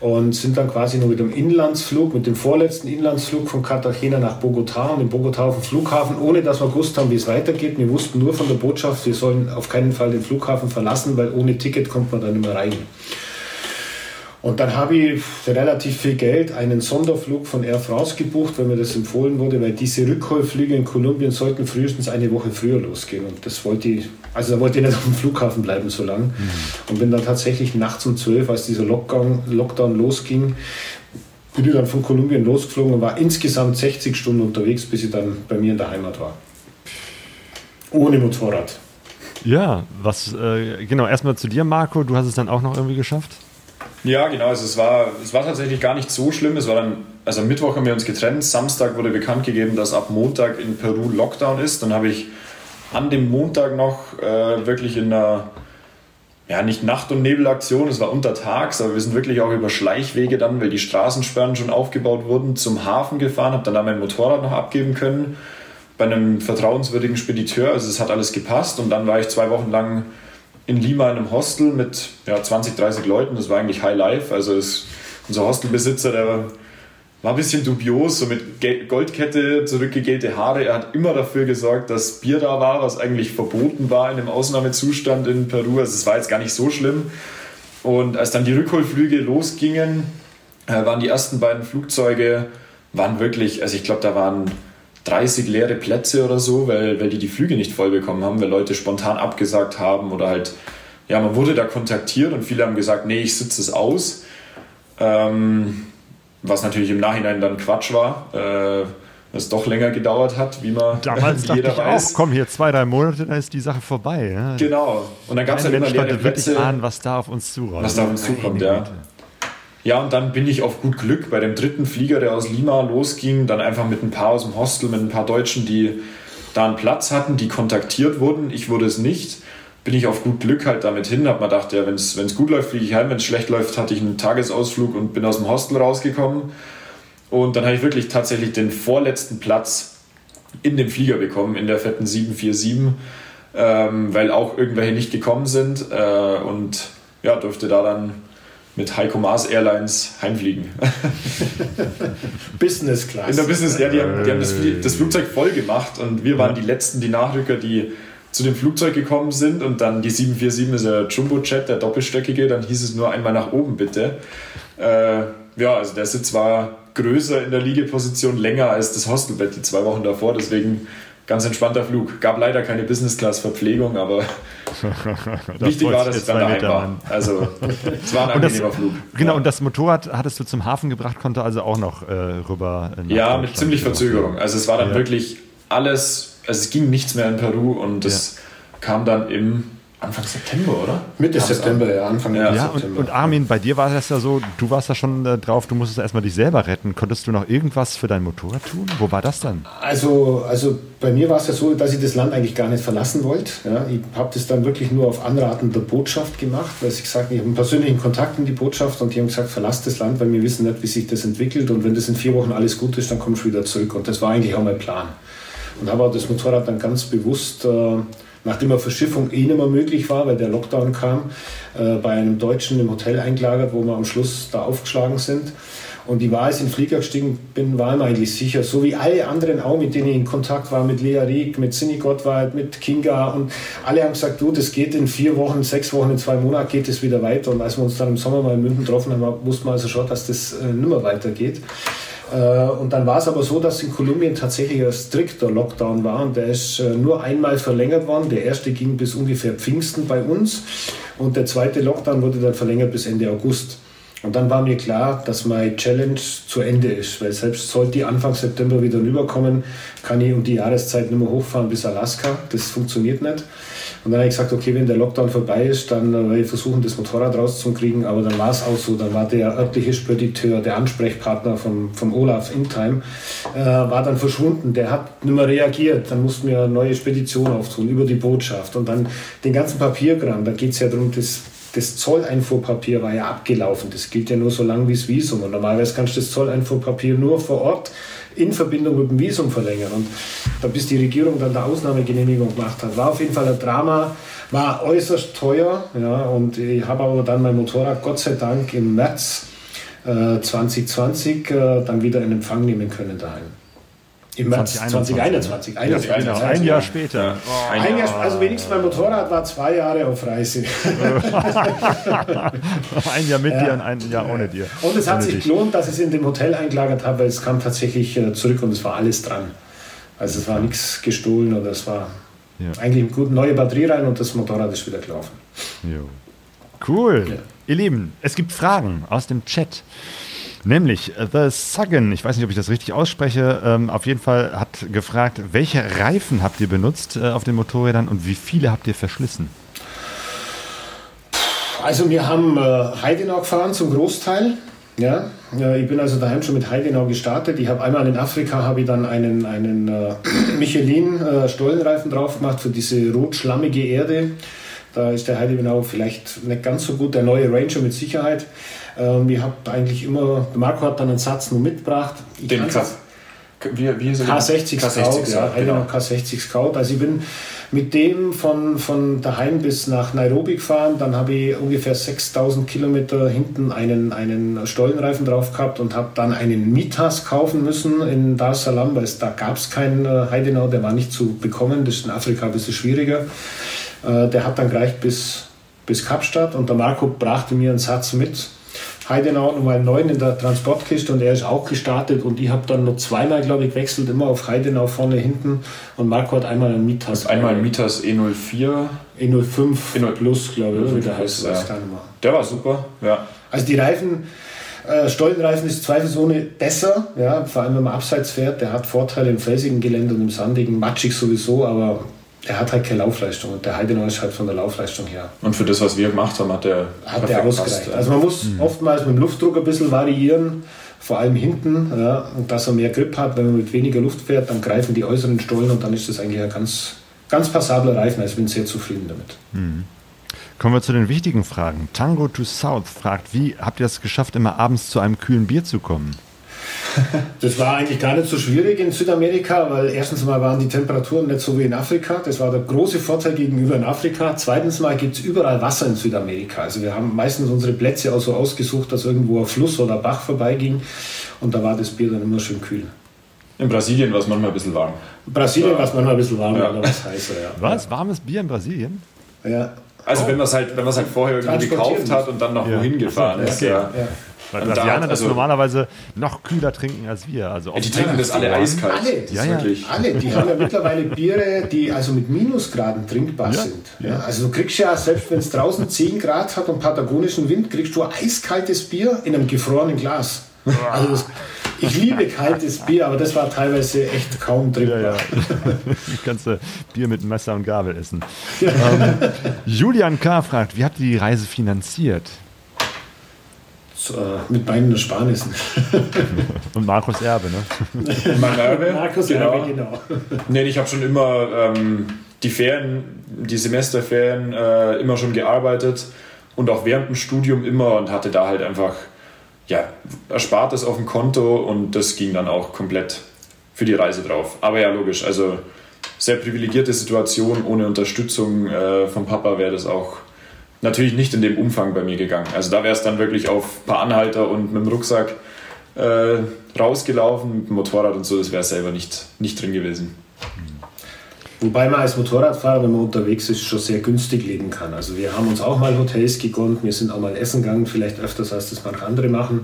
und sind dann quasi nur mit dem Inlandsflug, mit dem vorletzten Inlandsflug von Cartagena nach Bogotá und in Bogotá auf den Flughafen, ohne dass wir gewusst haben, wie es weitergeht. Wir wussten nur von der Botschaft, wir sollen auf keinen Fall den Flughafen verlassen, weil ohne Ticket kommt man da nicht mehr rein. Und dann habe ich für relativ viel Geld einen Sonderflug von Air France gebucht, weil mir das empfohlen wurde, weil diese Rückholflüge in Kolumbien sollten frühestens eine Woche früher losgehen. Und das wollte ich, also da wollte ich nicht auf dem Flughafen bleiben so lang. Mhm. Und bin dann tatsächlich nachts um 12, als dieser Lockdown, Lockdown losging, bin ich dann von Kolumbien losgeflogen und war insgesamt 60 Stunden unterwegs, bis ich dann bei mir in der Heimat war. Ohne Motorrad. Ja, was, äh, genau, erstmal zu dir, Marco. Du hast es dann auch noch irgendwie geschafft? Ja, genau. Also es war, es war tatsächlich gar nicht so schlimm. Es war dann, also am Mittwoch haben wir uns getrennt. Samstag wurde bekannt gegeben, dass ab Montag in Peru Lockdown ist. Dann habe ich an dem Montag noch äh, wirklich in einer, ja nicht Nacht- und Nebelaktion, es war untertags, aber wir sind wirklich auch über Schleichwege dann, weil die Straßensperren schon aufgebaut wurden, zum Hafen gefahren, habe dann da mein Motorrad noch abgeben können bei einem vertrauenswürdigen Spediteur. Also es hat alles gepasst und dann war ich zwei Wochen lang in Lima in einem Hostel mit ja, 20, 30 Leuten. Das war eigentlich High Life. Also es, unser Hostelbesitzer, der war ein bisschen dubios, so mit Goldkette, zurückgegelte Haare. Er hat immer dafür gesorgt, dass Bier da war, was eigentlich verboten war in dem Ausnahmezustand in Peru. Also es war jetzt gar nicht so schlimm. Und als dann die Rückholflüge losgingen, äh, waren die ersten beiden Flugzeuge, waren wirklich, also ich glaube, da waren 30 leere Plätze oder so, weil, weil die die Flüge nicht voll bekommen haben, weil Leute spontan abgesagt haben oder halt, ja, man wurde da kontaktiert und viele haben gesagt, nee, ich sitze es aus. Ähm, was natürlich im Nachhinein dann Quatsch war, äh, es doch länger gedauert hat, wie man Damals jeder dachte ich weiß. Auch, komm, hier zwei, drei Monate, dann ist die Sache vorbei. Ja. Genau. Und dann gab es halt immer leere Plätze. wirklich ahnen, was da auf uns zukommt. Was da auf uns zukommt, ja. Ja, und dann bin ich auf gut Glück bei dem dritten Flieger, der aus Lima losging, dann einfach mit ein paar aus dem Hostel, mit ein paar Deutschen, die da einen Platz hatten, die kontaktiert wurden. Ich wurde es nicht. Bin ich auf gut Glück halt damit hin, hab mir gedacht, ja, wenn es gut läuft, fliege ich heim, wenn es schlecht läuft, hatte ich einen Tagesausflug und bin aus dem Hostel rausgekommen. Und dann habe ich wirklich tatsächlich den vorletzten Platz in dem Flieger bekommen, in der fetten 747, ähm, weil auch irgendwelche nicht gekommen sind. Äh, und ja, durfte da dann mit Heiko Maas Airlines heimfliegen. Business Class. In der Business, ja, die haben, die haben das, das, Flugzeug voll gemacht und wir waren die letzten, die Nachrücker, die zu dem Flugzeug gekommen sind und dann die 747 ist der Jumbo-Jet, der doppelstöckige, dann hieß es nur einmal nach oben bitte. Äh, ja, also der Sitz war größer in der Liegeposition, länger als das Hostelbett die zwei Wochen davor, deswegen ganz entspannter Flug. Gab leider keine Business-Class-Verpflegung, aber wichtig war, dass ich dann daheim war. Also es war ein angenehmer das, Flug. Genau, ja. und das Motorrad hattest du zum Hafen gebracht, konnte also auch noch äh, rüber. Ja, mit ziemlich Verzögerung. Also es war dann ja. wirklich alles, also es ging nichts mehr in Peru und es ja. kam dann im Anfang September, oder? Mitte September, ja, Anfang ja. ja September. Und, und, Armin, bei dir war das ja so, du warst da schon äh, drauf, du musstest erstmal dich selber retten. Konntest du noch irgendwas für dein Motorrad tun? Wo war das dann? Also, also bei mir war es ja so, dass ich das Land eigentlich gar nicht verlassen wollte. Ja, ich habe das dann wirklich nur auf Anraten der Botschaft gemacht, weil ich gesagt habe, ich habe einen persönlichen Kontakt in die Botschaft und die haben gesagt, verlass das Land, weil wir wissen nicht, wie sich das entwickelt und wenn das in vier Wochen alles gut ist, dann kommst du wieder zurück. Und das war eigentlich auch mein Plan. Und habe auch das Motorrad dann ganz bewusst... Äh, nachdem eine Verschiffung eh nicht mehr möglich war, weil der Lockdown kam, äh, bei einem Deutschen im Hotel eingelagert, wo wir am Schluss da aufgeschlagen sind. Und die war, als ich in den Flieger gestiegen bin, war mir eigentlich sicher, so wie alle anderen auch, mit denen ich in Kontakt war, mit Lea Rieck, mit Cindy Gottwald, mit Kinga und alle haben gesagt, du, das geht in vier Wochen, sechs Wochen, in zwei Monaten geht es wieder weiter. Und als wir uns dann im Sommer mal in München getroffen haben, wussten wir also schon, dass das äh, nimmer weitergeht. Äh, und dann war es aber so, dass in Kolumbien tatsächlich ein strikter Lockdown war und der ist äh, nur einmal verlängert worden. Der erste ging bis ungefähr Pfingsten bei uns und der zweite Lockdown wurde dann verlängert bis Ende August. Und dann war mir klar, dass meine Challenge zu Ende ist, weil selbst sollte die Anfang September wieder rüberkommen, kann ich um die Jahreszeit nicht mehr hochfahren bis Alaska. Das funktioniert nicht. Und dann habe ich gesagt, okay, wenn der Lockdown vorbei ist, dann äh, werde ich versuchen, das Motorrad rauszukriegen. Aber dann war es auch so. Dann war der örtliche Spediteur, der Ansprechpartner vom, vom Olaf Intime, äh, war dann verschwunden. Der hat nicht mehr reagiert. Dann mussten wir eine neue Spedition auftun über die Botschaft. Und dann den ganzen Papierkram. Da geht es ja darum, das das Zolleinfuhrpapier war ja abgelaufen. Das gilt ja nur so lange wie das Visum. Und normalerweise kannst du das Zolleinfuhrpapier nur vor Ort in Verbindung mit dem Visum verlängern. Und da bis die Regierung dann der Ausnahmegenehmigung gemacht hat, war auf jeden Fall ein Drama, war äußerst teuer. Ja, und ich habe aber dann mein Motorrad Gott sei Dank im März äh, 2020 äh, dann wieder in Empfang nehmen können daheim. Im März 2021. 2021. Ja, ein Jahr später. Oh. Ein Jahr, also wenigstens mein Motorrad war zwei Jahre auf Reise. ein Jahr mit ja. dir und ein Jahr ohne dir. Und es hat sich dich. gelohnt, dass ich es in dem Hotel eingelagert habe, weil es kam tatsächlich äh, zurück und es war alles dran. Also es war nichts gestohlen oder es war ja. eigentlich eine gute neue Batterie rein und das Motorrad ist wieder gelaufen. Jo. Cool. Ja. Ihr Lieben, es gibt Fragen aus dem Chat. Nämlich äh, The Suggen, ich weiß nicht, ob ich das richtig ausspreche, ähm, auf jeden Fall hat gefragt, welche Reifen habt ihr benutzt äh, auf den Motorrädern und wie viele habt ihr verschlissen? Also wir haben äh, Heidenau gefahren zum Großteil. Ja, ich bin also daheim schon mit Heidenau gestartet. Ich habe einmal in Afrika habe ich dann einen, einen äh, Michelin äh, Stollenreifen drauf gemacht für diese rot-schlammige Erde. Da ist der Heidenau vielleicht nicht ganz so gut, der neue Ranger mit Sicherheit. Ähm, ich habe eigentlich immer, Marco hat dann einen Satz nur mitgebracht. Ich Den kann wie, wie ist er K60 Scout, K60 ja, genau. K60 Scout. Also ich bin mit dem von, von daheim bis nach Nairobi gefahren, dann habe ich ungefähr 6000 Kilometer hinten einen, einen Stollenreifen drauf gehabt und habe dann einen Mitas kaufen müssen in Dar es Salaam, weil es, da gab es keinen äh, Heidenau, der war nicht zu bekommen, das ist in Afrika ein bisschen schwieriger. Äh, der hat dann gereicht bis, bis Kapstadt und der Marco brachte mir einen Satz mit. Heidenau Nummer 9 in der Transportkiste und er ist auch gestartet und ich habe dann noch zweimal, glaube ich, gewechselt, immer auf Heidenau vorne hinten und Marco hat einmal einen Mitas. Einmal ein Mitas E04. E05 E0 Plus, glaube ich, wie der E05 heißt, ja. Der war super, ja. Also die Reifen, äh, Stollenreifen ist zweifelsohne besser, ja, vor allem wenn man abseits fährt. Der hat Vorteile im felsigen Gelände und im sandigen, matschig sowieso, aber er hat halt keine Laufleistung und der Heidenau ist halt von der Laufleistung her. Und für das, was wir gemacht haben, hat der Hat der ausgereicht. Also man muss oftmals mit dem Luftdruck ein bisschen variieren, vor allem hinten, ja, und dass er mehr Grip hat. Wenn man mit weniger Luft fährt, dann greifen die äußeren Stollen und dann ist das eigentlich ein ganz, ganz passabler Reifen. Also ich bin sehr zufrieden damit. Kommen wir zu den wichtigen Fragen. Tango to South fragt, wie habt ihr es geschafft, immer abends zu einem kühlen Bier zu kommen? Das war eigentlich gar nicht so schwierig in Südamerika, weil erstens mal waren die Temperaturen nicht so wie in Afrika. Das war der große Vorteil gegenüber in Afrika. Zweitens mal gibt es überall Wasser in Südamerika. Also wir haben meistens unsere Plätze auch so ausgesucht, dass irgendwo ein Fluss oder ein Bach vorbeiging. Und da war das Bier dann immer schön kühl. In Brasilien war es manchmal ein bisschen warm. Brasilien Ja. war es manchmal ein bisschen warmer Ja. oder was heißer. Ja. Was? Warmes Bier in Brasilien? Ja. Also wenn man es halt, wenn man es halt vorher irgendwie gekauft hat und dann noch Ja. wohin gefahren ist. okay. Ja. Ja. Weil Und da- Brasilianer das also- normalerweise noch kühler trinken als wir. Also Die trinken das alle eiskalt. Alle. Das Ja, ja. wirklich. Alle, die haben ja mittlerweile Biere, die also mit Minusgraden trinkbar Ja, sind. Ja, also du kriegst ja, selbst wenn es draußen 10 Grad hat und patagonischen Wind, kriegst du eiskaltes Bier in einem gefrorenen Glas. Also das, ich liebe kaltes Bier, aber das war teilweise echt kaum trinkbar. Ja, ja. Kannst du Bier mit Messer und Gabel essen. Ähm, Julian K. fragt, wie habt ihr die Reise finanziert? Äh, mit meinen Ersparnissen. Und Markus Erbe, ne? Mein Erbe, Markus, genau. ja, genau. Nee, ich habe schon immer ähm, die Ferien, die Semesterferien äh, immer schon gearbeitet und auch während dem Studium immer und hatte da halt einfach ja, Erspartes auf dem Konto und das ging dann auch komplett für die Reise drauf. Aber ja, logisch, also sehr privilegierte Situation, ohne Unterstützung äh, vom Papa wäre das auch natürlich nicht in dem Umfang bei mir gegangen. Also da wäre es dann wirklich auf ein paar Anhalter und mit dem Rucksack äh, rausgelaufen, mit dem Motorrad und so, das wäre selber nicht, nicht drin gewesen. Wobei man als Motorradfahrer, wenn man unterwegs ist, schon sehr günstig leben kann. Also wir haben uns auch mal Hotels gegönnt, wir sind auch mal essen gegangen, vielleicht öfters als das manche andere machen,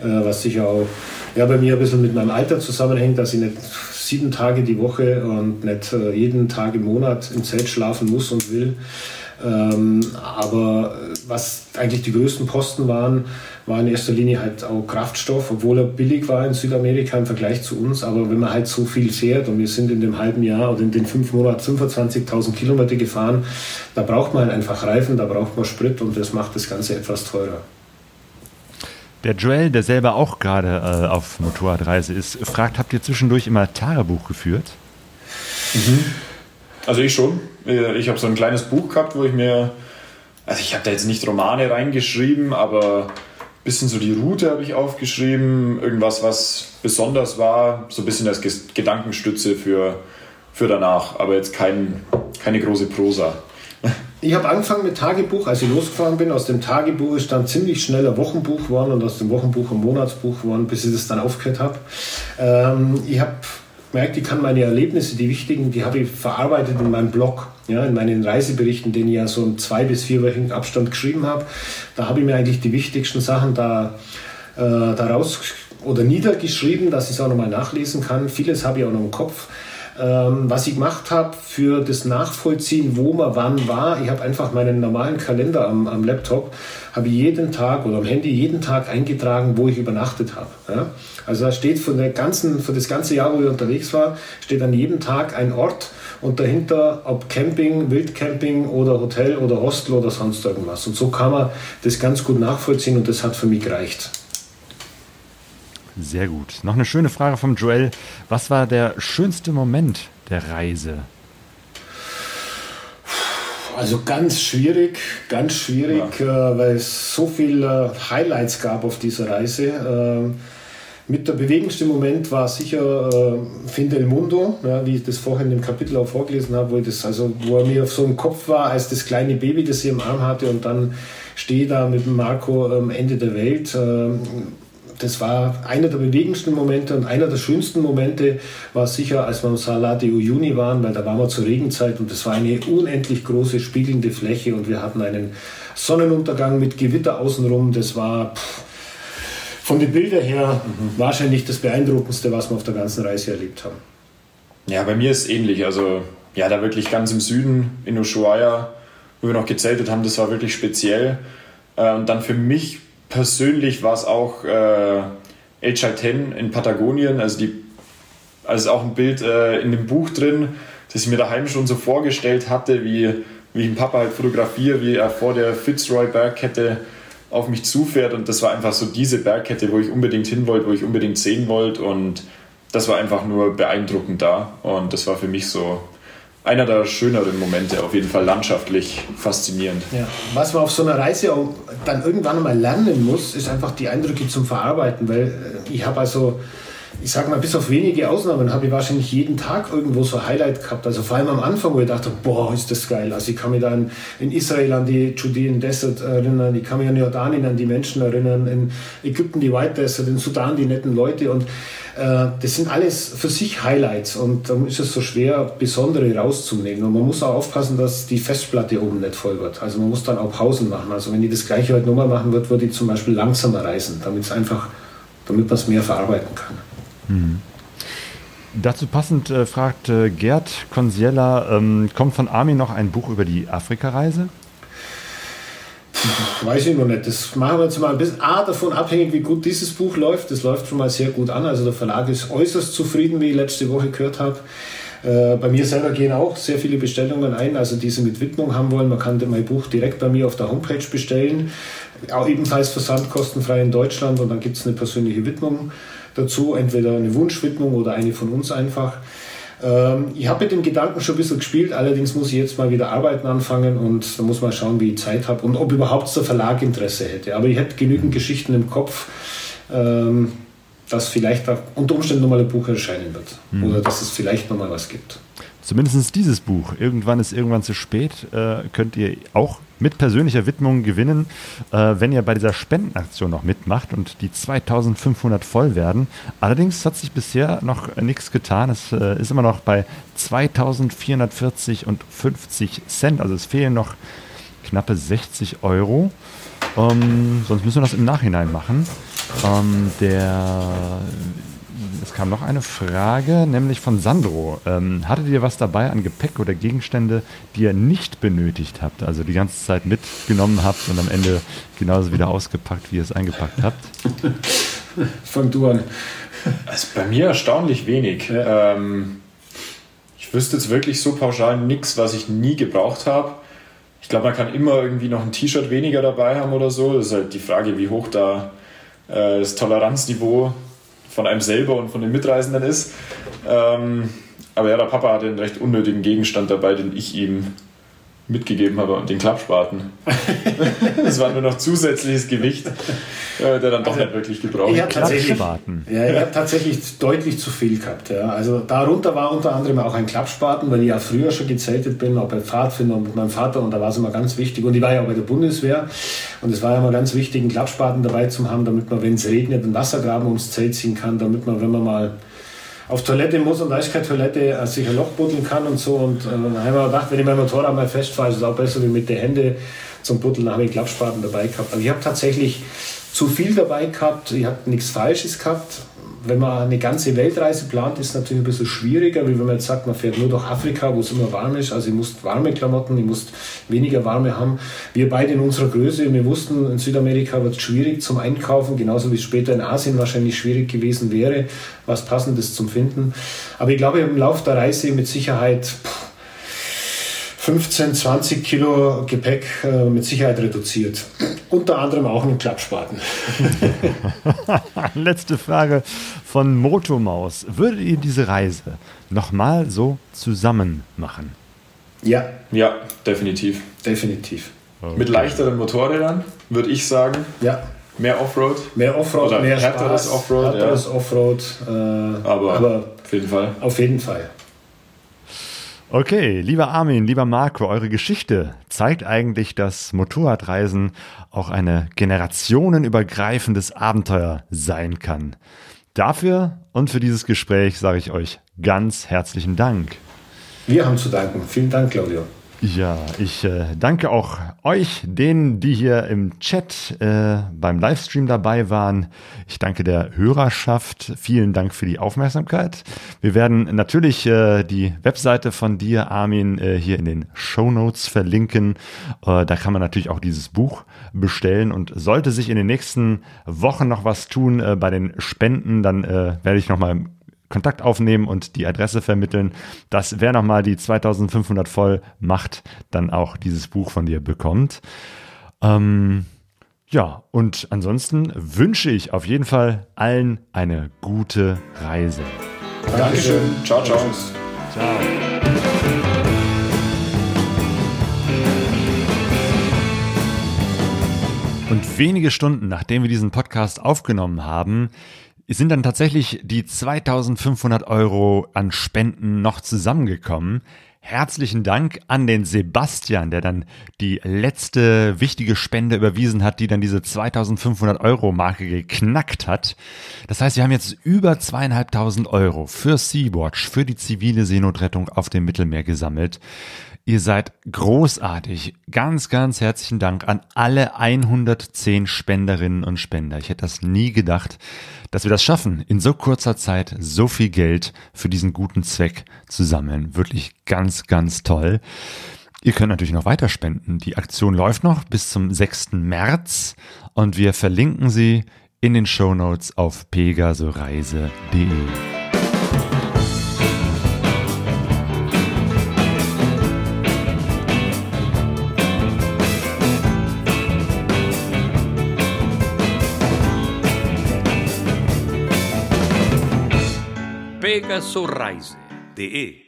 äh, was sicher auch ja, bei mir ein bisschen mit meinem Alter zusammenhängt, dass ich nicht sieben Tage die Woche und nicht äh, jeden Tag im Monat im Zelt schlafen muss und will. Ähm, aber äh, was eigentlich die größten Posten waren, war in erster Linie halt auch Kraftstoff, obwohl er billig war in Südamerika im Vergleich zu uns. Aber wenn man halt so viel fährt und wir sind in dem halben Jahr oder in den fünf Monaten 25.000 Kilometer gefahren, da braucht man halt einfach Reifen, da braucht man Sprit und das macht das Ganze etwas teurer. Der Joel, der selber auch gerade äh, auf Motorradreise ist, fragt, habt ihr zwischendurch immer Tagebuch geführt? Also ich schon. Äh, Ich habe so ein kleines Buch gehabt, wo ich mir, also ich habe da jetzt nicht Romane reingeschrieben, aber ein bisschen so die Route habe ich aufgeschrieben, irgendwas, was besonders war, so ein bisschen als Gedankenstütze für, für danach, aber jetzt kein, keine große Prosa. Ich habe angefangen mit Tagebuch, als ich losgefahren bin. Aus dem Tagebuch ist dann ziemlich schnell ein Wochenbuch geworden und aus dem Wochenbuch ein Monatsbuch geworden, bis ich das dann aufgehört habe. Ähm, ich habe gemerkt, ich kann meine Erlebnisse, die wichtigen, die habe ich verarbeitet in meinem Blog, ja, in meinen Reiseberichten, den ich ja so in zwei bis vier Wochen Abstand geschrieben habe. Da habe ich mir eigentlich die wichtigsten Sachen da äh, daraus oder niedergeschrieben, dass ich es auch nochmal nachlesen kann. Vieles habe ich auch noch im Kopf. Ähm, was ich gemacht habe für das Nachvollziehen, wo man wann war, ich habe einfach meinen normalen Kalender am, am Laptop, habe ich jeden Tag oder am Handy jeden Tag eingetragen, wo ich übernachtet habe. Ja? Also da steht von der ganzen, für das ganze Jahr, wo ich unterwegs war, steht an jedem Tag ein Ort und dahinter, ob Camping, Wildcamping oder Hotel oder Hostel oder sonst irgendwas. Und so kann man das ganz gut nachvollziehen und das hat für mich gereicht. Sehr gut. Noch eine schöne Frage vom Joel. Was war der schönste Moment der Reise? Also ganz schwierig, ganz schwierig, äh, weil es so viele Highlights gab auf dieser Reise. Ähm, Mit der bewegendste Moment war sicher äh, Fin del Mundo, ja, wie ich das vorhin in dem Kapitel auch vorgelesen habe, wo, ich das, also, wo er mir auf so einem Kopf war, als das kleine Baby, das ich im Arm hatte und dann stehe da mit dem Marco am Ende der Welt. Äh, das war einer der bewegendsten Momente und einer der schönsten Momente war sicher, als wir im Salar de Uyuni waren, weil da waren wir zur Regenzeit und das war eine unendlich große spiegelnde Fläche und wir hatten einen Sonnenuntergang mit Gewitter außenrum. Das war pff, von den Bildern her mhm. wahrscheinlich das Beeindruckendste, was wir auf der ganzen Reise erlebt haben. Ja, bei mir ist es ähnlich. Also, ja, da wirklich ganz im Süden in Ushuaia, wo wir noch gezeltet haben, das war wirklich speziell. Äh, und dann für mich persönlich war es auch äh, El Chaiten in Patagonien. Also, die, also auch ein Bild äh, in dem Buch drin, das ich mir daheim schon so vorgestellt hatte, wie, wie ich den Papa halt fotografiere, wie er vor der Fitzroy Bergkette auf mich zufährt. Und das war einfach so diese Bergkette, wo ich unbedingt hin wollte, wo ich unbedingt sehen wollte. Und das war einfach nur beeindruckend da. Und das war für mich so einer der schöneren Momente, auf jeden Fall landschaftlich faszinierend. Ja. Was man auf so einer Reise auch dann irgendwann mal lernen muss, ist einfach die Eindrücke zum Verarbeiten, weil äh, ich habe also ich sag mal, bis auf wenige Ausnahmen habe ich wahrscheinlich jeden Tag irgendwo so Highlight gehabt. Also vor allem am Anfang, wo ich dachte, boah, ist das geil. Also ich kann mich dann in Israel an die Judean Desert erinnern, ich kann mich an Jordanien an die Menschen erinnern, in Ägypten die White Desert, in Sudan die netten Leute und äh, das sind alles für sich Highlights und darum ist es so schwer, besondere rauszunehmen. Und man muss auch aufpassen, dass die Festplatte oben nicht voll wird. Also man muss dann auch Pausen machen. Also wenn ich das gleiche heute nochmal machen würde, würde ich zum Beispiel langsamer reisen, damit es einfach, damit man es mehr verarbeiten kann. Mhm. Dazu passend äh, fragt äh, Gerd Consiella, ähm, kommt von Armin noch ein Buch über die Afrika-Reise? Weiß ich noch nicht. Das machen wir jetzt mal ein bisschen A, davon abhängig, wie gut dieses Buch läuft. Das läuft schon mal sehr gut an. Also der Verlag ist äußerst zufrieden, wie ich letzte Woche gehört habe. Äh, bei mir selber gehen auch sehr viele Bestellungen ein, also die sie mit Widmung haben wollen. Man kann mein Buch direkt bei mir auf der Homepage bestellen. Auch ebenfalls versandkostenfrei in Deutschland und dann gibt es eine persönliche Widmung dazu, entweder eine Wunschwidmung oder eine von uns einfach. Ähm, ich habe mit dem Gedanken schon ein bisschen gespielt, allerdings muss ich jetzt mal wieder arbeiten anfangen und da muss man schauen, wie ich Zeit habe und ob überhaupt der Verlag Interesse hätte. Aber ich hätte genügend Geschichten im Kopf, ähm, dass vielleicht unter Umständen nochmal ein Buch erscheinen wird mhm. oder dass es vielleicht nochmal was gibt zumindest dieses Buch, Irgendwann ist irgendwann zu spät, äh, könnt ihr auch mit persönlicher Widmung gewinnen, äh, wenn ihr bei dieser Spendenaktion noch mitmacht und die 2500 voll werden. Allerdings hat sich bisher noch nichts getan. Es äh, ist immer noch bei 2440 und 50 Cent. Also es fehlen noch knappe 60 Euro. Ähm, sonst müssen wir das im Nachhinein machen. Ähm, der es kam noch eine Frage, nämlich von Sandro. Ähm, hattet ihr was dabei an Gepäck oder Gegenstände, die ihr nicht benötigt habt, also die ganze Zeit mitgenommen habt und am Ende genauso wieder ausgepackt, wie ihr es eingepackt habt? Fang du an. Also bei mir erstaunlich wenig. Ja. Ähm, ich wüsste jetzt wirklich so pauschal nichts, was ich nie gebraucht habe. Ich glaube, man kann immer irgendwie noch ein T-Shirt weniger dabei haben oder so. Das ist halt die Frage, wie hoch da äh, das Toleranzniveau von einem selber und von den Mitreisenden ist. Ähm, aber ja, der Papa hatte einen recht unnötigen Gegenstand dabei, den ich ihm mitgegeben habe, den Klappspaten. das war nur noch zusätzliches Gewicht, äh, der dann doch also, nicht wirklich gebraucht hat. Klappspaten. Ja, ich habe tatsächlich deutlich zu viel gehabt. Ja. Also darunter war unter anderem auch ein Klappspaten, weil ich ja früher schon gezeltet bin, auch bei Pfadfinder und mit meinem Vater und da war es immer ganz wichtig. Und ich war ja auch bei der Bundeswehr und es war ja immer ganz wichtig, einen Klappspaten dabei zu haben, damit man, wenn es regnet, einen Wassergraben ums Zelt ziehen kann, damit man, wenn man mal auf Toilette muss und da ist keine Toilette, äh, sich ein Loch buddeln kann und so. Und äh, dann haben wir gedacht, wenn ich mein Motorrad mal festfahre, ist es auch besser, wie mit den Händen zum Buddeln. Da habe ich Klappspaten dabei gehabt. Also ich habe tatsächlich zu viel dabei gehabt. Ich habe nichts Falsches gehabt wenn man eine ganze Weltreise plant, ist es natürlich ein bisschen schwieriger, wie wenn man jetzt sagt, man fährt nur durch Afrika, wo es immer warm ist. Also ich muss warme Klamotten, ich muss weniger warme haben. Wir beide in unserer Größe, wir wussten, in Südamerika wird es schwierig zum Einkaufen, genauso wie es später in Asien wahrscheinlich schwierig gewesen wäre, was Passendes zum Finden. Aber ich glaube, im Laufe der Reise mit Sicherheit... Pff, 15, 20 Kilo Gepäck äh, mit Sicherheit reduziert. Unter anderem auch einen Klappspaten. Letzte Frage von Motomaus. Würdet ihr diese Reise nochmal so zusammen machen? Ja. Ja, definitiv. Definitiv. Okay. Mit leichteren Motorrädern, würde ich sagen. Ja. Mehr Offroad? Mehr Offroad, Oder mehr härteres Spaß, Offroad, ja. härteres Offroad. Äh, Aber, aber auf jeden Fall. auf jeden Fall. Okay, lieber Armin, lieber Marco, eure Geschichte zeigt eigentlich, dass Motorradreisen auch eine generationenübergreifendes Abenteuer sein kann. Dafür und für dieses Gespräch sage ich euch ganz herzlichen Dank. Wir haben zu danken. Vielen Dank, Claudio. Ja, ich äh, danke auch euch, denen, die hier im Chat äh, beim Livestream dabei waren. Ich danke der Hörerschaft. Vielen Dank für die Aufmerksamkeit. Wir werden natürlich äh, die Webseite von dir, Armin, äh, hier in den Show Notes verlinken. Äh, da kann man natürlich auch dieses Buch bestellen. Und sollte sich in den nächsten Wochen noch was tun äh, bei den Spenden, dann werde ich nochmal Kontakt aufnehmen und die Adresse vermitteln, dass wer nochmal die 2500 voll macht, dann auch dieses Buch von dir bekommt. Ähm, ja, und ansonsten wünsche ich auf jeden Fall allen eine gute Reise. Dankeschön. Ciao, ciao. Ciao. Und wenige Stunden nachdem wir diesen Podcast aufgenommen haben, sind dann tatsächlich die 2500 Euro an Spenden noch zusammengekommen. Herzlichen Dank an den Sebastian, der dann die letzte wichtige Spende überwiesen hat, die dann diese 2500 Euro Marke geknackt hat. Das heißt, wir haben jetzt über zweieinhalbtausend Euro für Sea-Watch, für die zivile Seenotrettung auf dem Mittelmeer gesammelt. Ihr seid großartig. Ganz, ganz herzlichen Dank an alle 110 Spenderinnen und Spender. Ich hätte das nie gedacht, dass wir das schaffen, in so kurzer Zeit so viel Geld für diesen guten Zweck zu sammeln. Wirklich ganz, ganz toll. Ihr könnt natürlich noch weiter spenden. Die Aktion läuft noch bis zum 6. März und wir verlinken sie in den Show Notes auf pegasoreise.de. pegasoreise.de